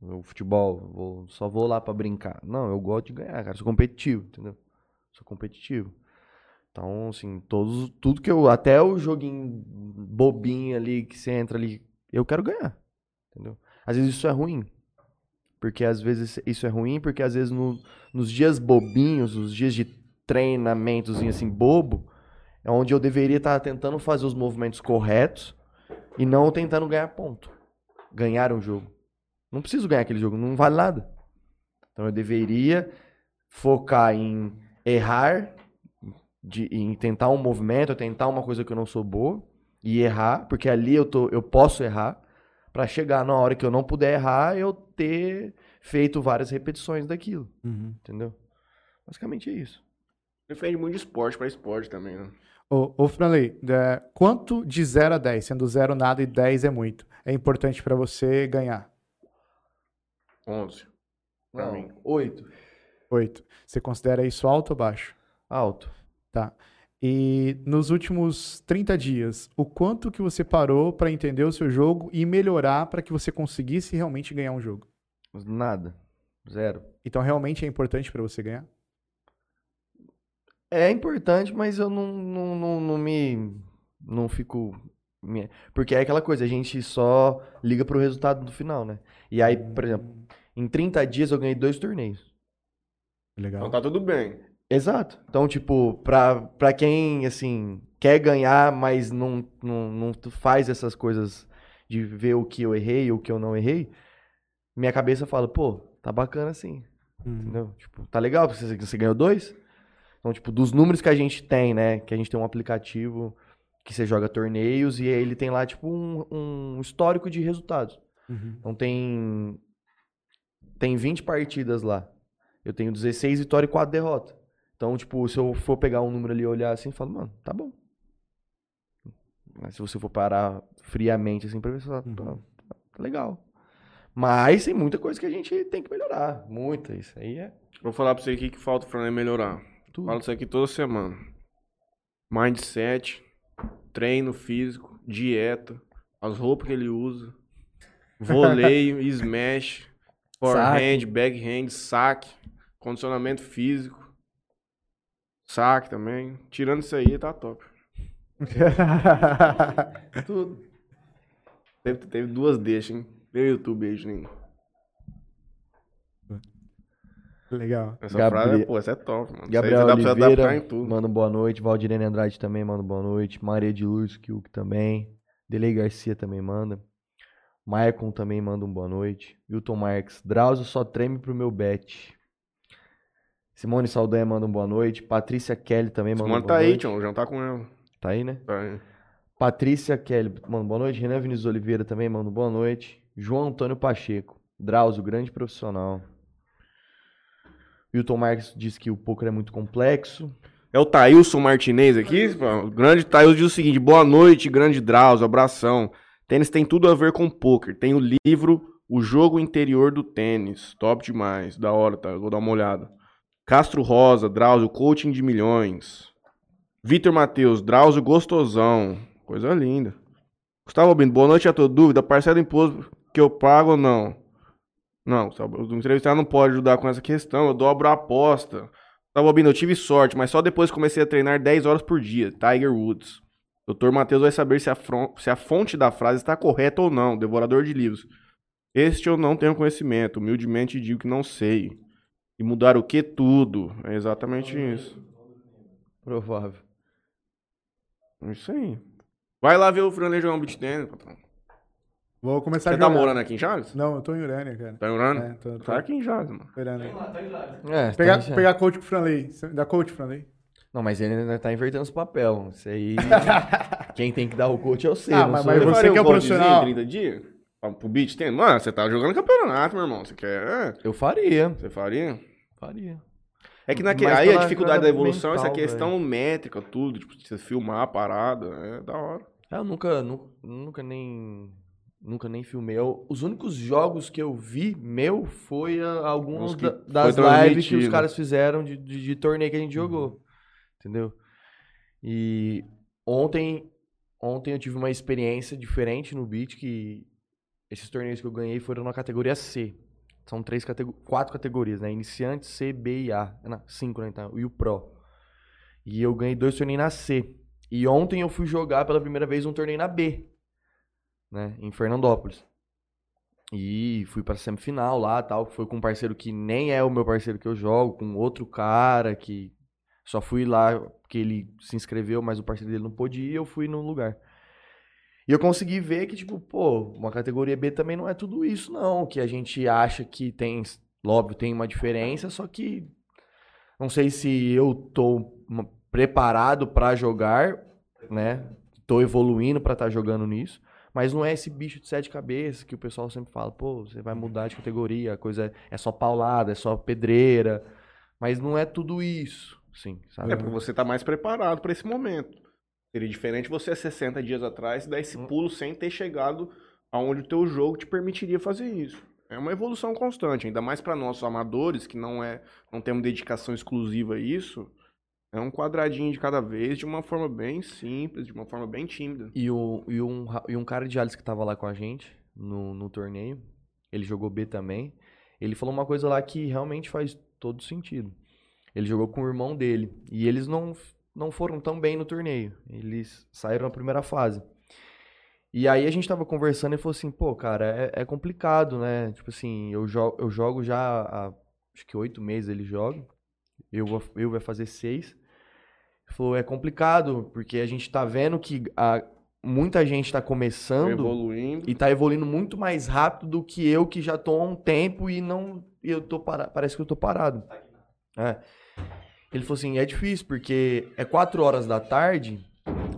O futebol, vou, só vou lá pra brincar. Não, eu gosto de ganhar, cara. Sou competitivo, entendeu? Sou competitivo. Então, assim, todos, tudo que eu. Até o joguinho bobinho ali, que você entra ali, eu quero ganhar. Entendeu? Às vezes isso é ruim. Porque às vezes isso é ruim, porque às vezes no, nos dias bobinhos, os dias de treinamentozinho assim bobo, é onde eu deveria estar tentando fazer os movimentos corretos e não tentando ganhar ponto. Ganhar um jogo. Não preciso ganhar aquele jogo, não vale nada. Então eu deveria focar em errar, de, em tentar um movimento, tentar uma coisa que eu não sou boa e errar, porque ali eu, tô, eu posso errar, para chegar na hora que eu não puder errar, eu ter feito várias repetições daquilo. Uhum. Entendeu? Basicamente é isso. Depende muito de esporte para esporte também, né? Ô, ô Franley, é, quanto de 0 a 10, sendo 0 nada e 10 é muito, é importante para você ganhar? 11. Pra Não, mim. 8. 8. Você considera isso alto ou baixo? Alto. Tá. E nos últimos 30 dias, o quanto que você parou para entender o seu jogo e melhorar para que você conseguisse realmente ganhar um jogo? Nada. Zero. Então realmente é importante para você ganhar? É importante, mas eu não, não, não, não me. Não fico. Porque é aquela coisa, a gente só liga pro resultado do final, né? E aí, por exemplo, em 30 dias eu ganhei dois torneios. Legal. Então tá tudo bem. Exato. Então, tipo, pra, pra quem, assim, quer ganhar, mas não, não, não faz essas coisas de ver o que eu errei ou o que eu não errei, minha cabeça fala, pô, tá bacana assim. Uhum. Entendeu? Tipo, tá legal, porque você, você ganhou dois. Então, tipo, dos números que a gente tem, né? Que a gente tem um aplicativo que você joga torneios e ele tem lá, tipo, um, um histórico de resultados. Uhum. Então tem. Tem 20 partidas lá. Eu tenho 16 vitórias e 4 derrotas. Então, tipo, se eu for pegar um número ali e olhar assim, eu falo, mano, tá bom. Mas se você for parar friamente assim pra ver, você fala, Uhum. tá, tá legal. Mas tem muita coisa que a gente tem que melhorar. Muita. Isso aí é Vou falar pra você aqui que falta o Franley melhorar. tudo. Falo isso aqui toda semana. Mindset, treino físico, dieta, as roupas que ele usa, <laughs> voleio, smash, forehand, backhand, saque, condicionamento físico, saque também. Tirando isso aí, tá top. <laughs> tudo. Teve, teve duas deixas, hein? Meu YouTube aí, Juninho. Legal. Essa Gabriel- frase, pô, essa é top, mano. Gabriel você dá pra adaptar em Oliveira, tudo. manda um boa noite. Valdirene Andrade também manda um boa noite. Maria de Luz, Kiuk também. Delei Garcia também manda. Maicon também manda um boa noite. Wilton Marques. Drauzio só treme pro meu bet. Simone Saldanha manda um boa noite. Patrícia Kelly também manda Simone um tá boa aí, noite. Tião. Já tá com ela. Tá aí, né? Tá aí. Patrícia Kelly manda boa noite. Renan Vinícius Oliveira também manda boa noite. João Antônio Pacheco. Drauzio, grande profissional. Wilton Marques diz que o poker é muito complexo. É o Thailson Martinez aqui. O grande Thailson diz o seguinte: boa noite, grande Drauzio, abração. Tênis tem tudo a ver com poker. Tem o livro O Jogo Interior do Tênis. Top demais. Da hora, tá? Vou dar uma olhada. Castro Rosa, Drauzio, coaching de milhões. Vitor Matheus, Drauzio gostosão. Coisa linda. Gustavo Albino, boa noite a todos. Dúvida, parcela imposto que eu pago ou não? Não, o entrevistado não pode ajudar com essa questão. Eu dobro a aposta. Gustavo Albino, eu tive sorte, mas só depois comecei a treinar 10 horas por dia. Tiger Woods. Doutor Matheus vai saber se a, se a fonte da frase está correta ou não. Devorador de livros. Este eu não tenho conhecimento. Humildemente digo que não sei. E mudar o que? Tudo. É exatamente isso. Provável. É Isso aí. Vai lá ver o Franley jogar um beat tênis, patrão. Vou começar Você a tá jogar. morando aqui em Chaves? Não, eu tô em Urânia, cara. Tá morando? É, tô, tô Tá aqui em Chaves, mano. em Urânia. É, Pegar, tá- pegar coach com o Franley. Dá coach, Franley? Não, mas ele ainda tá invertendo os papel. Isso aí. <laughs> quem tem que dar o coach é você. Ah, mas- mas eu. você que é o profissional. em 30 dias? Pro beat tênis? Mano, você tá jogando campeonato, meu irmão. Você quer... é, Eu faria. Você faria? Faria. É que naque... Mas aí a dificuldade da evolução, essa mental, questão métrica, tudo. Tipo, você filmar a parada, é da hora. Ah, Eu nunca, nu- nunca nem. Nunca nem filmei. Eu- os únicos jogos que eu vi meu foi alguns da- das lives que os caras fizeram de, de, de torneio que a gente jogou. Entendeu? E ontem, ontem eu tive uma experiência diferente no beat que esses torneios que eu ganhei foram na categoria C. São três catego- quatro categorias, né? Iniciante, C, B e A. Não, cinco, né? Então, e o Pro. E eu ganhei dois torneios na C. E ontem eu fui jogar pela primeira vez um torneio na B, né? Em Fernandópolis. E fui pra semifinal lá, tal. Foi com um parceiro que nem é o meu parceiro que eu jogo, com outro cara que só fui lá porque ele se inscreveu, mas o parceiro dele não pôde ir, eu fui no lugar. E eu consegui ver que, tipo, pô, uma categoria B também não é tudo isso, não. Que a gente acha que tem, óbvio, tem uma diferença, só que não sei se eu tô preparado pra jogar, né? Tô evoluindo pra estar jogando nisso. Mas não é esse bicho de sete cabeças que o pessoal sempre fala, pô, você vai mudar de categoria, a coisa é, é só paulada, é só pedreira. Mas não é tudo isso, sim, sabe? É porque você tá mais preparado pra esse momento. Seria diferente você há 60 dias atrás dar esse Hum. pulo sem ter chegado aonde o teu jogo te permitiria fazer isso. É uma evolução constante, ainda mais pra nós amadores que não é, não temos dedicação exclusiva a isso. É um quadradinho de cada vez, de uma forma bem simples, de uma forma bem tímida. E, o, e, um, e um cara de Alice que tava lá com a gente no, no torneio, ele jogou B também. Ele falou uma coisa lá que realmente faz todo sentido. Ele jogou com o irmão dele. E eles não, não foram tão bem no torneio. Eles saíram na primeira fase. E aí a gente tava conversando e falou assim, pô, cara, é, é complicado, né? Tipo assim, eu, jo eu jogo já há acho que oito meses ele joga. Eu, vou, eu vai fazer seis. Ele falou, é complicado, porque a gente tá vendo que a, muita gente tá começando Evoluindo. e tá evoluindo muito mais rápido do que eu que já tô há um tempo e não e eu tô parado, parece que eu tô parado. É. Ele falou assim, é difícil porque é quatro horas da tarde,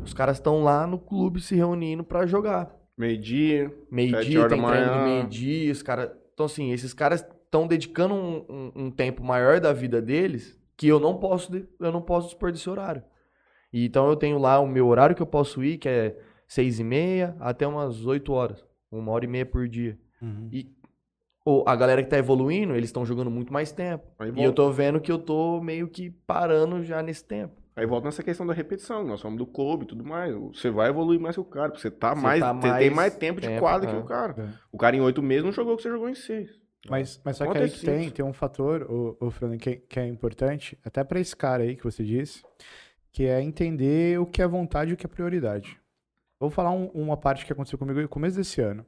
os caras estão lá no clube se reunindo pra jogar. Meio-dia. Meio-dia, tem treino meio-dia, os caras. Então, assim, esses caras estão dedicando um, um- um tempo maior da vida deles que eu não posso, eu não posso dispor desse horário. E, então eu tenho lá o meu horário que eu posso ir, que é seis e meia até umas oito horas. Uma hora e meia por dia. Uhum. E ou a galera que tá evoluindo, eles estão jogando muito mais tempo. E eu tô vendo que eu tô meio que parando já nesse tempo. aí volta nessa questão da repetição. Nós somos do clube e tudo mais. Você vai evoluir mais que o cara. Porque você tá Você mais. tá você tem mais mais tempo de tempo, quadra que é. o cara. É. O cara em oito meses não jogou o que você jogou em seis. Mas, mas só que aí que tem, tem um fator, o, o Fernando, que, que é importante, até pra esse cara aí que você disse, que é entender o que é vontade e o que é prioridade. Vou falar um- uma parte que aconteceu comigo no começo desse ano.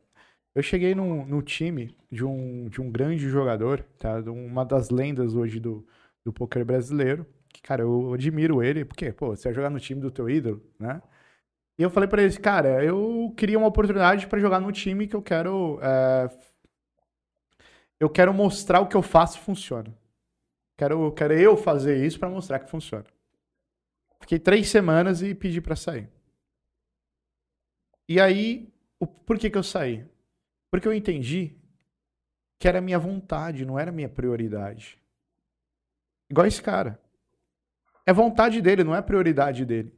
Eu cheguei no, time de um, de um grande jogador, tá? Uma das lendas hoje do, do poker brasileiro. Que, cara, eu admiro ele, porque, pô, você vai jogar no time do teu ídolo, né? E eu falei pra ele, cara, eu queria uma oportunidade pra jogar no time que eu quero. é, eu quero mostrar o que eu faço funciona. Quero, quero eu fazer isso pra mostrar que funciona. Fiquei três semanas e pedi pra sair. E aí, o, por que que eu saí? Porque eu entendi que era minha vontade, não era minha prioridade. Igual esse cara. É vontade dele, não é prioridade dele.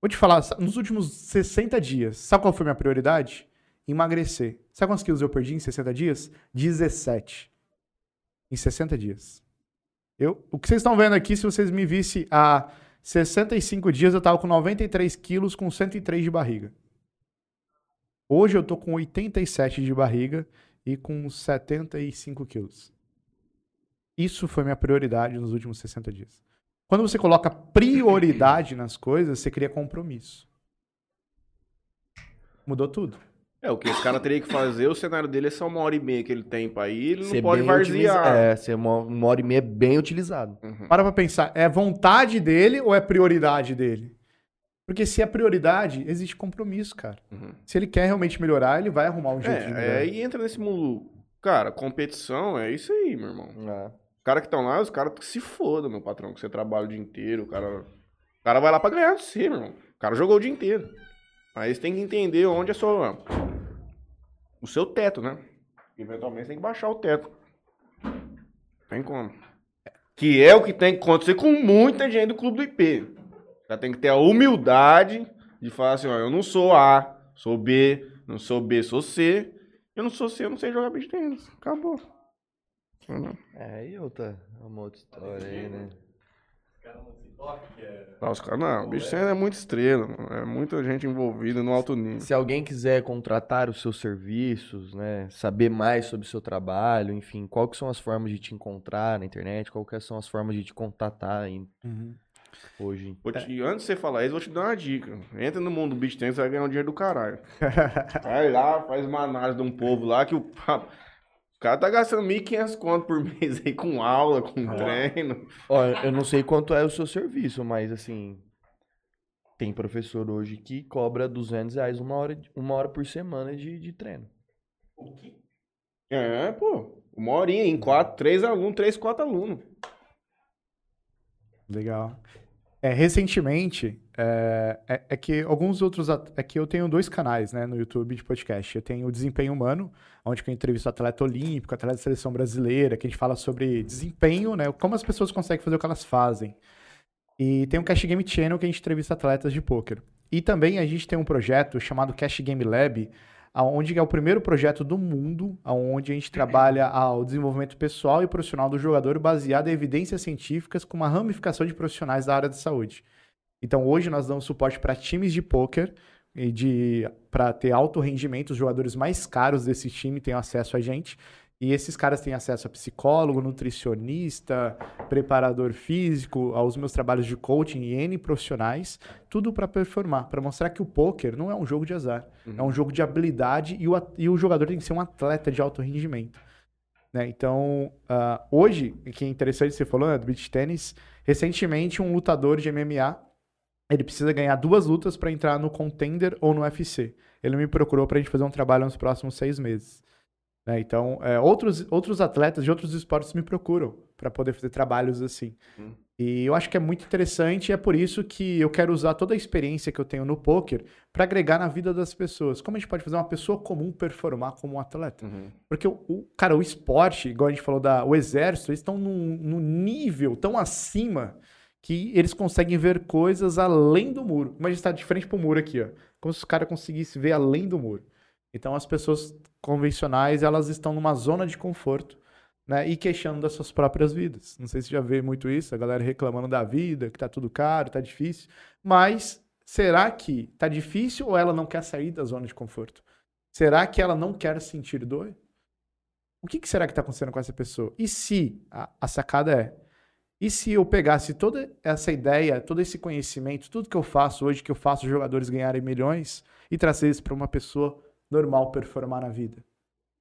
Vou te falar, nos últimos 60 dias, sabe qual foi minha prioridade? Emagrecer. Sabe quantos quilos eu perdi em 60 dias? 17. Em 60 dias. Eu, o que vocês estão vendo aqui, se vocês me vissem há 65 dias, eu tava com 93 quilos com 103 de barriga. Hoje eu tô com 87 de barriga e com 75 quilos. Isso foi minha prioridade nos últimos 60 dias. Quando você coloca prioridade nas coisas, você cria compromisso. Mudou tudo. É, o que esse cara teria que fazer, o cenário dele é só uma hora e meia que ele tem pra ir, ele não Ser pode varzear. É, ser uma, uma hora e meia bem utilizado. Uhum. Para pra pensar, é vontade dele ou é prioridade dele? Porque se é prioridade, existe compromisso, cara. Uhum. Se ele quer realmente melhorar, ele vai arrumar um jeito de É, melhorar. é, e entra nesse mundo. Cara, competição é isso aí, meu irmão. É. Os caras que estão lá, os caras que se fodam, meu patrão, que você trabalha o dia inteiro, o cara. O cara vai lá pra ganhar de você, meu irmão. O cara jogou o dia inteiro. Aí você tem que entender onde é sua. O seu teto, né? Eventualmente você tem que baixar o teto. Tem como. Que é o que tem que acontecer com muita gente do clube do IP. Já tem que ter a humildade de falar assim, ó, eu não sou A, sou B, não sou B, sou C. Eu não sou C, eu não sei jogar beach tênis. Acabou. Não. É, aí outra, uma outra história aí, né? Não, os caras, não, o bicho é muito estrela, mano. é muita gente envolvida no alto nível. Se alguém quiser contratar os seus serviços, né, saber mais sobre o seu trabalho, enfim, que são as formas de te encontrar na internet, que são as formas de te contatar aí Uhum. Hoje? Te- antes de você falar isso, eu vou te dar uma dica. Entra no mundo do beach tennis, você vai ganhar um dinheiro do caralho. <laughs> Vai lá, faz uma análise de um povo lá que o, o cara tá gastando 1.500 conto por mês aí com aula, com treino. Ó, eu não sei quanto é o seu serviço, mas assim, tem professor hoje que cobra 200 reais uma hora, de- uma hora por semana de, de treino. É, pô. Uma horinha em quatro, três alunos, três, quatro alunos. Legal. É, recentemente, é, é- é que alguns outros. É que eu tenho dois canais né, no YouTube de podcast. Eu tenho o Desempenho Humano, onde eu entrevisto atleta olímpico, atleta da seleção brasileira, que a gente fala sobre desempenho, né? Como as pessoas conseguem fazer o que elas fazem. E tem o Cash Game Channel, que a gente entrevista atletas de pôquer. E também a gente tem um projeto chamado Cash Game Lab, onde é o primeiro projeto do mundo, onde a gente trabalha ao desenvolvimento pessoal e profissional do jogador baseado em evidências científicas com uma ramificação de profissionais da área de saúde. Então hoje nós damos suporte para times de pôquer e de para ter alto rendimento, os jogadores mais caros desse time têm acesso a gente. E esses caras têm acesso a psicólogo, nutricionista, preparador físico, aos meus trabalhos de coaching e N profissionais, tudo para performar, para mostrar que o poker não é um jogo de azar, é um jogo de habilidade e o, e o jogador tem que ser um atleta de alto rendimento. Né? Então, ah, hoje, que é interessante você falou, né, do beach tênis, recentemente um lutador de MMA ele precisa ganhar duas lutas para entrar no Contender ou no UFC. Ele me procurou pra gente fazer um trabalho nos próximos seis meses. Né? Então, é, outros, outros atletas de outros esportes me procuram para poder fazer trabalhos assim. Hum. E eu acho que é muito interessante e é por isso que eu quero usar toda a experiência que eu tenho no poker para agregar na vida das pessoas. Como a gente pode fazer uma pessoa comum performar como um atleta? Uhum. Porque o, o- cara, o esporte, igual a gente falou da o exército, eles estão num, num nível tão acima que eles conseguem ver coisas além do muro. Imagina estar de frente pro muro aqui, ó. Como se os caras conseguissem ver além do muro. Então as pessoas convencionais, elas estão numa zona de conforto, né? E queixando das suas próprias vidas. Não sei se já vê muito isso, a galera reclamando da vida, que tá tudo caro, tá difícil. Mas será que tá difícil ou ela não quer sair da zona de conforto? Será que ela não quer sentir dor? O que, que será que está acontecendo com essa pessoa? E se a, a sacada é? E se eu pegasse toda essa ideia, todo esse conhecimento, tudo que eu faço hoje, que eu faço jogadores ganharem milhões, e trazer isso para uma pessoa normal performar na vida?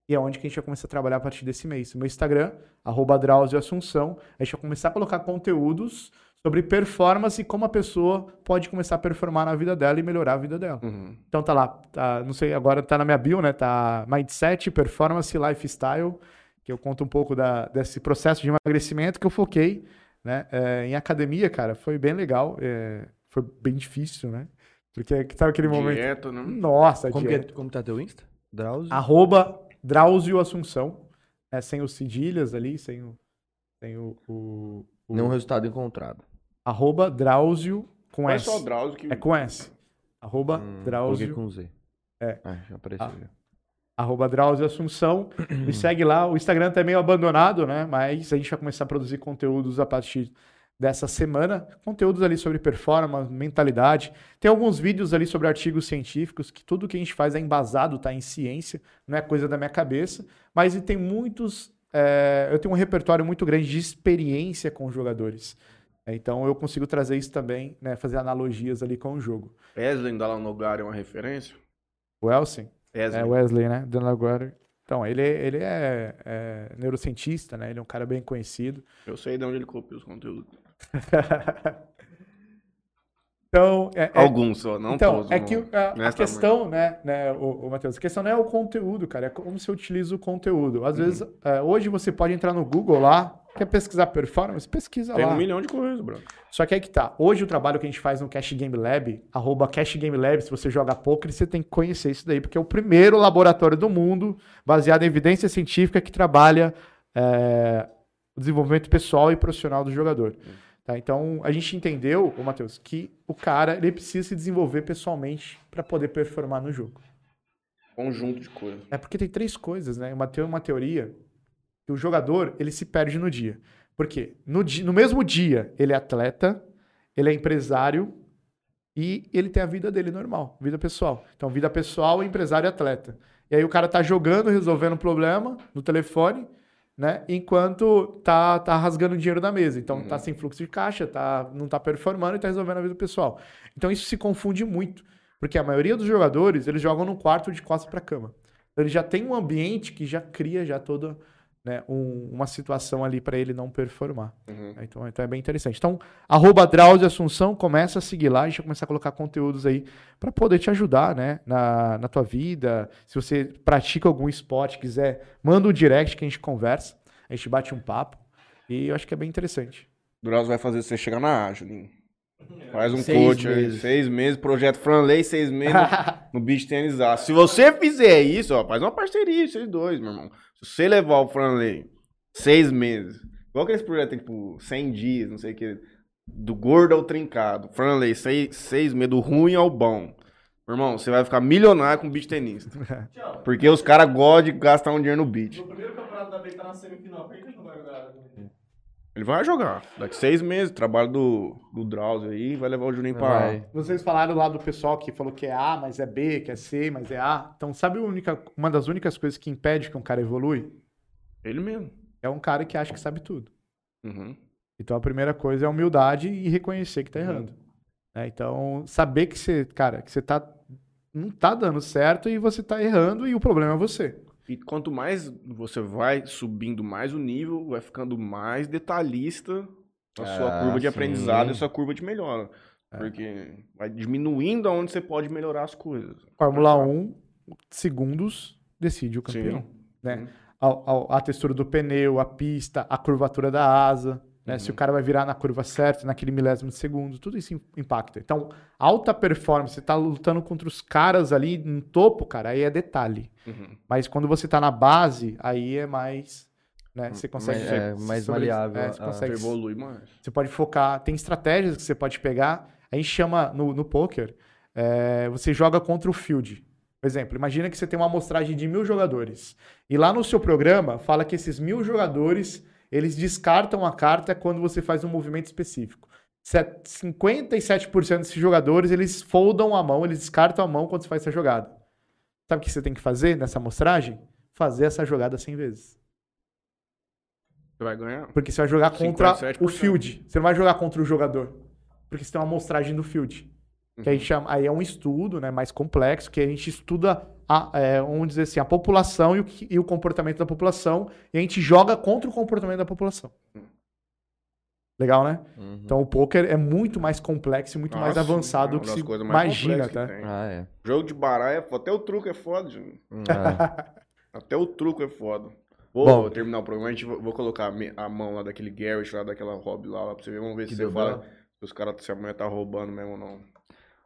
E é onde que a gente vai começar a trabalhar a partir desse mês. No meu Instagram, arroba Drauzio Assunção, a gente vai começar a colocar conteúdos sobre performance e como a pessoa pode começar a performar na vida dela e melhorar a vida dela. Uhum. Então tá lá, tá, não sei, agora tá na minha bio, né? Tá Mindset, Performance, Lifestyle, que eu conto um pouco da, desse processo de emagrecimento que eu foquei, né? é, em academia, cara, foi bem legal, é, foi bem difícil, né? Porque sabe aquele momento... Dieta, né? Nossa, Como, que é- dieta. como tá teu Insta? Drauzio? Arroba Drauzio Assunção, é, sem os cedilhas ali, sem o... Sem o, o, o- Nenhum resultado encontrado. Arroba Drauzio com Não é S. só Drauzio que... É com S. Arroba Hum, Drauzio... com Z. É. Ah, já apareceu. Ah. já. arroba Drauzio Assunção. <clears throat> Me segue lá. O Instagram tá meio abandonado, né? Mas a gente vai começar a produzir conteúdos a partir dessa semana. Conteúdos ali sobre performance, mentalidade. Tem alguns vídeos ali sobre artigos científicos, que tudo que a gente faz é embasado, tá em ciência, não é coisa da minha cabeça. Mas e tem muitos. é, eu tenho um repertório muito grande de experiência com jogadores. Então eu consigo trazer isso também, né? Fazer analogias ali com o jogo. Wesley da Nogar é uma referência? O Wesley. É Wesley, né? Agora. Então, ele, ele é, é neurocientista, né? Ele é um cara bem conhecido. Eu sei de onde ele copia os conteúdos. <laughs> então, é, é- Alguns só, não então, todos. é que o- a, a questão, né, né o, Matheus, a questão não é o conteúdo, cara, é como você utiliza o conteúdo. Às Uhum. vezes, é, hoje você pode entrar no Google lá, quer pesquisar performance, pesquisa Tem lá. um milhão de coisas, bro. Só que aí que tá. Hoje o trabalho que a gente faz no Cash Game Lab, arroba Cash Game Lab, se você joga poker, você tem que conhecer isso daí, porque é o primeiro laboratório do mundo, baseado em evidência científica, que trabalha é, o desenvolvimento pessoal e profissional do jogador. Tá? Então, a gente entendeu, ô Matheus, que o cara ele precisa se desenvolver pessoalmente para poder performar no jogo. Conjunto de coisas. É porque tem três coisas, né? Uma, uma teoria que o jogador ele se perde no dia. Por quê? No, no mesmo dia, ele é atleta, ele é empresário e ele tem a vida dele normal, vida pessoal. Então, vida pessoal, empresário e atleta. E aí o cara tá jogando, resolvendo um problema no telefone, né? Enquanto tá, tá rasgando dinheiro da mesa. Então, tá sem fluxo de caixa, tá, não tá performando e tá resolvendo a vida pessoal. Então, isso se confunde muito. Porque a maioria dos jogadores, eles jogam no quarto de costas para cama. Então, ele já tem um ambiente que já cria já toda né, um- uma situação ali para ele não performar. Uhum. Então, então é bem interessante. Então, arroba Drauzio Assunção, começa a seguir lá, a gente vai começar a colocar conteúdos aí para poder te ajudar, né, na, na tua vida. Se você pratica algum esporte, quiser, manda um direct que a gente conversa, a gente bate um papo. E eu acho que é bem interessante. Drauzio vai fazer você chegar na A, Juninho. Faz um Seis coach aí. meses. Seis meses, projeto Franley, seis meses <laughs> no Beach Tennis A. Se você fizer isso, ó, faz uma parceria, vocês dois, meu irmão. Se você levar o Franley seis meses, igual aqueles projetos, tem, tipo, 100 dias, não sei o que, do gordo ao trincado. Franley, seis, seis meses, do ruim ao bom. Meu irmão, você vai ficar milionário com beach tenista. <laughs> Porque os caras gostam de gastar um dinheiro no beach. primeiro campeonato da B tá na semifinal, por que não vai jogar? Ele vai jogar. Daqui seis meses, trabalho do, do Drauzio aí, vai levar o Juninho pra Vai. Vocês falaram lá do pessoal que falou que é A, mas é B, que é C, mas é A. Então, sabe única, uma das únicas coisas que impede que um cara evolui? Ele mesmo. É um cara que acha que sabe tudo. Uhum. Então, a primeira coisa é a humildade e reconhecer que tá errando. né? Então, saber que você, cara, que você tá não tá dando certo e você tá errando e o problema é você. E quanto mais você vai subindo mais o nível, vai ficando mais detalhista a sua Ah, curva de sim. aprendizado e a sua curva de melhora. Porque vai diminuindo aonde você pode melhorar as coisas. Fórmula 1, segundos, decide o campeão. Sim. né? Sim. A, a- a textura do pneu, a pista, a curvatura da asa, né? Se o cara vai virar na curva certa, naquele milésimo de segundo, tudo isso im- impacta. Então, alta performance, você tá lutando contra os caras ali no topo, cara, aí é detalhe. Uhum. Mas quando você tá na base, aí é mais. Né? Você consegue. É, mais sobre- maleável é, a- você a- consegue evolui mais. você pode focar. Tem estratégias que você pode pegar. A gente chama no, no poker. é, você joga contra o field. Por exemplo, imagina que você tem uma amostragem de mil jogadores. E lá no seu programa fala que esses mil jogadores eles descartam a carta quando você faz um movimento específico. Set- 57% desses jogadores eles foldam a mão, eles descartam a mão quando você faz essa jogada. Sabe o que você tem que fazer nessa amostragem? Fazer essa jogada 100 vezes. Você vai ganhar. Porque você vai jogar contra 57%. o field. Você não vai jogar contra o jogador. Porque você tem uma amostragem do field. Que aí, chama, aí é um estudo né, mais complexo, que a gente estuda, a, é, vamos dizer assim, a população e o, e o comportamento da população, e a gente joga contra o comportamento da população. Legal, né? Uhum. Então o poker é muito mais complexo e muito mais Nossa, avançado é do que se mais imagina, tá? Ah, é. Jogo de baralho é foda. <laughs> Até o truco é foda. Ah, Até o truco é foda. Vou Bom. terminar o programa, a gente vou, vou colocar a, mão lá daquele Garrett, lá daquela hobby lá, lá pra você ver. Vamos ver se você fala se os caras, se a mulher tá roubando mesmo ou não.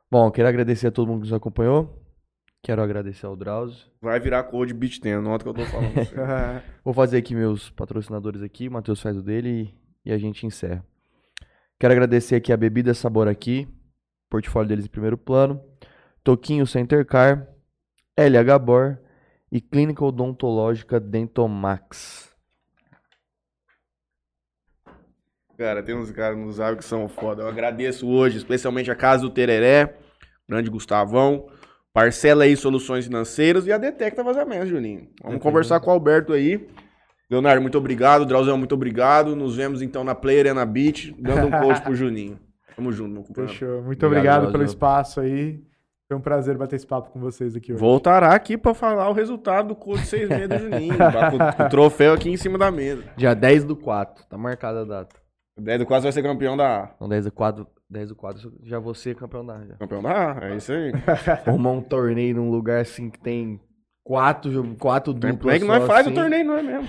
Bom, quero agradecer a todo mundo que nos acompanhou. Quero agradecer ao Drauzio. Vai virar cor de beat ten, nota que eu tô falando. <laughs> <laughs> Vou fazer aqui meus patrocinadores aqui, o Matheus faz o dele e, e a gente encerra. Quero agradecer aqui a Bebida Sabor aqui, portfólio deles em primeiro plano, Toquinho Center Car, LH Bor e Clínica Odontológica Dentomax. Cara, tem uns caras no Zap que são foda. Eu agradeço hoje, especialmente a Casa do Tereré, grande Gustavão. Parcela aí Soluções Financeiras e a Detecta Vazamento, Juninho. Vamos Detecta. conversar com o Alberto aí. Leonardo, muito obrigado. Drauzão, muito obrigado. Nos vemos então na Player Arena Beach, dando um coach pro <laughs> Juninho. Tamo junto, meu companheiro. Fechou. Muito Obrigado, obrigado, pelo espaço aí. Foi um prazer bater esse papo com vocês aqui hoje. Voltará aqui pra falar o resultado do coach seis meses do Juninho. <laughs> Tá com o troféu aqui em cima da mesa. Dia 10 do 4, tá marcada a data. O 10 do quase vai ser campeão da Não, 10 do 4, 10 do 4 já vou ser campeão da já. Campeão da é isso aí. <laughs> Arrumar um torneio num lugar assim que tem quatro, quatro duplas play que nós faz assim. o torneio, não é mesmo?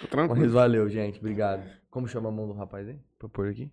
Tô tranquilo. Mas valeu, gente. Obrigado. Como chama a mão do rapaz aí? Pra pôr aqui?